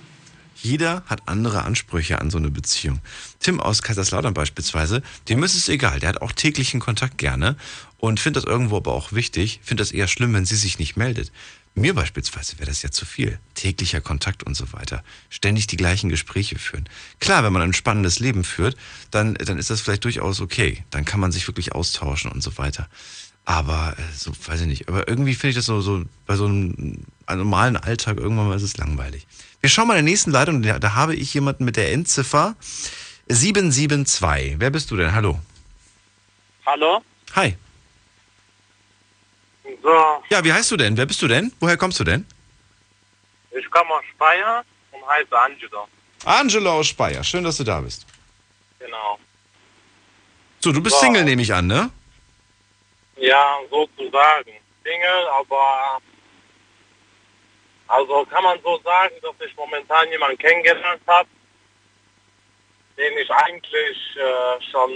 Jeder hat andere Ansprüche an so eine Beziehung. Tim aus Kaiserslautern beispielsweise, dem ist es egal. Der hat auch täglichen Kontakt gerne und findet das irgendwo aber auch wichtig. Findet das eher schlimm, wenn sie sich nicht meldet. Mir beispielsweise wäre das ja zu viel. Täglicher Kontakt und so weiter. Ständig die gleichen Gespräche führen. Klar, wenn man ein spannendes Leben führt, dann, dann ist das vielleicht durchaus okay. Dann kann man sich wirklich austauschen und so weiter. Aber, äh, so, weiß ich nicht. Aber irgendwie finde ich das so, so bei so einem normalen Alltag irgendwann mal ist es langweilig. Wir schauen mal in der nächsten Leitung. Da, da habe ich jemanden mit der Endziffer 772. Wer bist du denn? Hallo. Hallo? Hi. So, Ja, wie heißt du denn? Wer bist du denn? Woher kommst du denn? ich komme aus Speyer und heiße Angelo. Angelo aus Speyer. Schön, dass du da bist. Genau. So, du bist So. Single, nehme ich an, ne? Ja, sozusagen. Single, aber also kann man so sagen, dass ich momentan jemanden kennengelernt habe, den ich eigentlich äh, schon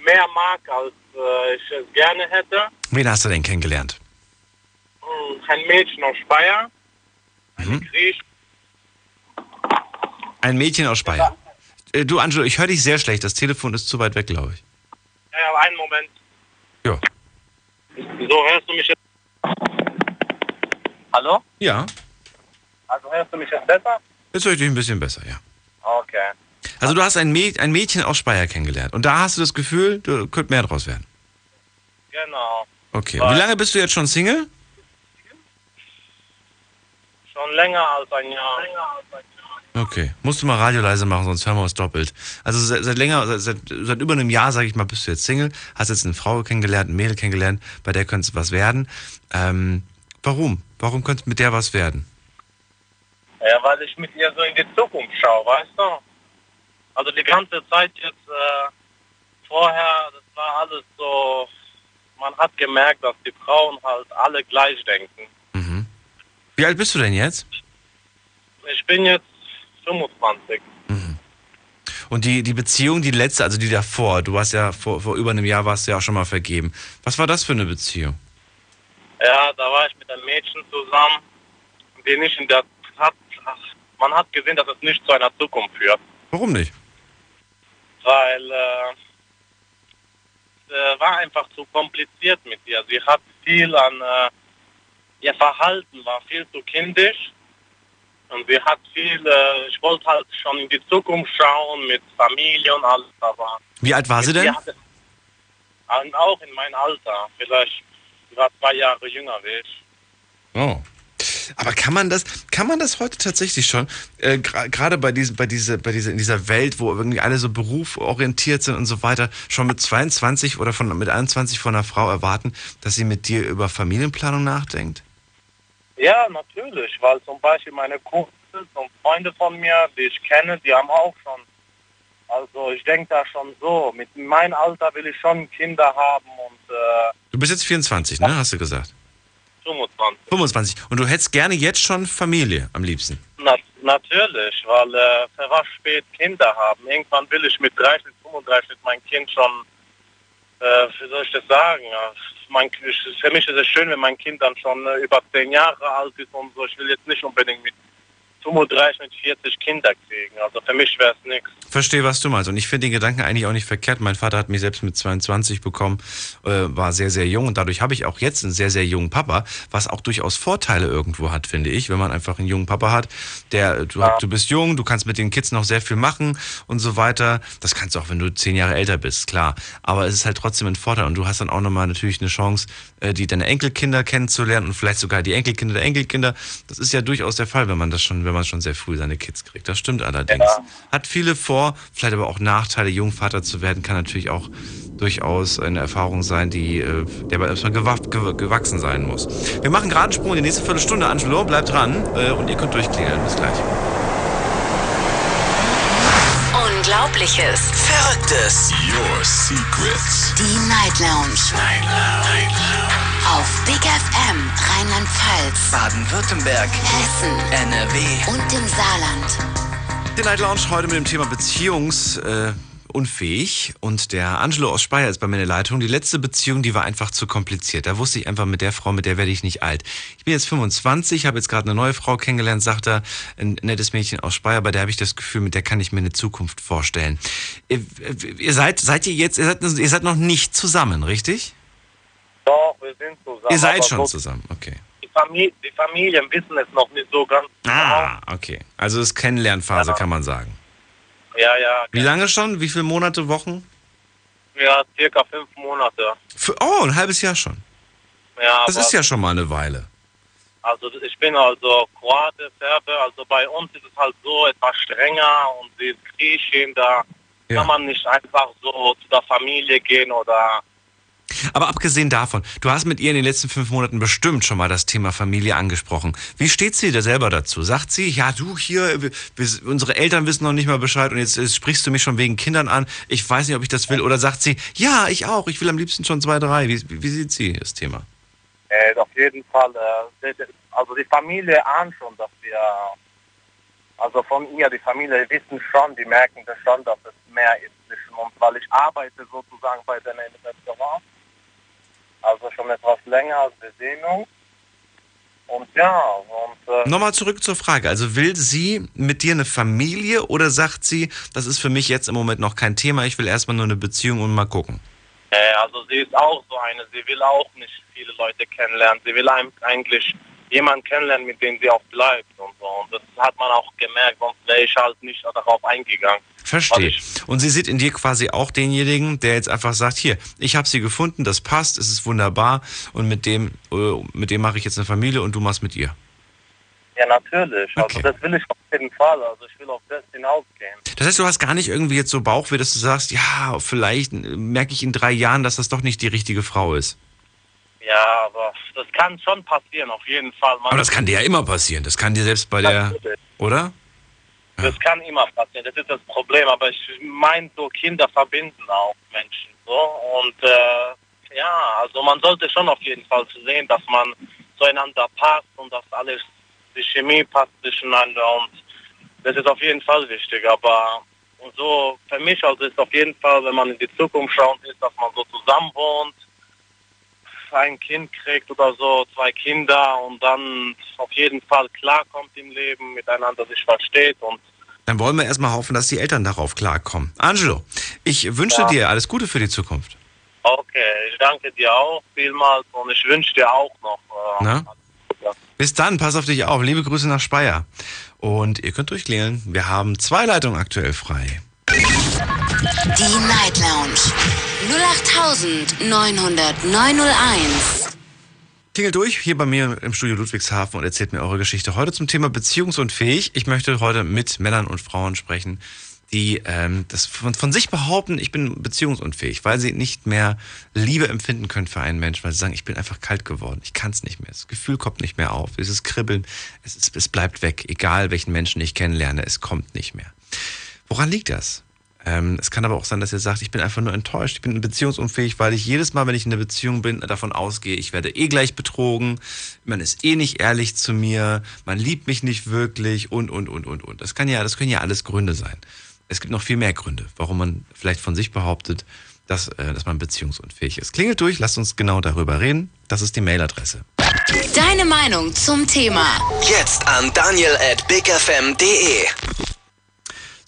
mehr mag, als äh, ich es gerne hätte. Wen hast du denn kennengelernt? Hm, Ein Mädchen aus Speyer, Mhm. Ein Mädchen aus Speyer. Äh, Du, Angelo, ich höre dich sehr schlecht. Das Telefon ist zu weit weg, glaube ich. Ja, einen Moment. Ja. So, hörst du mich jetzt? Hallo? Ja, Also hörst du mich jetzt besser? jetzt höre ich dich ein bisschen besser, ja. Okay. Also du hast ein, Mäd ein Mädchen aus Speyer kennengelernt. Und da hast du das Gefühl, da könnte mehr draus werden. Genau. Okay. Und wie lange bist du jetzt schon Single? Schon länger als ein Jahr. Okay. Musst du mal Radio leise machen, sonst hören wir uns doppelt. Also seit, seit länger, seit, seit, seit über einem Jahr, sage ich mal, bist du jetzt Single, hast jetzt eine Frau kennengelernt, ein Mädel kennengelernt, bei der könnte es was werden. Ähm, warum? Warum könnte mit der was werden? Ja, weil ich mit ihr so in die Zukunft schaue, weißt du? Also die ganze Zeit jetzt äh, vorher, das war alles so, man hat gemerkt, dass die Frauen halt alle gleich denken. Wie alt bist du denn jetzt? Ich bin jetzt 25. Und die, die Beziehung, die letzte, also die davor, du warst ja vor, vor über einem Jahr warst du ja auch schon mal vergeben. Was war das für eine Beziehung? Ja, da war ich mit einem Mädchen zusammen, die nicht in der hat, ach, man hat gesehen, dass es nicht zu einer Zukunft führt. Warum nicht? weil äh, es äh, war einfach zu kompliziert mit ihr. Sie hat viel an, äh, ihr Verhalten war viel zu kindisch und sie hat viel, äh, ich wollte halt schon in die Zukunft schauen mit Familie und alles, aber Wie alt war sie denn? hatte- auch in meinem Alter, vielleicht, sie war zwei Jahre jünger wie ich. Oh. Aber kann man das, kann man das heute tatsächlich schon, äh, gerade bei diesem, bei dieser, bei dieser, in dieser Welt, wo irgendwie alle so beruforientiert sind und so weiter, schon mit 22 oder von, mit 21 von einer Frau erwarten, dass sie mit dir über Familienplanung nachdenkt? Ja, natürlich, weil zum Beispiel meine Kumpels und Freunde von mir, die ich kenne, die haben auch schon. Also ich denke da schon so, mit meinem Alter will ich schon Kinder haben und äh, Du bist jetzt 24, ne? Hast du gesagt? 25. 25. Und du hättest gerne jetzt schon Familie am liebsten. Na, natürlich, weil äh, für was spät Kinder haben. Irgendwann will ich mit 30, 35 mein Kind schon, äh, wie soll ich das sagen? Ja, Mein, ich, für mich ist es schön, wenn mein Kind dann schon äh, über 10 Jahre alt ist und so. Ich will jetzt nicht unbedingt mit 35, mit 40 Kinder kriegen. Also für mich wäre es nichts. Verstehe, was du meinst. Und ich finde den Gedanken eigentlich auch nicht verkehrt. Mein Vater hat mich selbst mit 22 bekommen, äh, war sehr, sehr jung. Und dadurch habe ich auch jetzt einen sehr, sehr jungen Papa, was auch durchaus Vorteile irgendwo hat, finde ich, wenn man einfach einen jungen Papa hat, der, du, du bist jung, du kannst mit den Kids noch sehr viel machen und so weiter. Das kannst du auch, wenn du zehn Jahre älter bist, klar. Aber es ist halt trotzdem ein Vorteil. Und du hast dann auch nochmal natürlich eine Chance, äh, die deine Enkelkinder kennenzulernen und vielleicht sogar die Enkelkinder der Enkelkinder. Das ist ja durchaus der Fall, wenn man das schon, wenn man schon sehr früh seine Kids kriegt. Das stimmt allerdings. Hat viele Vor-, vielleicht aber auch Nachteile. Jungvater zu werden kann natürlich auch durchaus eine Erfahrung sein, die, äh, der aber erstmal gewa gew gewachsen sein muss. Wir machen gerade einen Sprung in die nächste Viertelstunde. Angelo, bleibt dran äh, und ihr könnt durchklingeln. Bis gleich. Unglaubliches. Verrücktes. Your Secrets. Die Night Lounge. Night Lounge. Auf Big FM Rheinland-Pfalz, Baden-Württemberg. Hessen NRW. und im Saarland. Die Night Lounge heute mit dem Thema Beziehungsunfähig. Äh, unfähig. und der Angelo aus Speyer ist bei mir in der Leitung. Die letzte Beziehung, die war einfach zu kompliziert. Da wusste ich einfach, mit der Frau, mit der werde ich nicht alt. Ich bin jetzt 25, habe jetzt gerade eine neue Frau kennengelernt, sagt er, ein nettes Mädchen aus Speyer, bei der habe ich das Gefühl, mit der kann ich mir eine Zukunft vorstellen. Ihr, ihr seid, seid ihr jetzt, ihr seid, ihr seid noch nicht zusammen, richtig? Doch, wir sind zusammen. ihr seid schon zusammen, okay. Die, Familie, die Familien wissen es noch nicht so ganz Ah, okay. Also es ist Kennenlernphase, Ja. kann man sagen. genau. Ja, ja, Wie lange schon? Wie viele Monate, Wochen? ja, circa fünf Monate. Für, oh, ein halbes Jahr schon. Ja, Das ist ja schon mal eine Weile. Also ich bin also Kroate, Serbe, also bei uns ist es halt so etwas strenger und sie ist Griechin, da Ja. kann man nicht einfach so zu der Familie gehen oder Aber abgesehen davon, du hast mit ihr in den letzten fünf Monaten bestimmt schon mal das Thema Familie angesprochen. Wie steht sie da selber dazu? Sagt sie, ja du hier, wir, unsere Eltern wissen noch nicht mal Bescheid und jetzt, jetzt sprichst du mich schon wegen Kindern an. Ich weiß nicht, ob ich das will. Oder sagt sie, ja, ich auch, ich will am liebsten schon zwei, drei. Wie, wie sieht sie das Thema? äh, auf jeden Fall, äh, also die Familie ahnt schon, dass wir, also von ihr, die Familie wissen schon, die merken das schon, dass es mehr ist zwischen uns, weil ich arbeite sozusagen bei denen im Restaurant, also schon etwas länger als uns. Und ja, und äh, Nochmal zurück zur Frage. Also will sie mit dir eine Familie oder sagt sie, das ist für mich jetzt im Moment noch kein Thema, ich will erstmal nur eine Beziehung und mal gucken? Äh, also sie ist auch so eine, sie will auch nicht viele Leute kennenlernen. Sie will eigentlich jemanden kennenlernen, mit dem sie auch bleibt und so. Und das hat man auch gemerkt, sonst wäre ich halt nicht darauf eingegangen. Verstehe. Und sie sieht in dir quasi auch denjenigen, der jetzt einfach sagt, hier, ich habe sie gefunden, das passt, es ist wunderbar und mit dem, äh, mit dem mache ich jetzt eine Familie und du machst mit ihr. Ja, natürlich. Also das will ich auf jeden Fall. Also ich will auf das hinausgehen. Das heißt, du hast gar nicht irgendwie jetzt so Bauchweh, dass du sagst, ja, vielleicht merke ich in drei Jahren, dass das doch nicht die richtige Frau ist. Ja, aber das kann schon passieren, auf jeden Fall. Man Aber das kann dir ja immer passieren. Das kann dir selbst bei der, oder? Das kann immer passieren, das ist das Problem. Aber ich meine, so Kinder verbinden auch Menschen. So. Und äh, ja, also man sollte schon auf jeden Fall sehen, dass man zueinander passt und dass alles, die Chemie passt zwischeneinander. Und das ist auf jeden Fall wichtig. Aber und so für mich also ist auf jeden Fall, wenn man in die Zukunft schaut, ist, dass man so zusammen wohnt, ein Kind kriegt oder so, zwei Kinder und dann auf jeden Fall klarkommt im Leben, miteinander sich versteht und Dann wollen wir erstmal hoffen, dass die Eltern darauf klarkommen. Angelo, ich wünsche Ja. dir alles Gute für die Zukunft. okay, ich danke dir auch vielmals und ich wünsche dir auch noch. Äh, Na? Bis dann, pass auf dich auf. Liebe Grüße nach Speyer. Und ihr könnt durchklären, wir haben zwei Leitungen aktuell frei. Die Night Lounge 08901. Klingelt durch hier bei mir im Studio Ludwigshafen und erzählt mir eure Geschichte. Heute zum Thema beziehungsunfähig. Ich möchte heute mit Männern und Frauen sprechen, die ähm, das von, von sich behaupten, ich bin beziehungsunfähig, weil sie nicht mehr Liebe empfinden können für einen Menschen, weil sie sagen, ich bin einfach kalt geworden, ich kann es nicht mehr, das Gefühl kommt nicht mehr auf, dieses Kribbeln, es, ist, es bleibt weg, egal welchen Menschen ich kennenlerne, es kommt nicht mehr. Woran liegt das? Ähm, es kann aber auch sein, dass ihr sagt, ich bin einfach nur enttäuscht, ich bin beziehungsunfähig, weil ich jedes Mal, wenn ich in einer Beziehung bin, davon ausgehe, ich werde eh gleich betrogen, man ist eh nicht ehrlich zu mir, man liebt mich nicht wirklich und, und, und, und, und. Das kann ja, das können ja alles Gründe sein. Es gibt noch viel mehr Gründe, warum man vielleicht von sich behauptet, dass, äh, dass man beziehungsunfähig ist. Klingelt durch, lasst uns genau darüber reden. Das ist die Mailadresse. Deine Meinung zum Thema. Jetzt an daniel at bigfm.de.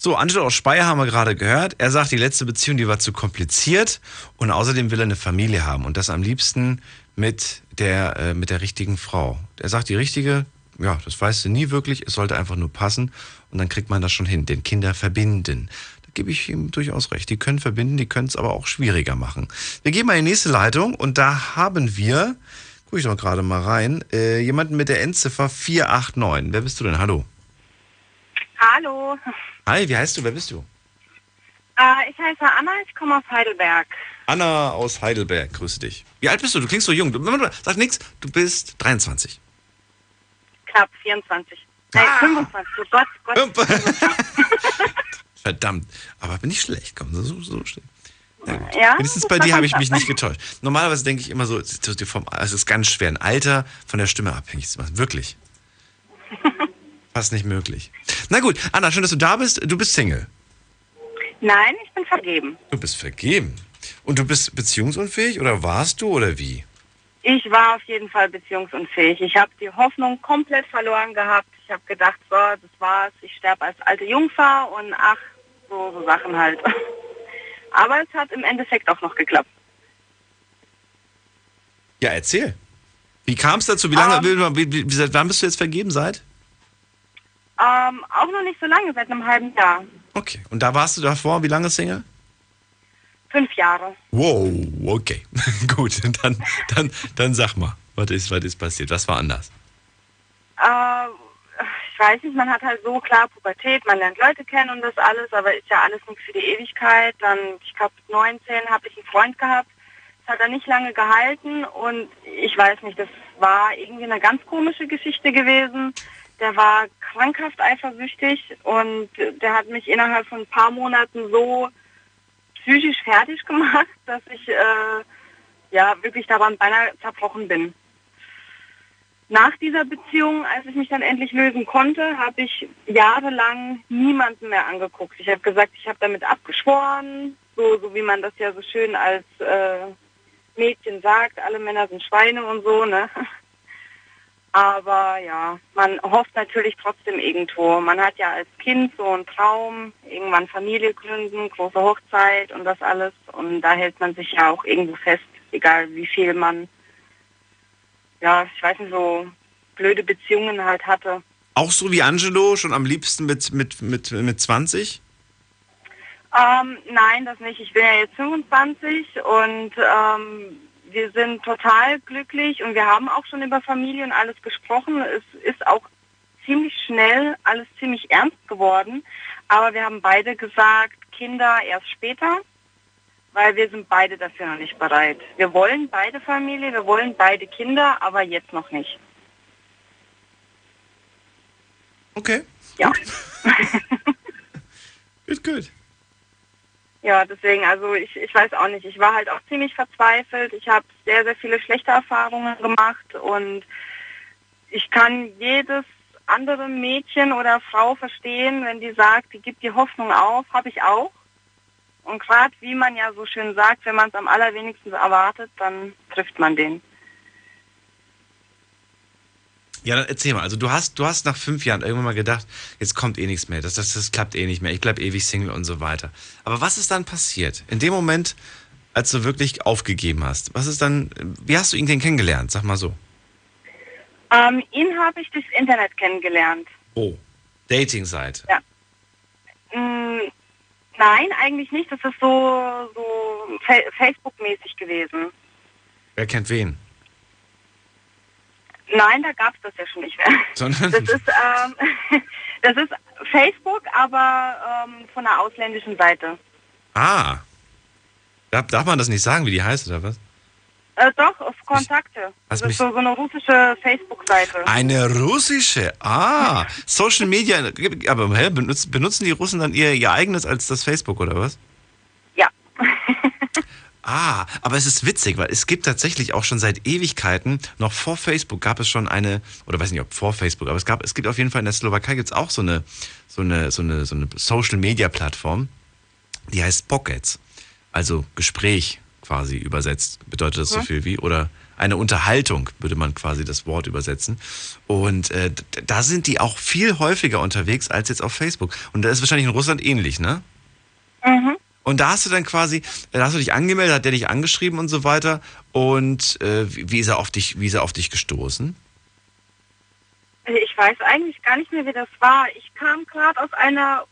So, Angelo aus Speyer haben wir gerade gehört. Er sagt, die letzte Beziehung, die war zu kompliziert und außerdem will er eine Familie haben und das am liebsten mit der, äh, mit der richtigen Frau. Er sagt, die richtige, ja, das weißt du nie wirklich, es sollte einfach nur passen und dann kriegt man das schon hin, den Kinder verbinden. Da gebe ich ihm durchaus recht. Die können verbinden, die können es aber auch schwieriger machen. Wir gehen mal in die nächste Leitung und da haben wir, gucke ich doch gerade mal rein, äh, jemanden mit der Endziffer 489. Wer bist du denn? Hallo. Hallo, Hi, wie heißt du? Wer bist du? äh, ich heiße Anna, ich komme aus Heidelberg. Anna aus Heidelberg, grüße dich. Wie alt bist du? Du klingst so jung. Du, sag nix, du bist 23. Knapp 24. Nee, 25. Oh Gott, Gott. Verdammt. Aber bin ich schlecht. Komm, so, so, schlecht. Ja, Wenigstens bei dir habe ich mich nicht getäuscht. Normalerweise denke ich immer so, es ist ganz schwer, ein Alter von der Stimme abhängig zu machen. Wirklich. Fast nicht möglich. Na gut, Anna, schön, dass du da bist. Du bist Single. Nein, ich bin vergeben. Du bist vergeben. Und du bist beziehungsunfähig oder warst du oder wie? Ich war auf jeden Fall beziehungsunfähig. Ich habe die Hoffnung komplett verloren gehabt. Ich habe gedacht, so, das war's. Ich sterbe als alte Jungfer und ach, so, so Sachen halt. Aber es hat im Endeffekt auch noch geklappt. Ja, erzähl. Wie kam es dazu? Wie lange, wie, wie, wie, seit wann bist du jetzt vergeben? Seit? Ähm, auch noch nicht so lange, seit einem halben Jahr. Okay. Und da warst du davor, wie lange Single? Fünf Jahre. Wow, okay. Gut, dann, dann, dann sag mal, was ist, was ist passiert? Was war anders? Äh, ich weiß nicht, man hat halt so klar Pubertät, man lernt Leute kennen und das alles, aber ist ja alles nicht für die Ewigkeit. Dann, ich glaube, mit 19 habe ich einen Freund gehabt. Das hat er nicht lange gehalten und ich weiß nicht, das war irgendwie eine ganz komische Geschichte gewesen. Der war krankhaft eifersüchtig und der hat mich innerhalb von ein paar Monaten so psychisch fertig gemacht, dass ich äh, ja wirklich daran beinahe zerbrochen bin. Nach dieser Beziehung, als ich mich dann endlich lösen konnte, habe ich jahrelang niemanden mehr angeguckt. Ich habe gesagt, ich habe damit abgeschworen, so, so wie man das ja so schön als äh, Mädchen sagt, alle Männer sind Schweine und so, ne? Aber ja, man hofft natürlich trotzdem irgendwo. Man hat ja als Kind so einen Traum, irgendwann Familie gründen, große Hochzeit und das alles. Und da hält man sich ja auch irgendwo fest, egal wie viel man, ja, ich weiß nicht, so blöde Beziehungen halt hatte. Auch so wie Angelo, schon am liebsten mit, mit, mit, mit 20? Ähm, nein, das nicht. Ich bin ja jetzt 25 und ähm, wir sind total glücklich und wir haben auch schon über Familie und alles gesprochen. Es ist auch ziemlich schnell alles ziemlich ernst geworden. Aber wir haben beide gesagt, Kinder erst später, weil wir sind beide dafür noch nicht bereit. Wir wollen beide Familie, wir wollen beide Kinder, aber jetzt noch nicht. Okay. Ja. Gut, gut. Ja, deswegen, also ich, ich weiß auch nicht. Ich war halt auch ziemlich verzweifelt. Ich habe sehr, sehr viele schlechte Erfahrungen gemacht und ich kann jedes andere Mädchen oder Frau verstehen, wenn die sagt, die gibt die Hoffnung auf, habe ich auch. Und gerade wie man ja so schön sagt, wenn man es am allerwenigsten erwartet, dann trifft man den. Ja, dann erzähl mal. Also du hast, du hast nach fünf Jahren irgendwann mal gedacht, jetzt kommt eh nichts mehr, das, das, das klappt eh nicht mehr, ich bleib ewig Single und so weiter. Aber was ist dann passiert? In dem Moment, als du wirklich aufgegeben hast, was ist dann, wie hast du ihn denn kennengelernt? Sag mal so. Ähm, ihn habe ich durchs Internet kennengelernt. Oh, Dating-Seite. Ja. Mm, nein, eigentlich nicht. Das ist so, so Fa Facebook-mäßig gewesen. Wer kennt wen? Nein, da gab es das ja schon nicht mehr. Sondern? Das ist, ähm, das ist Facebook, aber ähm, von einer ausländischen Seite. Ah. Darf, darf man das nicht sagen, wie die heißt oder was? Äh, doch, auf Kontakte. Das ist so, so eine russische Facebook-Seite. Eine russische. Ah, Social Media. Aber hä, benutzen, benutzen die Russen dann ihr, ihr eigenes als das Facebook oder was? Ah, aber es ist witzig, weil es gibt tatsächlich auch schon seit Ewigkeiten, noch vor Facebook gab es schon eine, oder weiß nicht, ob vor Facebook, aber es gab, es gibt auf jeden Fall in der Slowakei gibt es auch so eine, so eine, so eine, so eine Social Media Plattform, die heißt Pockets. Also Gespräch quasi übersetzt, bedeutet das so Mhm. viel wie, oder eine Unterhaltung, würde man quasi das Wort übersetzen. Und äh, da sind die auch viel häufiger unterwegs als jetzt auf Facebook. Und da ist wahrscheinlich in Russland ähnlich, ne? Mhm. Und da hast du dann quasi, da hast du dich angemeldet, hat der dich angeschrieben und so weiter. Und äh, wie, ist er auf dich, wie ist er auf dich gestoßen? Ich weiß eigentlich gar nicht mehr, wie das war. Ich kam gerade aus einer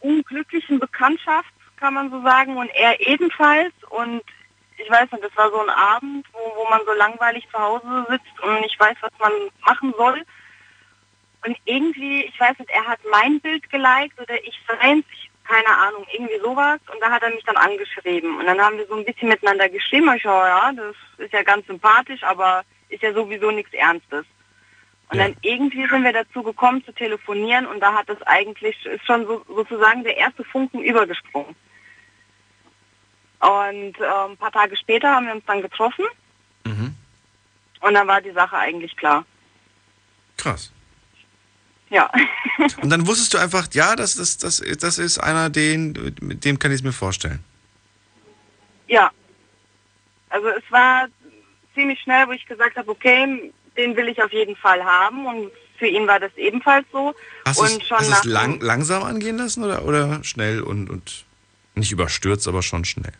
unglücklichen Bekanntschaft, kann man so sagen, und er ebenfalls. Und ich weiß nicht, das war so ein Abend, wo, wo man so langweilig zu Hause sitzt und nicht weiß, was man machen soll. Und irgendwie, ich weiß nicht, er hat mein Bild geliked oder ich seins, ich, keine Ahnung, irgendwie sowas. Und da hat er mich dann angeschrieben. Und dann haben wir so ein bisschen miteinander geschrieben. Ich schaue, ja, das ist ja ganz sympathisch, aber ist ja sowieso nichts Ernstes. Und dann irgendwie sind wir dazu gekommen zu telefonieren und da hat es eigentlich, ist schon so, sozusagen der erste Funken übergesprungen. Und äh, ein paar Tage später haben wir uns dann getroffen und dann war die Sache eigentlich klar. Krass. Ja. Und dann wusstest du einfach, ja, das, das, das, das ist einer, den, mit dem kann ich es mir vorstellen. Ja. Also es war ziemlich schnell, wo ich gesagt habe, okay, den will ich auf jeden Fall haben und für ihn war das ebenfalls so. Hast du und schon hast es lang, langsam angehen lassen oder, oder schnell und, und nicht überstürzt, aber schon schnell?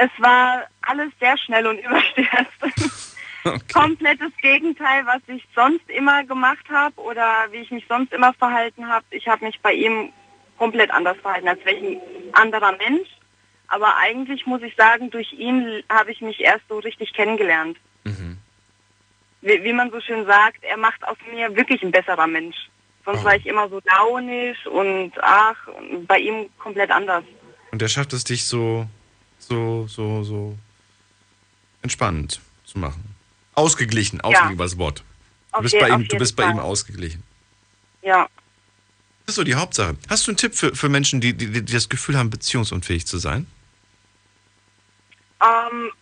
es war alles sehr schnell und überstürzt. Komplettes Gegenteil, was ich sonst immer gemacht habe oder wie ich mich sonst immer verhalten habe. Ich habe mich bei ihm komplett anders verhalten als welchen anderer Mensch. Aber eigentlich muss ich sagen, durch ihn habe ich mich erst so richtig kennengelernt. Wie, wie man so schön sagt, er macht aus mir wirklich ein besserer Mensch. Sonst war ich immer so launisch und ach, bei ihm komplett anders. Und er schafft es, dich so, so, so, so entspannend zu machen. Ausgeglichen, ausgeglichen war das Wort. Du Auf bist bei ihm, du bist bei Fall. ihm ausgeglichen. Ja. Das ist so die Hauptsache. Hast du einen Tipp für, für Menschen, die, die, die das Gefühl haben, beziehungsunfähig zu sein? Ähm,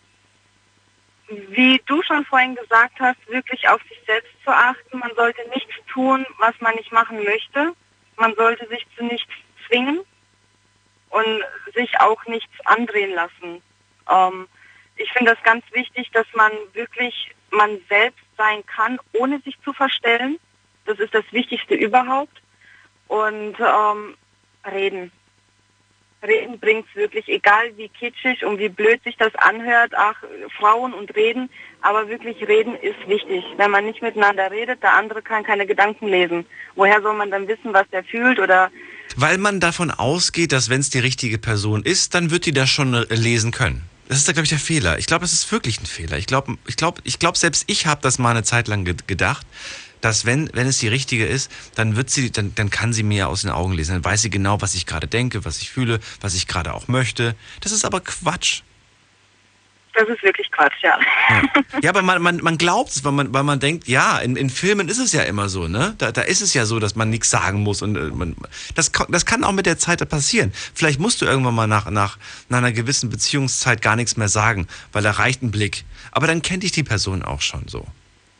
wie du schon vorhin gesagt hast, wirklich auf sich selbst zu achten. Man sollte nichts tun, was man nicht machen möchte. Man sollte sich zu nichts zwingen und sich auch nichts andrehen lassen. Ähm, ich finde das ganz wichtig, dass man wirklich man selbst sein kann, ohne sich zu verstellen. Das ist das Wichtigste überhaupt. Und ähm, reden. Reden bringt's wirklich, egal wie kitschig und wie blöd sich das anhört, ach, Frauen und Reden, aber wirklich reden ist wichtig. Wenn man nicht miteinander redet, der andere kann keine Gedanken lesen. Woher soll man dann wissen, was der fühlt oder Weil man davon ausgeht, dass wenn es die richtige Person ist, dann wird die das schon äh, lesen können. Das ist da, glaube ich, der Fehler. Ich glaube, es ist wirklich ein Fehler. Ich glaube, ich glaube, ich glaube, selbst ich habe das mal eine Zeit lang ge gedacht, dass wenn, wenn es die richtige ist, dann wird sie, dann, dann kann sie mir aus den Augen lesen. Dann weiß sie genau, was ich gerade denke, was ich fühle, was ich gerade auch möchte. Das ist aber Quatsch. Das ist wirklich Quatsch, ja. Ja, ja aber man, man, man glaubt es, weil man, weil man denkt, ja, in, in Filmen ist es ja immer so, ne? Da, da ist es ja so, dass man nichts sagen muss. Und äh, man, das, das kann auch mit der Zeit passieren. Vielleicht musst du irgendwann mal nach, nach, nach einer gewissen Beziehungszeit gar nichts mehr sagen, weil da reicht ein Blick. Aber dann kennt dich die Person auch schon so.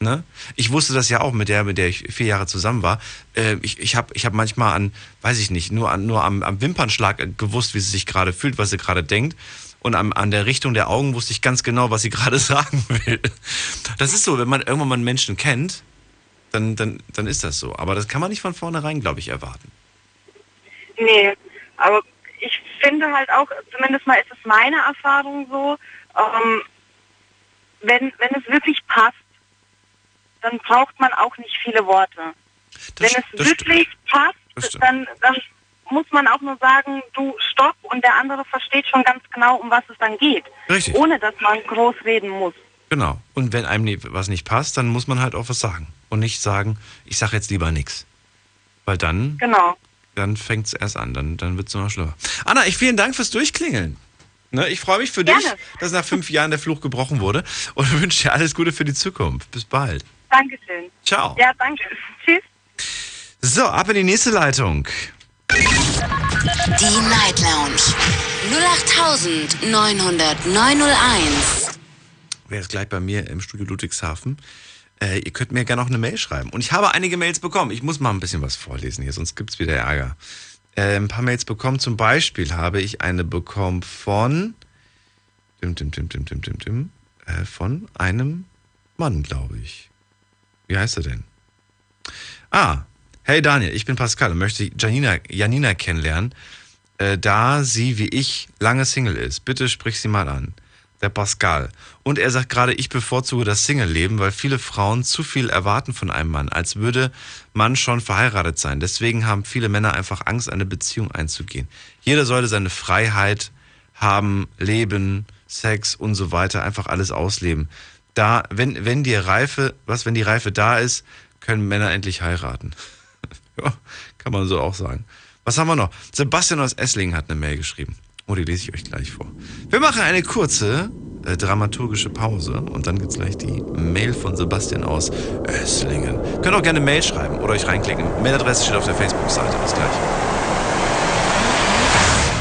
Ne? Ich wusste das ja auch mit der, mit der ich vier Jahre zusammen war. Äh, ich ich habe ich hab manchmal an, weiß ich nicht, nur, an, nur am, am Wimpernschlag gewusst, wie sie sich gerade fühlt, was sie gerade denkt. Und an, an der Richtung der Augen wusste ich ganz genau, was sie gerade sagen will. Das ist so, wenn man irgendwann mal einen Menschen kennt, dann, dann, dann ist das so. Aber das kann man nicht von vornherein, glaube ich, erwarten. Nee, aber ich finde halt auch, zumindest mal ist es meine Erfahrung so, ähm, wenn, wenn es wirklich passt, dann braucht man auch nicht viele Worte. Das, wenn es wirklich passt, dann, dann muss man auch nur sagen, du stopp und der andere versteht schon ganz genau, um was es dann geht. Richtig. Ohne dass man groß reden muss. Genau. Und wenn einem was nicht passt, dann muss man halt auch was sagen. Und nicht sagen, ich sage jetzt lieber nichts. Weil dann, Genau. dann fängt es erst an, dann, dann wird es noch schlimmer. Anna, ich vielen Dank fürs Durchklingeln. Ne, ich freue mich für dich, Gerne. dass nach fünf Jahren der Fluch gebrochen wurde und wünsche dir alles Gute für die Zukunft. Bis bald. Dankeschön. Ciao. Ja, danke. Tschüss. So, ab in die nächste Leitung. Die Night Lounge 08901. Wer ist gleich bei mir im Studio Ludwigshafen? Äh, ihr könnt mir gerne noch eine Mail schreiben. Und ich habe einige Mails bekommen. Ich muss mal ein bisschen was vorlesen hier, sonst gibt's wieder Ärger. Äh, ein paar Mails bekommen. Zum Beispiel habe ich eine bekommen von dim, dim, dim, dim, dim, dim, dim, äh, von einem Mann, glaube ich. Wie heißt er denn? Ah, hey Daniel, ich bin Pascal und möchte Janina, Janina kennenlernen, äh, da sie wie ich lange Single ist. Bitte sprich sie mal an. Der Pascal. Und er sagt gerade, ich bevorzuge das Single-Leben, weil viele Frauen zu viel erwarten von einem Mann, als würde man schon verheiratet sein. Deswegen haben viele Männer einfach Angst, eine Beziehung einzugehen. Jeder sollte seine Freiheit haben, leben, Sex und so weiter, einfach alles ausleben. Da, wenn, wenn die Reife, was, wenn die Reife da ist, können Männer endlich heiraten. ja, kann man so auch sagen. Was haben wir noch? Sebastian aus Esslingen hat eine Mail geschrieben. Oh, die lese ich euch gleich vor. Wir machen eine kurze äh, dramaturgische Pause und dann gibt's gleich die Mail von Sebastian aus Esslingen. Könnt auch gerne Mail schreiben oder euch reinklicken. Mailadresse steht auf der Facebook-Seite. Bis gleich.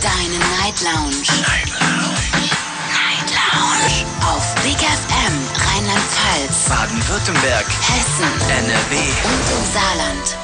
Deine Night Lounge. Night Lounge. Night Lounge. Auf Big FM Rheinland-Pfalz, Baden-Württemberg, Hessen NRW. und im Saarland.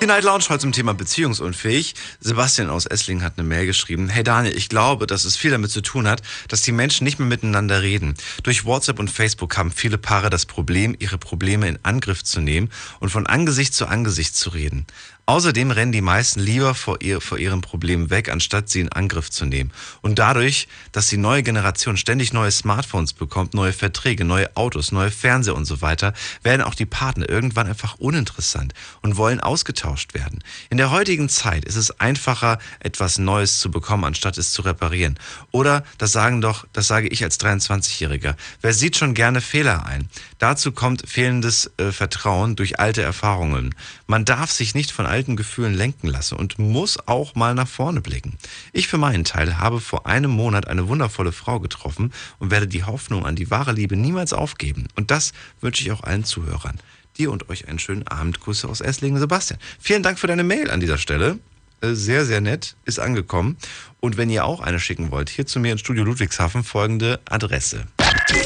Die Night Lounge heute zum Thema beziehungsunfähig. Sebastian aus Esslingen hat eine Mail geschrieben. Hey Daniel, ich glaube, dass es viel damit zu tun hat, dass die Menschen nicht mehr miteinander reden. Durch WhatsApp und Facebook haben viele Paare das Problem, ihre Probleme in Angriff zu nehmen und von Angesicht zu Angesicht zu reden. Außerdem rennen die meisten lieber vor, ihr, vor ihren Problemen weg, anstatt sie in Angriff zu nehmen. Und dadurch, dass die neue Generation ständig neue Smartphones bekommt, neue Verträge, neue Autos, neue Fernseher und so weiter, werden auch die Partner irgendwann einfach uninteressant und wollen ausgetauscht werden. In der heutigen Zeit ist es einfacher, etwas Neues zu bekommen, anstatt es zu reparieren. Oder, das sagen doch, das sage ich als 23-Jähriger, wer sieht schon gerne Fehler ein? Dazu kommt fehlendes äh, Vertrauen durch alte Erfahrungen. Man darf sich nicht von alten Gefühlen lenken lassen und muss auch mal nach vorne blicken. Ich für meinen Teil habe vor einem Monat eine wundervolle Frau getroffen und werde die Hoffnung an die wahre Liebe niemals aufgeben. Und das wünsche ich auch allen Zuhörern. Dir und euch einen schönen Abend. Grüße aus Esslingen, Sebastian. Vielen Dank für deine Mail an dieser Stelle. Äh, Sehr, sehr nett, ist angekommen. Und wenn ihr auch eine schicken wollt, hier zu mir ins Studio Ludwigshafen folgende Adresse.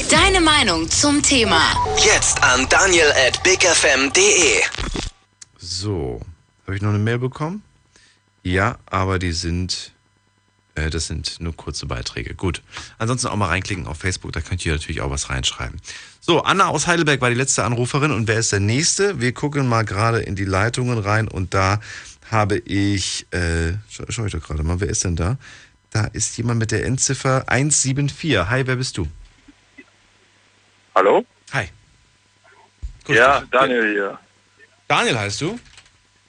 Deine Meinung zum Thema. Jetzt an daniel at bigfm.de. So, habe ich noch eine Mail bekommen? Ja, aber die sind Äh, das sind nur kurze Beiträge. Gut. Ansonsten auch mal reinklicken auf Facebook, da könnt ihr natürlich auch was reinschreiben. So, Anna aus Heidelberg war die letzte Anruferin und wer ist der nächste? Wir gucken mal gerade in die Leitungen rein und da habe ich, äh, schau, schau ich doch gerade mal, wer ist denn da? Da ist jemand mit der Endziffer 174. Hi, wer bist du? Hallo? Hi. ja, Daniel hier. Daniel heißt du?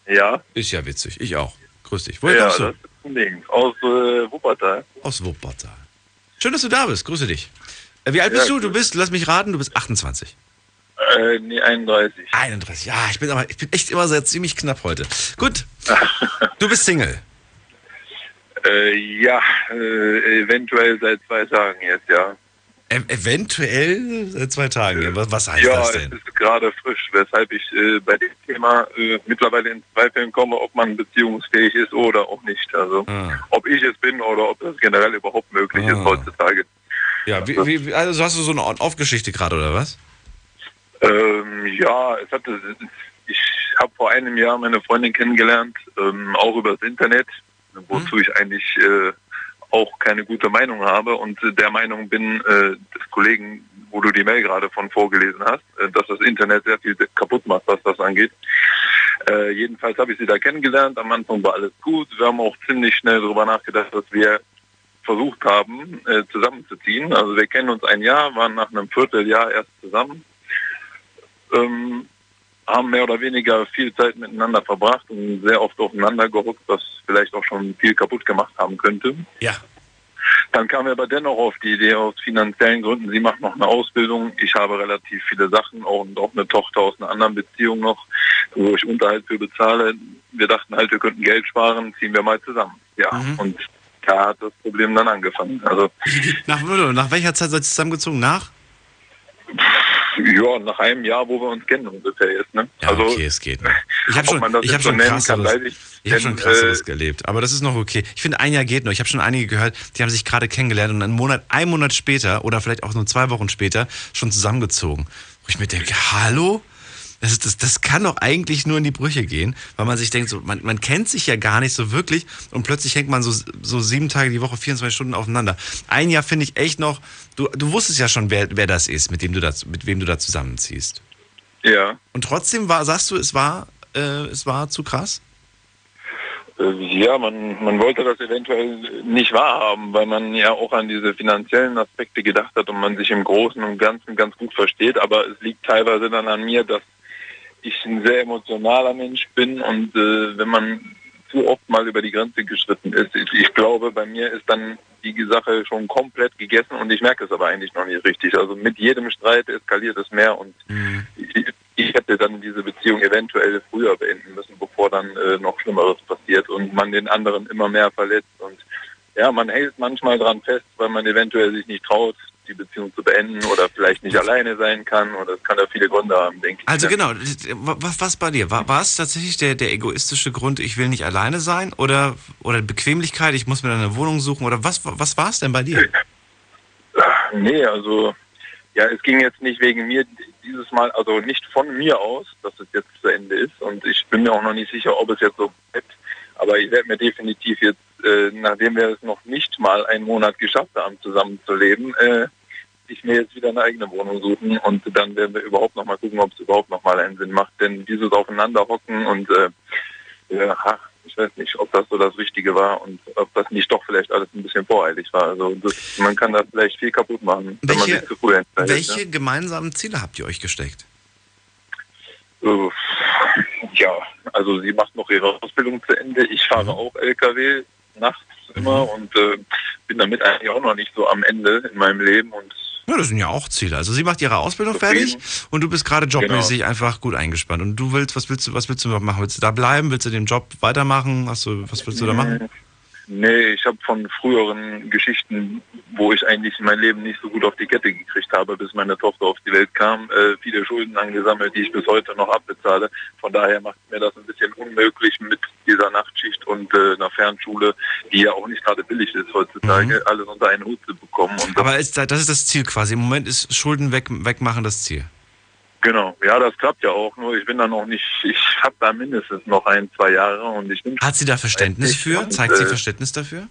Ja. Ist ja witzig, ich auch. Grüß dich. Woher ja, kommst du? Aus äh, Wuppertal. Aus Wuppertal. Schön, dass du da bist. Grüße dich. Äh, wie alt Ja, bist du? Du bist, lass mich raten, du bist 28. Äh, nee, 31. 31. Ja, ich bin aber, ich bin echt immer sehr ziemlich knapp heute. Gut. Du bist Single. Äh, ja, äh, eventuell seit zwei Tagen jetzt, ja. Eventuell seit zwei Tagen. Ja, Was, was heißt ja, das es denn? ist gerade frisch, weshalb ich äh, bei dem Thema äh, mittlerweile in Zweifeln komme, ob man beziehungsfähig ist oder auch nicht. Also Ah. ob ich es bin oder ob das generell überhaupt möglich ist heutzutage. Ja, wie, wie, wie- also hast du so eine On-Off-Geschichte gerade oder was? Ähm, ja, es hatte, ich habe vor einem Jahr meine Freundin kennengelernt, ähm, auch über das Internet, wozu ich eigentlich äh, auch keine gute Meinung habe und der Meinung bin, äh, des Kollegen, wo du die Mail gerade von vorgelesen hast, äh, dass das Internet sehr viel kaputt macht, was das angeht. Äh, jedenfalls habe ich sie da kennengelernt, am Anfang war alles gut, wir haben auch ziemlich schnell darüber nachgedacht, dass wir versucht haben, äh, zusammenzuziehen. Also wir kennen uns ein Jahr, waren nach einem Vierteljahr erst zusammen ähm, haben mehr oder weniger viel Zeit miteinander verbracht und sehr oft aufeinander gehockt, was vielleicht auch schon viel kaputt gemacht haben könnte. Ja. Dann kamen wir aber dennoch auf die Idee aus finanziellen Gründen, sie macht noch eine Ausbildung, ich habe relativ viele Sachen und auch eine Tochter aus einer anderen Beziehung noch, wo ich Unterhalt für bezahle. Wir dachten halt, wir könnten Geld sparen, ziehen wir mal zusammen. Ja, und da hat das Problem dann angefangen. Also Nach, nach welcher Zeit seid ihr zusammengezogen? Nach? Ja, nach einem Jahr, wo wir uns kennen ungefähr jetzt. Ne? Ja, also, okay, es geht noch. Ich habe schon, ich hab schon krasseres, kann, ich. ich hab schon krasseres äh, gelebt, aber das ist noch okay. Ich finde, ein Jahr geht noch. Ich habe schon einige gehört, die haben sich gerade kennengelernt und einen Monat, einen Monat später oder vielleicht auch nur zwei Wochen später schon zusammengezogen. Wo ich mir denke, hallo? Das, das, das kann doch eigentlich nur in die Brüche gehen, weil man sich denkt, so, man, man kennt sich ja gar nicht so wirklich und plötzlich hängt man so, so sieben Tage die Woche, 24 Stunden aufeinander. Ein Jahr finde ich echt noch, du, du wusstest ja schon, wer, wer das ist, mit dem du da, mit wem du da zusammenziehst. Ja. Und trotzdem war, sagst du, es war, äh, es war zu krass? Äh, Ja, man, man wollte das eventuell nicht wahrhaben, weil man ja auch an diese finanziellen Aspekte gedacht hat und man sich im Großen und Ganzen ganz gut versteht. Aber es liegt teilweise dann an mir, dass ich ein sehr emotionaler Mensch bin und äh, wenn man zu oft mal über die Grenze geschritten ist, ich, ich glaube, bei mir ist dann die Sache schon komplett gegessen und ich merke es aber eigentlich noch nicht richtig. Also mit jedem Streit eskaliert es mehr und ich, ich hätte dann diese Beziehung eventuell früher beenden müssen, bevor dann äh, noch Schlimmeres passiert und man den anderen immer mehr verletzt. Und ja, man hält manchmal dran fest, weil man eventuell sich nicht traut, die Beziehung zu beenden oder vielleicht nicht alleine sein kann oder es kann da viele Gründe haben, denke ich. Also ne? genau, was, was bei dir? War, war es tatsächlich der, der egoistische Grund, ich will nicht alleine sein? Oder, oder Bequemlichkeit, ich muss mir dann eine Wohnung suchen? Oder was, was war es denn bei dir? Nee, also ja, es ging jetzt nicht wegen mir dieses Mal, also nicht von mir aus, dass es jetzt zu Ende ist und ich bin mir auch noch nicht sicher, ob es jetzt so bleibt. Aber ich werde mir definitiv jetzt, äh, nachdem wir es noch nicht mal einen Monat geschafft haben, zusammenzuleben, äh, ich mir jetzt wieder eine eigene Wohnung suchen und dann werden wir überhaupt noch mal gucken, ob es überhaupt noch mal einen Sinn macht. Denn dieses Aufeinanderhocken und äh, ja, ich weiß nicht, ob das so das Richtige war und ob das nicht doch vielleicht alles ein bisschen voreilig war. Also das, man kann da vielleicht viel kaputt machen, wenn man Welche- sich zu früh entscheidet. Welche gemeinsamen Ziele habt ihr euch gesteckt? Ja, also sie macht noch ihre Ausbildung zu Ende. Ich fahre auch LKW nachts immer und äh, bin damit eigentlich auch noch nicht so am Ende in meinem Leben und Ja, das sind ja auch Ziele. Also sie macht ihre Ausbildung fertig und du bist gerade jobmäßig einfach gut eingespannt. Und du willst, was willst du, was willst du noch machen? Willst du da bleiben? Willst du den Job weitermachen? Hast du, was willst du da machen? Nee, ich habe von früheren Geschichten, wo ich eigentlich mein Leben nicht so gut auf die Kette gekriegt habe, bis meine Tochter auf die Welt kam, äh, viele Schulden angesammelt, die ich bis heute noch abbezahle. Von daher macht mir das ein bisschen unmöglich mit dieser Nachtschicht und äh, einer Fernschule, die ja auch nicht gerade billig ist heutzutage, alles unter einen Hut zu bekommen. Aber ist, das ist das Ziel quasi. Im Moment ist Schulden weg, wegmachen das Ziel. Genau, ja, das klappt ja auch. Nur ich bin da noch nicht, ich habe da mindestens noch ein, zwei Jahre und ich bin Hat sie da Verständnis für? und, Zeigt sie Verständnis dafür?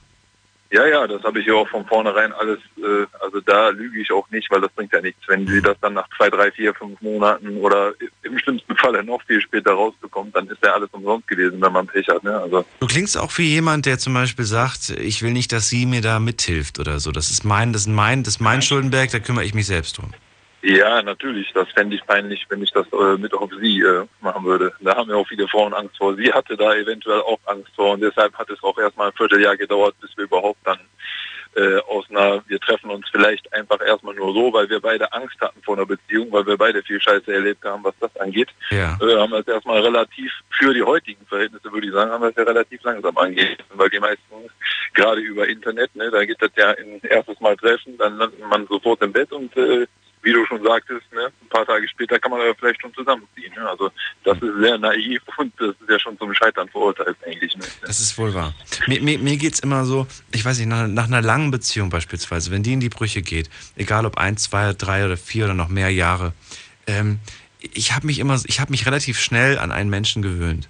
Ja, ja, das habe ich ja auch von vornherein alles, äh, also da lüge ich auch nicht, weil das bringt ja nichts. Wenn sie das dann nach zwei, drei, vier, fünf Monaten oder im schlimmsten Falle noch viel später rausbekommt, dann ist ja alles umsonst gewesen, wenn man Pech hat. Ne? Also Du klingst auch wie jemand, der zum Beispiel sagt, ich will nicht, dass sie mir da mithilft oder so. Das ist mein, das ist mein, das ist mein Schuldenberg, da kümmere ich mich selbst drum. Ja, natürlich. Das fände ich peinlich, wenn ich das äh, mit auf sie äh, machen würde. Da haben ja auch viele Frauen Angst vor. Sie hatte da eventuell auch Angst vor und deshalb hat es auch erstmal ein Vierteljahr gedauert, bis wir überhaupt dann äh, aus einer, wir treffen uns vielleicht einfach erstmal nur so, weil wir beide Angst hatten vor einer Beziehung, weil wir beide viel Scheiße erlebt haben, was das angeht. Ja. Äh, haben wir es erstmal relativ, für die heutigen Verhältnisse würde ich sagen, haben wir es ja relativ langsam angehen, weil die meisten, gerade über Internet, ne, da geht das ja in erstes Mal treffen, dann landet man sofort im Bett und äh, wie du schon sagtest, ne, ein paar Tage später kann man aber vielleicht schon zusammenziehen. Ne? Also das ist sehr naiv und das ist ja schon zum Scheitern verurteilt eigentlich. Ne? Das ist wohl wahr. Mir, mir, mir geht es immer so, ich weiß nicht, nach, nach einer langen Beziehung beispielsweise, wenn die in die Brüche geht, egal ob ein, zwei, drei oder vier oder noch mehr Jahre, ähm, ich habe mich immer, ich habe mich relativ schnell an einen Menschen gewöhnt.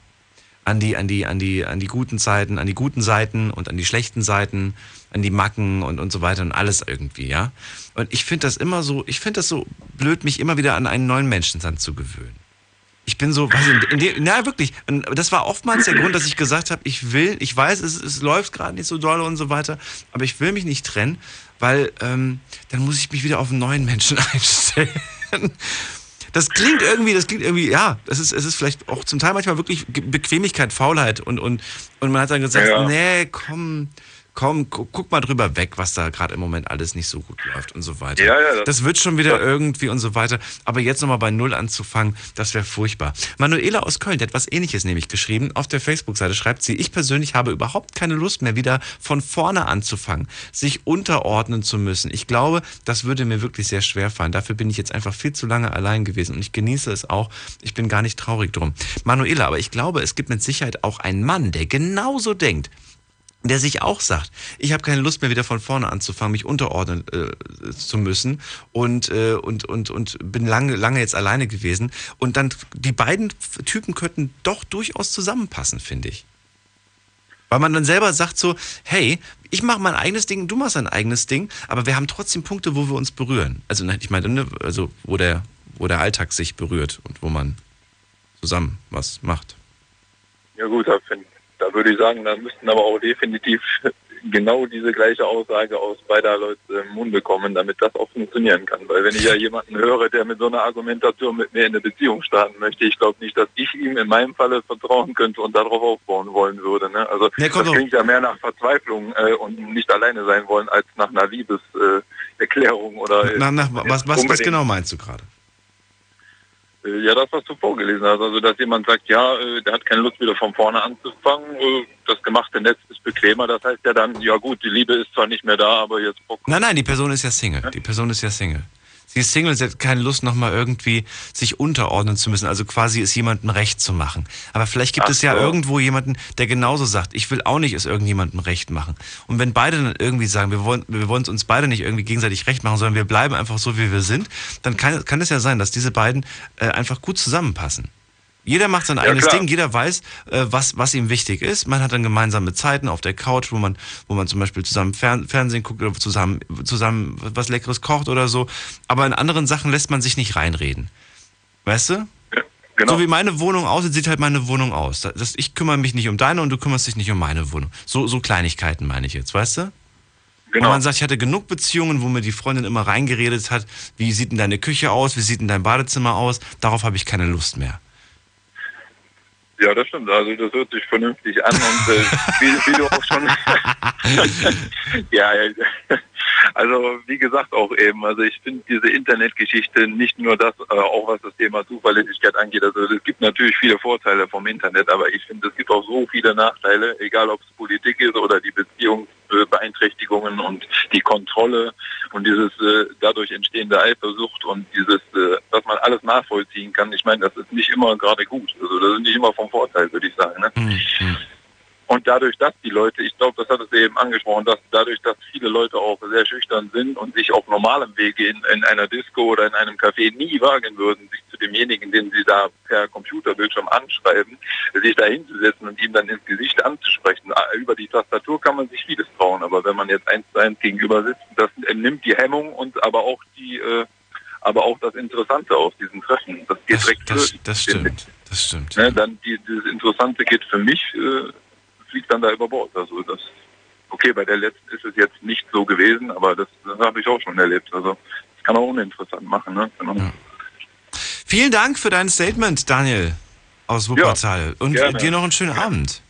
An die, an die, an die, an die guten Seiten, an die guten Seiten und an die schlechten Seiten, an die Macken und, und so weiter und alles irgendwie, ja. Und ich finde das immer so, ich finde das so blöd, mich immer wieder an einen neuen Menschen dann zu gewöhnen. Ich bin so, weiß ich, in dem, na wirklich, und das war oftmals der Grund, dass ich gesagt habe, ich will, ich weiß, es, es läuft gerade nicht so doll und so weiter, aber ich will mich nicht trennen, weil ähm, dann muss ich mich wieder auf einen neuen Menschen einstellen. Das klingt irgendwie, das klingt irgendwie, ja, es ist, es ist vielleicht auch zum Teil manchmal wirklich Bequemlichkeit, Faulheit und, und, und man hat dann gesagt, Ja. nee, komm, komm, gu- guck mal drüber weg, was da gerade im Moment alles nicht so gut läuft und so weiter. Ja, ja, das, das- wird schon wieder irgendwie und so weiter. Aber jetzt nochmal bei Null anzufangen, das wäre furchtbar. Manuela aus Köln, hat was ähnliches nämlich geschrieben. Auf der Facebook-Seite schreibt sie, ich persönlich habe überhaupt keine Lust mehr, wieder von vorne anzufangen, sich unterordnen zu müssen. Ich glaube, das würde mir wirklich sehr schwer fallen. Dafür bin ich jetzt einfach viel zu lange allein gewesen und ich genieße es auch. Ich bin gar nicht traurig drum. Manuela, aber ich glaube, es gibt mit Sicherheit auch einen Mann, der genauso denkt der sich auch sagt, ich habe keine Lust mehr wieder von vorne anzufangen, mich unterordnen äh, zu müssen und, äh, und, und, und bin lange, lange jetzt alleine gewesen. Und dann, die beiden Typen könnten doch durchaus zusammenpassen, finde ich. Weil man dann selber sagt so, hey, ich mache mein eigenes Ding, du machst dein eigenes Ding, aber wir haben trotzdem Punkte, wo wir uns berühren. Also ich meine, ne, also wo der, wo der Alltag sich berührt und wo man zusammen was macht. Ja gut, da, find, da würde ich sagen, da müssten aber auch definitiv genau diese gleiche Aussage aus beider Leute im Munde kommen, damit das auch funktionieren kann. Weil wenn ich ja jemanden höre, der mit so einer Argumentation mit mir in eine Beziehung starten möchte, ich glaube nicht, dass ich ihm in meinem Falle vertrauen könnte und darauf aufbauen wollen würde. Ne? Also Ja, das klingt ja mehr nach Verzweiflung äh, und nicht alleine sein wollen, als nach einer Liebeserklärung äh, Erklärung oder Na, na, was, was, was genau meinst du gerade? Äh, Ja, das, was du vorgelesen hast. Also, dass jemand sagt, ja, äh, der hat keine Lust, wieder von vorne anzufangen. äh, Das gemachte Netz ist bequemer. Das heißt ja dann, ja gut, die Liebe ist zwar nicht mehr da, aber jetzt. Nein, nein, die Person ist ja Single. Die Person ist ja Single. Sie ist Single, sie hat keine Lust, nochmal irgendwie sich unterordnen zu müssen, also quasi es jemandem recht zu machen. Aber vielleicht gibt Ach es ja so. irgendwo jemanden, der genauso sagt, ich will auch nicht es irgendjemandem recht machen. Und wenn beide dann irgendwie sagen, wir wollen, wir wollen es uns beide nicht irgendwie gegenseitig recht machen, sondern wir bleiben einfach so, wie wir sind, dann kann, kann es ja sein, dass diese beiden äh, einfach gut zusammenpassen. Jeder macht sein Ja, eigenes klar. Ding, jeder weiß, äh, was, was ihm wichtig ist. Man hat dann gemeinsame Zeiten auf der Couch, wo man, wo man zum Beispiel zusammen Fern Fernsehen guckt oder zusammen, zusammen was Leckeres kocht oder so. Aber in anderen Sachen lässt man sich nicht reinreden. Weißt du? genau. So wie meine Wohnung aussieht, sieht halt meine Wohnung aus. Das, ich kümmere mich nicht um deine und du kümmerst dich nicht um meine Wohnung. So, so Kleinigkeiten meine ich jetzt, weißt du? Genau. Und man sagt, ich hatte genug Beziehungen, wo mir die Freundin immer reingeredet hat, wie sieht denn deine Küche aus, wie sieht denn dein Badezimmer aus. Darauf habe ich keine Lust mehr. Ja, das stimmt. Also das hört sich vernünftig an und äh, wie, wie du auch schon. ja, also wie gesagt auch eben. Also ich finde diese Internetgeschichte nicht nur das, äh, auch was das Thema Zuverlässigkeit angeht. Also es gibt natürlich viele Vorteile vom Internet, aber ich finde es gibt auch so viele Nachteile, egal ob es Politik ist oder die Beziehungsbeeinträchtigungen und die Kontrolle und dieses äh, dadurch entstehende Eifersucht und dieses, äh, dass man alles nachvollziehen kann. Ich meine, das ist nicht immer gerade gut. Also das ist nicht immer vom Vorteil, würde ich sagen. Ne? Und dadurch, dass die Leute, ich glaube, das hat es eben angesprochen, dass dadurch, dass viele Leute auch sehr schüchtern sind und sich auf normalem Wege in, in einer Disco oder in einem Café nie wagen würden, sich zu demjenigen, den sie da per Computerbildschirm anschreiben, sich da hinzusetzen und ihm dann ins Gesicht anzusprechen. Ah, Über die Tastatur kann man sich vieles trauen, aber wenn man jetzt eins zu eins gegenüber sitzt. Das nimmt die Hemmung und aber auch die, äh, aber auch das Interessante aus diesen Treffen. Das geht direkt Das, flöten, das finde stimmt. Das stimmt. Ne, dann die, dieses Interessante geht für mich, äh, fliegt dann da über Bord. Also das, okay, bei der letzten ist es jetzt nicht so gewesen, aber das, das habe ich auch schon erlebt. Also das kann auch uninteressant machen. Ne? Genau. Vielen Dank für dein Statement, Daniel aus Wuppertal. Und gerne. dir noch einen schönen Abend.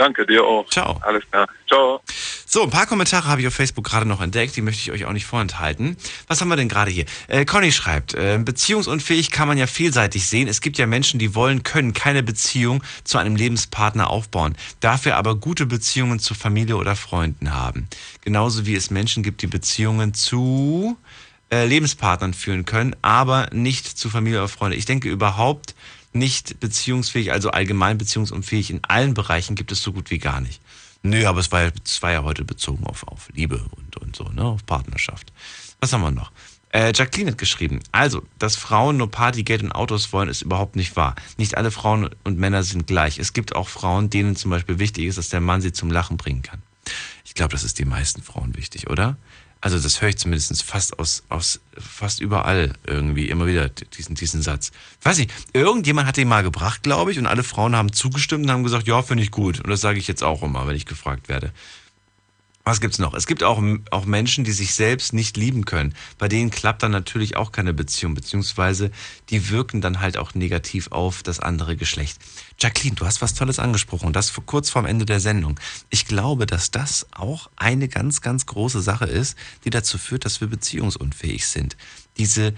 Danke dir auch. Ciao. Alles klar. Ciao. So, ein paar Kommentare habe ich auf Facebook gerade noch entdeckt, die möchte ich euch auch nicht vorenthalten. Was haben wir denn gerade hier? Äh, Conny schreibt, äh, beziehungsunfähig kann man ja vielseitig sehen. Es gibt ja Menschen, die wollen, können keine Beziehung zu einem Lebenspartner aufbauen, dafür aber gute Beziehungen zu Familie oder Freunden haben. Genauso wie es Menschen gibt, die Beziehungen zu äh, Lebenspartnern führen können, aber nicht zu Familie oder Freunde. Ich denke überhaupt nicht beziehungsfähig, also allgemein beziehungsunfähig in allen Bereichen gibt es so gut wie gar nicht. Nö, aber es war, ja- es war ja heute bezogen auf, auf Liebe und, und so, ne, auf Partnerschaft. Was haben wir noch? Äh, Jacqueline hat geschrieben, also, dass Frauen nur Party, Geld und Autos wollen, ist überhaupt nicht wahr. Nicht alle Frauen und Männer sind gleich. Es gibt auch Frauen, denen zum Beispiel wichtig ist, dass der Mann sie zum Lachen bringen kann. Ich glaube, das ist den meisten Frauen wichtig, oder? Also das höre ich zumindest fast aus, aus fast überall irgendwie immer wieder diesen, diesen Satz. Weiß nicht, irgendjemand hat den mal gebracht, glaube ich, und alle Frauen haben zugestimmt und haben gesagt, ja, finde ich gut. Und das sage ich jetzt auch immer, wenn ich gefragt werde. Was gibt's noch? Es gibt auch, auch Menschen, die sich selbst nicht lieben können. Bei denen klappt dann natürlich auch keine Beziehung, beziehungsweise die wirken dann halt auch negativ auf das andere Geschlecht. Jacqueline, du hast was Tolles angesprochen, und das kurz vorm Ende der Sendung. Ich glaube, dass das auch eine ganz, ganz große Sache ist, die dazu führt, dass wir beziehungsunfähig sind. Diese,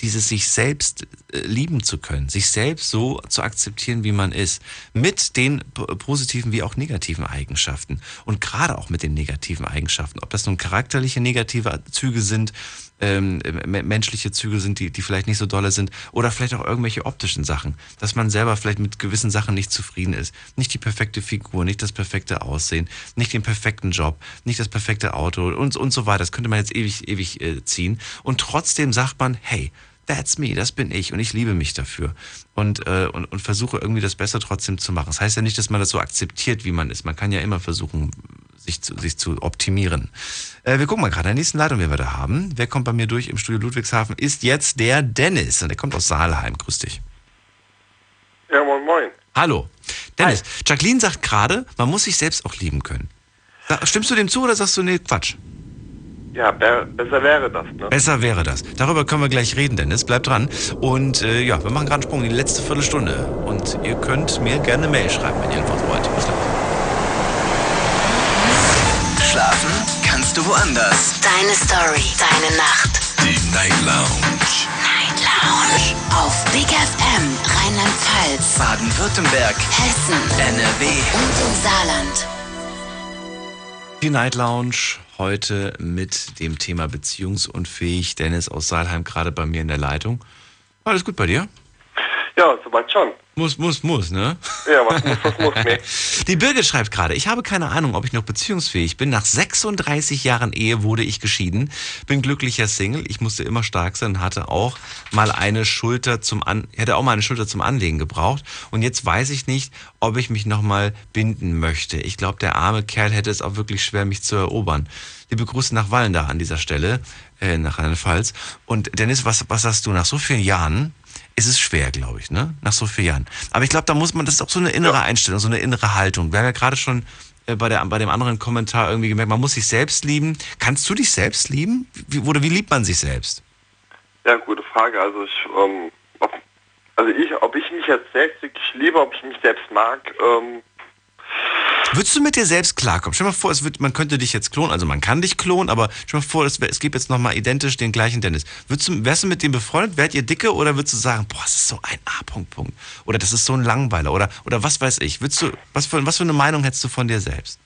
dieses sich selbst äh, lieben zu können, sich selbst so zu akzeptieren, wie man ist, mit den positiven wie auch negativen Eigenschaften und gerade auch mit den negativen Eigenschaften, ob das nun charakterliche negative Züge sind, ähm, me- menschliche Züge sind, die, die vielleicht nicht so dolle sind oder vielleicht auch irgendwelche optischen Sachen, dass man selber vielleicht mit gewissen Sachen nicht zufrieden ist. Nicht die perfekte Figur, nicht das perfekte Aussehen, nicht den perfekten Job, nicht das perfekte Auto und, und so weiter. Das könnte man jetzt ewig, ewig äh, ziehen. Und trotzdem sagt man, hey, That's me, das bin ich und ich liebe mich dafür und, äh, und, und versuche irgendwie das Beste trotzdem zu machen. Das heißt ja nicht, dass man das so akzeptiert, wie man ist. Man kann ja immer versuchen, sich zu, sich zu optimieren. Äh, wir gucken mal gerade in der nächsten Leitung, wen wir da haben. Wer kommt bei mir durch im Studio Ludwigshafen, ist jetzt der Dennis und der kommt aus Saalheim. Grüß dich. Ja, moin, moin. Hallo. Dennis, Jacqueline sagt gerade, man muss sich selbst auch lieben können. Stimmst du dem zu oder sagst du, nee, Quatsch? Ja, be besser wäre das, ne? Besser wäre das. Darüber können wir gleich reden, Dennis. Bleibt dran. Und äh, ja, wir machen gerade einen Sprung in die letzte Viertelstunde. Und ihr könnt mir gerne eine Mail schreiben, wenn ihr einfach wollt. Bis gleich. Schlafen kannst du woanders. Deine Story, deine Nacht. Die Night Lounge. Night Lounge. Auf Big FM, Rheinland-Pfalz, Baden-Württemberg. Hessen, NRW. und im Saarland. Die Night Lounge heute mit dem Thema beziehungsunfähig. Dennis aus Saalheim gerade bei mir in der Leitung. Alles gut bei dir? Ja, soweit schon. Muss, muss, muss, ne? Ja, was muss, was muss, ne? Die Birgit schreibt gerade, ich habe keine Ahnung, ob ich noch beziehungsfähig bin. Nach 36 Jahren Ehe wurde ich geschieden, bin glücklicher Single. Ich musste immer stark sein, hatte auch mal eine Schulter zum An hätte auch mal eine Schulter zum Anlegen gebraucht. Und jetzt weiß ich nicht, ob ich mich noch mal binden möchte. Ich glaube, der arme Kerl hätte es auch wirklich schwer, mich zu erobern. Liebe Grüße nach Wallenda an dieser Stelle, äh, nach Rheinland-Pfalz. Und Dennis, was, was sagst du nach so vielen Jahren? Ist es schwer, glaube ich, ne? Nach so vielen Jahren. Aber ich glaube, da muss man, das ist auch so eine innere Einstellung, so eine innere Haltung. Wir haben ja gerade schon äh, bei, der, bei dem anderen Kommentar irgendwie gemerkt, man muss sich selbst lieben. Kannst du dich selbst lieben? Wie, oder wie liebt man sich selbst? Ja, gute Frage. Also ich, ähm, ob, also ich, ob ich mich jetzt selbst wirklich liebe, ob ich mich selbst mag, ähm, Würdest du mit dir selbst klarkommen? Stell dir mal vor, es wird, man könnte dich jetzt klonen, also man kann dich klonen, aber stell dir mal vor, es, es gibt jetzt nochmal identisch den gleichen Dennis. Würdest du, wärst du mit dem befreundet? Wärt ihr dicke oder würdest du sagen, boah, das ist so ein A-Punkt, Punkt. Oder das ist so ein Langweiler oder, oder was weiß ich? Würdest du, was für, was für eine Meinung hättest du von dir selbst?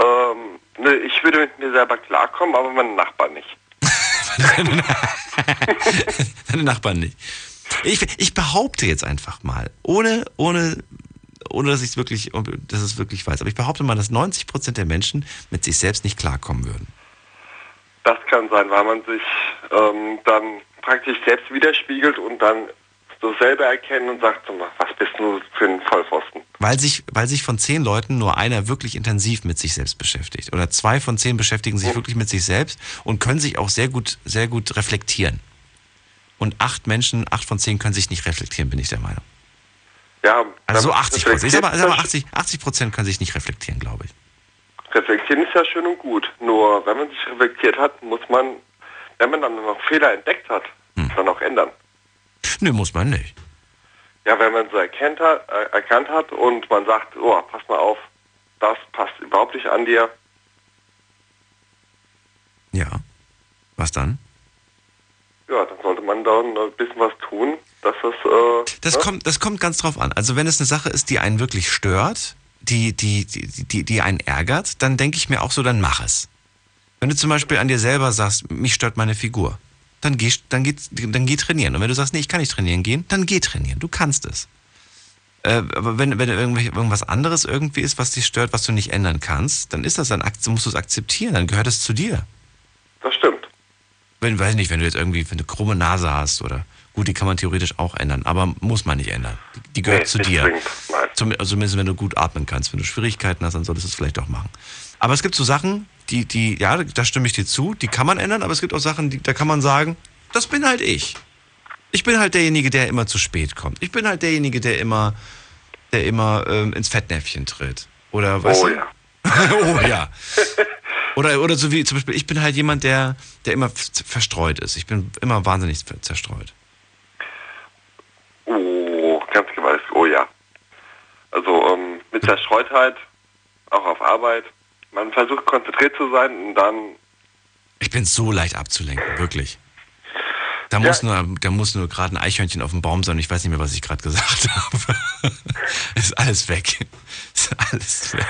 ähm, ne, ich würde mit mir selber klarkommen, aber meine Nachbarn nicht. Deine Nachbarn nicht. Ich, ich behaupte jetzt einfach mal, ohne, ohne, ohne dass ich es wirklich, dass es wirklich weiß, aber ich behaupte mal, dass 90 Prozent der Menschen mit sich selbst nicht klarkommen würden. Das kann sein, weil man sich ähm, dann praktisch selbst widerspiegelt und dann so selber erkennen und sagt, was bist du für ein Vollpfosten? Weil sich, weil sich von zehn Leuten nur einer wirklich intensiv mit sich selbst beschäftigt. Oder zwei von zehn beschäftigen sich wirklich mit sich selbst und können sich auch sehr gut, sehr gut reflektieren. Und acht Menschen, acht von zehn können sich nicht reflektieren, bin ich der Meinung. Ja, Also so wenn man 80 Prozent. Ich sag mal, reflektiert, sag mal 80, 80 Prozent können sich nicht reflektieren, glaube ich. Reflektieren ist ja schön und gut. Nur wenn man sich reflektiert hat, muss man, wenn man dann noch Fehler entdeckt hat, Hm. dann auch ändern. Nö, muss man nicht. Ja, wenn man so erkennt hat, äh, erkannt hat und man sagt, oh, pass mal auf, das passt überhaupt nicht an dir, Ja. Was dann? ja, dann sollte man da ein bisschen was tun, das, äh, Das, ne? kommt, das kommt ganz drauf an. Also wenn es eine Sache ist, die einen wirklich stört, die, die, die, die, die einen ärgert, dann denke ich mir auch so, dann mach es. Wenn du zum Beispiel an dir selber sagst, mich stört meine Figur, dann geh, dann, geh, dann geh trainieren. Und wenn du sagst, nee, ich kann nicht trainieren gehen, dann geh trainieren. Du kannst es. Äh, aber wenn, wenn irgendwas anderes irgendwie ist, was dich stört, was du nicht ändern kannst, dann ist das, dann musst du es akzeptieren, dann gehört es zu dir. Das stimmt. Wenn, weiß nicht, wenn du jetzt irgendwie eine krumme Nase hast oder gut, die kann man theoretisch auch ändern, aber muss man nicht ändern. Die, die gehört Nee, zu dir. Zum, also zumindest wenn du gut atmen kannst. Wenn du Schwierigkeiten hast, dann solltest du es vielleicht auch machen. Aber es gibt so Sachen, die, die, ja, da stimme ich dir zu, die kann man ändern, aber es gibt auch Sachen, die, da kann man sagen, das bin halt ich. Ich bin halt derjenige, der immer zu spät kommt. Ich bin halt derjenige, der immer, der immer ähm, ins Fettnäpfchen tritt. Oder was? Oh ja. oh ja. Oder, oder so wie zum Beispiel, ich bin halt jemand, der, der immer verstreut ist. Ich bin immer wahnsinnig zerstreut. Oh, ganz gewaltig, oh ja. Also ähm, mit Zerstreutheit, auch auf Arbeit, man versucht konzentriert zu sein und dann, Ich bin so leicht abzulenken, wirklich. Da muss nur, da muss nur gerade ein Eichhörnchen auf dem Baum sein. Ich weiß nicht mehr, was ich gerade gesagt habe. ist alles weg. Ist alles weg.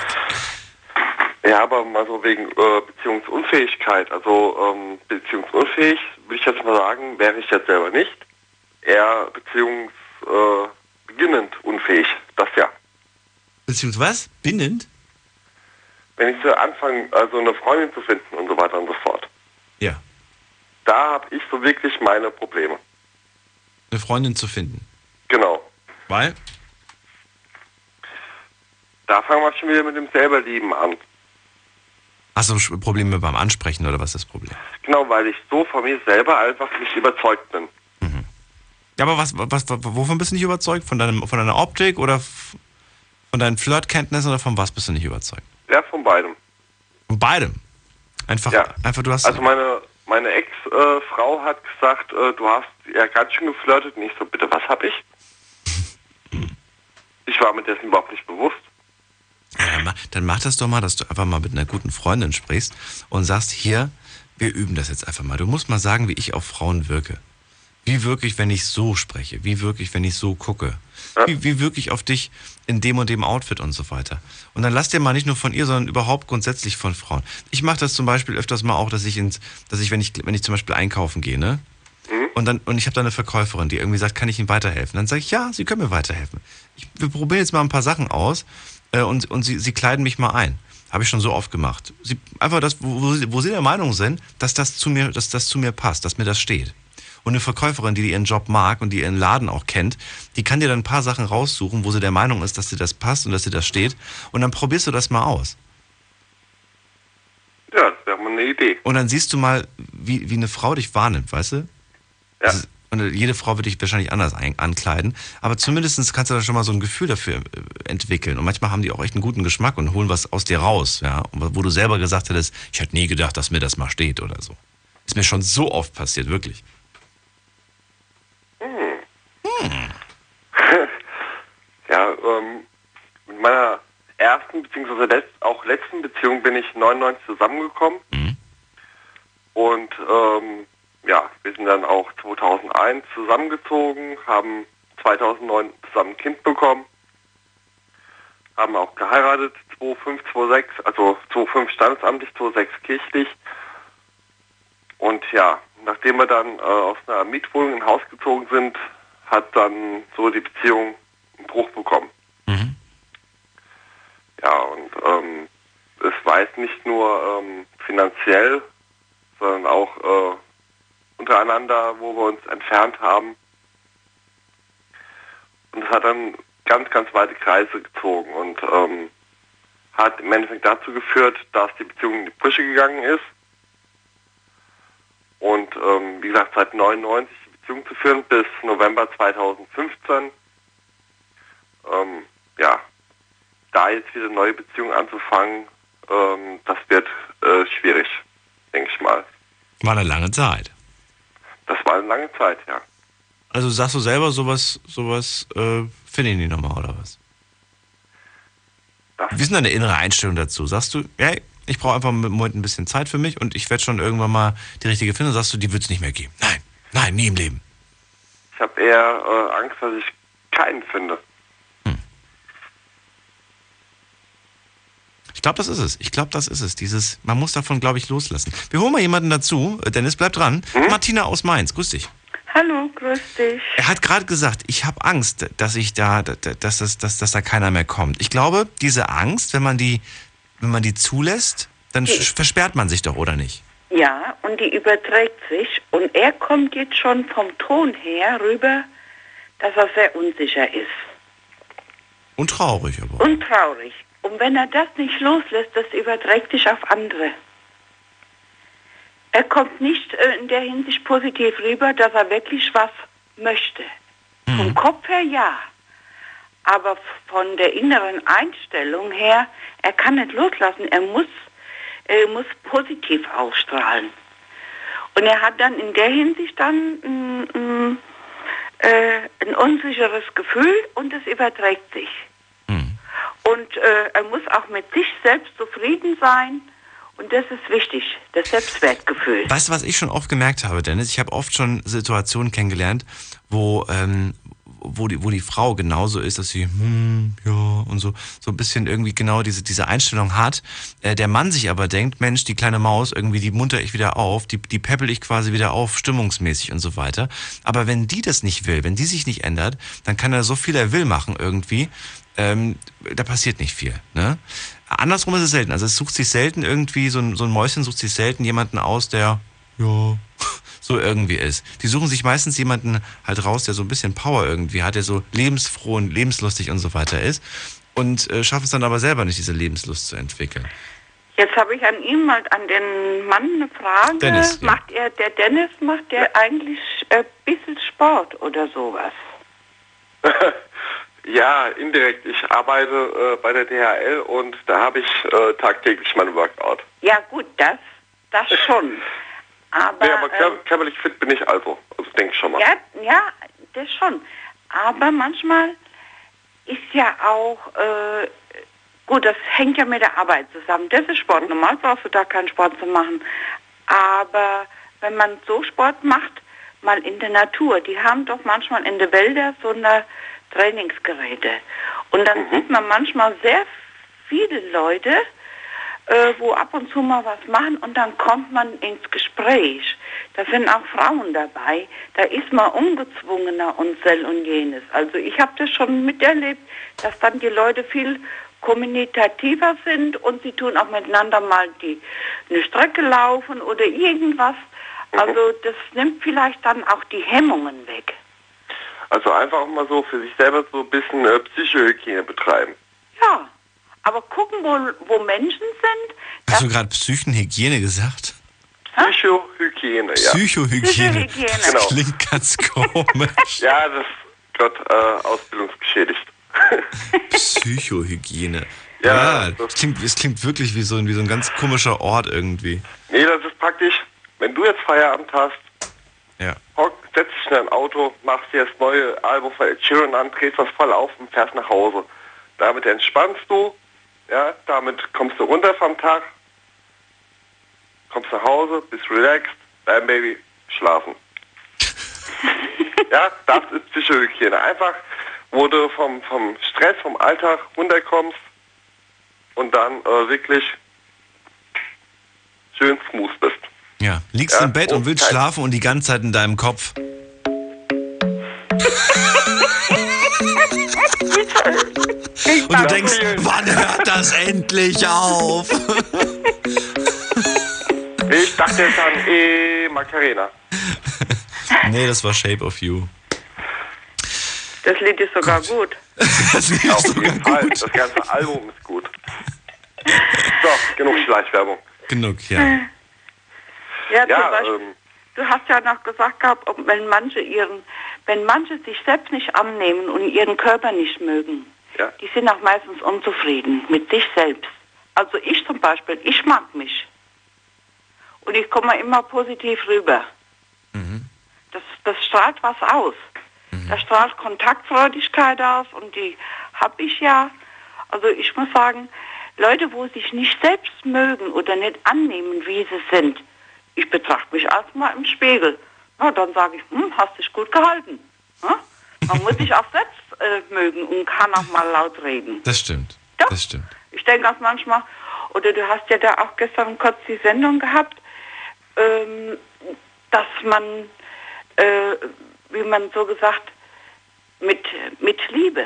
ja, aber mal so wegen äh, Beziehungsunfähigkeit, also ähm, beziehungsunfähig, würde ich jetzt mal sagen, wäre ich jetzt selber nicht. Eher beziehungsbeginnend äh, beginnend unfähig, das ja. Beziehungsweise was? Bindend? Wenn ich so anfange, also eine Freundin zu finden und so weiter und so fort. Ja. Da habe ich so wirklich meine Probleme. Eine Freundin zu finden. Genau. Weil? Da fangen wir schon wieder mit dem Selberlieben an. Hast du Probleme beim Ansprechen oder was ist das Problem? Genau, weil ich so von mir selber einfach nicht überzeugt bin. Ja, aber was, was, wovon bist du nicht überzeugt? Von, deinem, von deiner Optik oder von deinen Flirtkenntnissen oder von was bist du nicht überzeugt? Ja, von beidem. Von beidem. Einfach, einfach du hast. Also meine, meine Ex-Frau hat gesagt, äh, du hast ja ganz schön geflirtet. Und ich so, bitte, was hab ich? Ich war mir dessen überhaupt nicht bewusst. Ja, dann mach das doch mal, dass du einfach mal mit einer guten Freundin sprichst und sagst, hier, wir üben das jetzt einfach mal. Du musst mal sagen, wie ich auf Frauen wirke. Wie wirklich, wenn ich so spreche? Wie wirklich, wenn ich so gucke? Wie, wie wirklich auf dich in dem und dem Outfit und so weiter? Und dann lass dir mal nicht nur von ihr, sondern überhaupt grundsätzlich von Frauen. Ich mache das zum Beispiel öfters mal auch, dass ich ins, dass ich, wenn ich, wenn ich zum Beispiel einkaufen gehe, ne? Und dann, und ich habe da eine Verkäuferin, die irgendwie sagt, kann ich Ihnen weiterhelfen? Dann sage ich, ja, Sie können mir weiterhelfen. Ich, wir probieren jetzt mal ein paar Sachen aus äh, und, und Sie, Sie kleiden mich mal ein. Habe ich schon so oft gemacht. Sie, einfach das, wo, wo, Sie, wo Sie der Meinung sind, dass das, zu mir, dass das zu mir passt, dass mir das steht. Und eine Verkäuferin, die ihren Job mag und die ihren Laden auch kennt, die kann dir dann ein paar Sachen raussuchen, wo sie der Meinung ist, dass dir das passt und dass dir das steht. Und dann probierst du das mal aus. Ja, das wäre mal eine Idee. Und dann siehst du mal, wie, wie eine Frau dich wahrnimmt, weißt du? Ja. Und jede Frau wird dich wahrscheinlich anders ankleiden. Aber zumindest kannst du da schon mal so ein Gefühl dafür äh, entwickeln. Und manchmal haben die auch echt einen guten Geschmack und holen was aus dir raus, ja. Und Wo du selber gesagt hättest, ich hätte nie gedacht, dass mir das mal steht oder so. Ist mir schon so oft passiert, wirklich. Ja, ähm, mit meiner ersten bzw. Letz auch letzten Beziehung bin ich 99 zusammengekommen. Und ähm, ja, wir sind dann auch 2001 zusammengezogen, haben 2009 zusammen ein Kind bekommen, haben auch geheiratet, 2005, 2006, also 2005 standesamtlich, 2006 kirchlich. Und ja, nachdem wir dann äh, aus einer Mietwohnung in ein Haus gezogen sind, hat dann so die Beziehung einen Bruch bekommen. Ja, und ähm, es war jetzt nicht nur ähm, finanziell, sondern auch äh, untereinander, wo wir uns entfernt haben. Und es hat dann ganz, ganz weite Kreise gezogen und ähm, hat im Endeffekt dazu geführt, dass die Beziehung in die Brüche gegangen ist. Und ähm, wie gesagt, seit 99 die Beziehung zu führen bis November 2015. Ähm, ja, da jetzt wieder neue Beziehung anzufangen, ähm, das wird äh, schwierig, denke ich mal. War eine lange Zeit. Das war eine lange Zeit, ja. Also sagst du selber, sowas, sowas äh, finde ich nicht nochmal, oder was? Wie ist denn deine innere Einstellung dazu? Sagst du, hey, ich brauche einfach im Moment ein bisschen Zeit für mich und ich werde schon irgendwann mal die richtige finden? Sagst du, die wird es nicht mehr geben? Nein, nein, nie im Leben. Ich habe eher äh, Angst, dass ich keinen finde. Ich glaube, das ist es. Ich glaube, das ist es. Dieses, man muss davon, glaube ich, loslassen. Wir holen mal jemanden dazu. Dennis, bleib dran. Martina aus Mainz, grüß dich. Hallo, grüß dich. Er hat gerade gesagt, ich habe Angst, dass ich da, dass, dass, dass, dass da keiner mehr kommt. Ich glaube, diese Angst, wenn man die, wenn man die zulässt, dann Die- sch- versperrt man sich doch, oder nicht? Ja, und die überträgt sich. Und er kommt jetzt schon vom Ton her rüber, dass er sehr unsicher ist Und traurig aber. und traurig. Und wenn er das nicht loslässt, das überträgt sich auf andere. Er kommt nicht äh, in der Hinsicht positiv rüber, dass er wirklich was möchte. Vom Kopf her ja. Aber von der inneren Einstellung her, er kann nicht loslassen. Er muss, er muss positiv ausstrahlen. Und er hat dann in der Hinsicht dann mm, mm, äh, ein unsicheres Gefühl und es überträgt sich. Und äh, er muss auch mit sich selbst zufrieden sein. Und das ist wichtig, das Selbstwertgefühl. Weißt du, was ich schon oft gemerkt habe, Dennis? Ich habe oft schon Situationen kennengelernt, wo, ähm, wo, die, wo die Frau genauso ist, dass sie, hm, ja, und so, so ein bisschen irgendwie genau diese, diese Einstellung hat. Äh, der Mann sich aber denkt, Mensch, die kleine Maus, irgendwie, die munter ich wieder auf, die, die peppel ich quasi wieder auf, stimmungsmäßig und so weiter. Aber wenn die das nicht will, wenn die sich nicht ändert, dann kann er so viel er will machen irgendwie. Ähm, da passiert nicht viel. Ne? Andersrum ist es selten. Also es sucht sich selten irgendwie, so ein, so ein Mäuschen sucht sich selten jemanden aus, der ja so irgendwie ist. Die suchen sich meistens jemanden halt raus, der so ein bisschen Power irgendwie hat, der so lebensfroh und lebenslustig und so weiter ist. Und äh, schaffen es dann aber selber nicht, diese Lebenslust zu entwickeln. Jetzt habe ich an ihm mal an den Mann eine Frage. Dennis, ja. Macht er, der Dennis macht der eigentlich ein bisschen Sport oder sowas? Ja, indirekt. Ich arbeite äh, bei der DHL und da habe ich äh, tagtäglich mein Workout. Ja gut, das, das schon. Aber, nee, aber kör körperlich fit bin ich also. Also denke ich schon mal. ja, ja, das schon. Aber manchmal ist ja auch, äh, gut, das hängt ja mit der Arbeit zusammen. Das ist Sport. Normal brauchst du da keinen Sport zu machen. Aber wenn man so Sport macht, mal in der Natur, die haben doch manchmal in den Wäldern so eine Trainingsgeräte. Und dann sieht man manchmal sehr viele Leute, äh, wo ab und zu mal was machen und dann kommt man ins Gespräch. Da sind auch Frauen dabei. Da ist man ungezwungener und sel und jenes. Also ich habe das schon miterlebt, dass dann die Leute viel kommunikativer sind und sie tun auch miteinander mal die eine Strecke laufen oder irgendwas. Also das nimmt vielleicht dann auch die Hemmungen weg. Also einfach mal so für sich selber so ein bisschen äh, Psychohygiene betreiben. Ja, aber gucken, wo, wo Menschen sind. Hast du gerade Psychenhygiene gesagt? Psychohygiene, ja. Psychohygiene. Psychohygiene. Genau. Klingt ganz komisch. Ja, das Gott äh, ausbildungsgeschädigt. Psychohygiene. Ja, Ja, es klingt, es klingt wirklich wie so, ein, wie so ein ganz komischer Ort irgendwie. Nee, das ist praktisch, wenn du jetzt Feierabend hast, Ja. hock, setz dich in dein Auto, machst dir das neue Album von Ed Sheeran an, drehst das voll auf und fährst nach Hause. Damit entspannst du, ja, damit kommst du runter vom Tag, kommst nach Hause, bist relaxed, dein Baby, schlafen. ja, das ist Psychohygiene. Einfach, wo du vom, vom Stress, vom Alltag runterkommst und dann äh, wirklich schön smooth bist. Ja, liegst Ja, im Bett und und willst schlafen und die ganze Zeit in deinem Kopf. Und du denkst, wann hört das endlich auf? Ich dachte jetzt an E. Macarena. nee, das war Shape of You. Das Lied ist sogar gut. Das Lied Auf jeden Fall. Das ganze Album ist gut. So, genug Schleichwerbung. Genug, ja. Ja, zum Ja, Beispiel, ähm, du hast ja noch gesagt gehabt, ob, wenn manche ihren, wenn manche sich selbst nicht annehmen und ihren Körper nicht mögen, Ja. die sind auch meistens unzufrieden mit sich selbst. Also ich zum Beispiel, ich mag mich. Und ich komme immer positiv rüber. Das, das strahlt was aus. Das strahlt Kontaktfreudigkeit aus und die habe ich ja. Also ich muss sagen, Leute, wo sich nicht selbst mögen oder nicht annehmen, wie sie sind, ich betrachte mich erstmal im Spiegel. Na, dann sage ich, hm, hast dich gut gehalten. Hm? Man muss sich auch selbst äh, mögen und kann auch mal laut reden. Das stimmt. Das stimmt. Ich denke auch manchmal, oder du hast ja da auch gestern kurz die Sendung gehabt, ähm, dass man, äh, wie man so gesagt, mit, mit Liebe,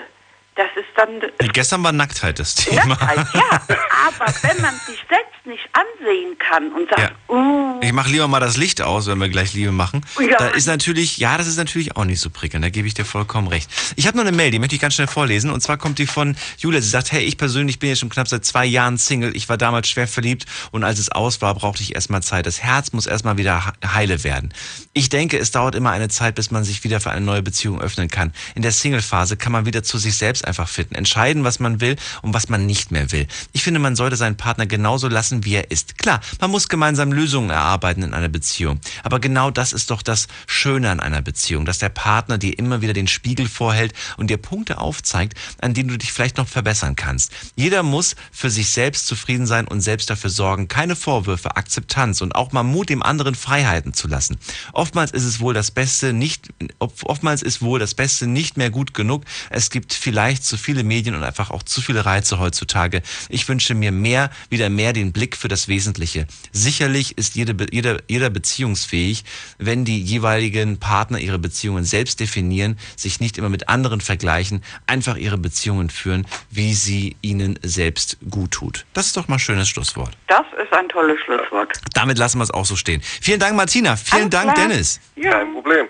das ist dann Gestern war Nacktheit das Thema. Nacktheit, ja. Aber wenn man sich selbst nicht ansehen kann und sagt, uh, Ich mache lieber mal das Licht aus, wenn wir gleich Liebe machen. Ja. Da ist natürlich, ja, das ist natürlich auch nicht so prickelnd, da gebe ich dir vollkommen recht. Ich habe noch eine Mail, die möchte ich ganz schnell vorlesen. Und zwar kommt die von Julia. Sie sagt, hey, ich persönlich bin jetzt schon knapp seit zwei Jahren Single. Ich war damals schwer verliebt und als es aus war, brauchte ich erstmal Zeit. Das Herz muss erstmal wieder he- heile werden. Ich denke, es dauert immer eine Zeit, bis man sich wieder für eine neue Beziehung öffnen kann. In der Single-Phase kann man wieder zu sich selbst einfach finden, entscheiden, was man will und was man nicht mehr will. Ich finde, man sollte seinen Partner genauso lassen, wie er ist. Klar, man muss gemeinsam Lösungen erarbeiten in einer Beziehung. Aber genau das ist doch das Schöne an einer Beziehung, dass der Partner dir immer wieder den Spiegel vorhält und dir Punkte aufzeigt, an denen du dich vielleicht noch verbessern kannst. Jeder muss für sich selbst zufrieden sein und selbst dafür sorgen. Keine Vorwürfe, Akzeptanz und auch mal Mut, dem anderen Freiheiten zu lassen. Oftmals ist es wohl das Beste nicht, oftmals ist wohl das Beste nicht mehr gut genug. Es gibt vielleicht zu viele Medien und einfach auch zu viele Reize heutzutage. Ich wünsche mir mehr, wieder mehr den Blick für das Wesentliche. Sicherlich ist jede, jeder, jeder beziehungsfähig, wenn die jeweiligen Partner ihre Beziehungen selbst definieren, sich nicht immer mit anderen vergleichen, einfach ihre Beziehungen führen, wie sie ihnen selbst gut tut. Das ist doch mal ein schönes Schlusswort. das ist ein tolles Schlusswort. Damit lassen wir es auch so stehen. Vielen Dank, Martina. Vielen Dank, klar. Dennis. Kein Problem.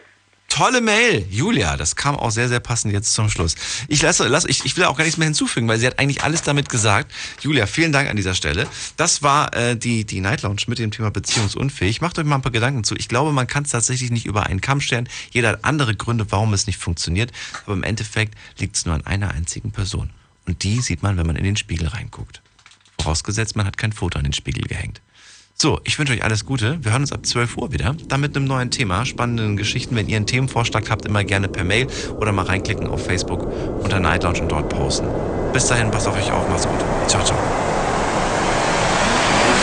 Tolle Mail, Julia. Das kam auch sehr, sehr passend jetzt zum Schluss. Ich lasse, lasse, ich, ich will auch gar nichts mehr hinzufügen, weil sie hat eigentlich alles damit gesagt. Julia, vielen Dank an dieser Stelle. Das war äh, die, die Night Lounge mit dem Thema beziehungsunfähig. Macht euch mal ein paar Gedanken zu. Ich glaube, man kann es tatsächlich nicht über einen Kamm stellen. Jeder hat andere Gründe, warum es nicht funktioniert. Aber im Endeffekt liegt es nur an einer einzigen Person. Und die sieht man, wenn man in den Spiegel reinguckt. Vorausgesetzt, man hat kein Foto an den Spiegel gehängt. So, ich wünsche euch alles Gute. Wir hören uns ab 12 Uhr wieder. Dann mit einem neuen Thema, spannenden Geschichten. Wenn ihr einen Themenvorschlag habt, immer gerne per Mail oder mal reinklicken auf Facebook unter Night Lounge und dort posten. Bis dahin, passt auf euch auf. Macht's gut. Ciao, ciao.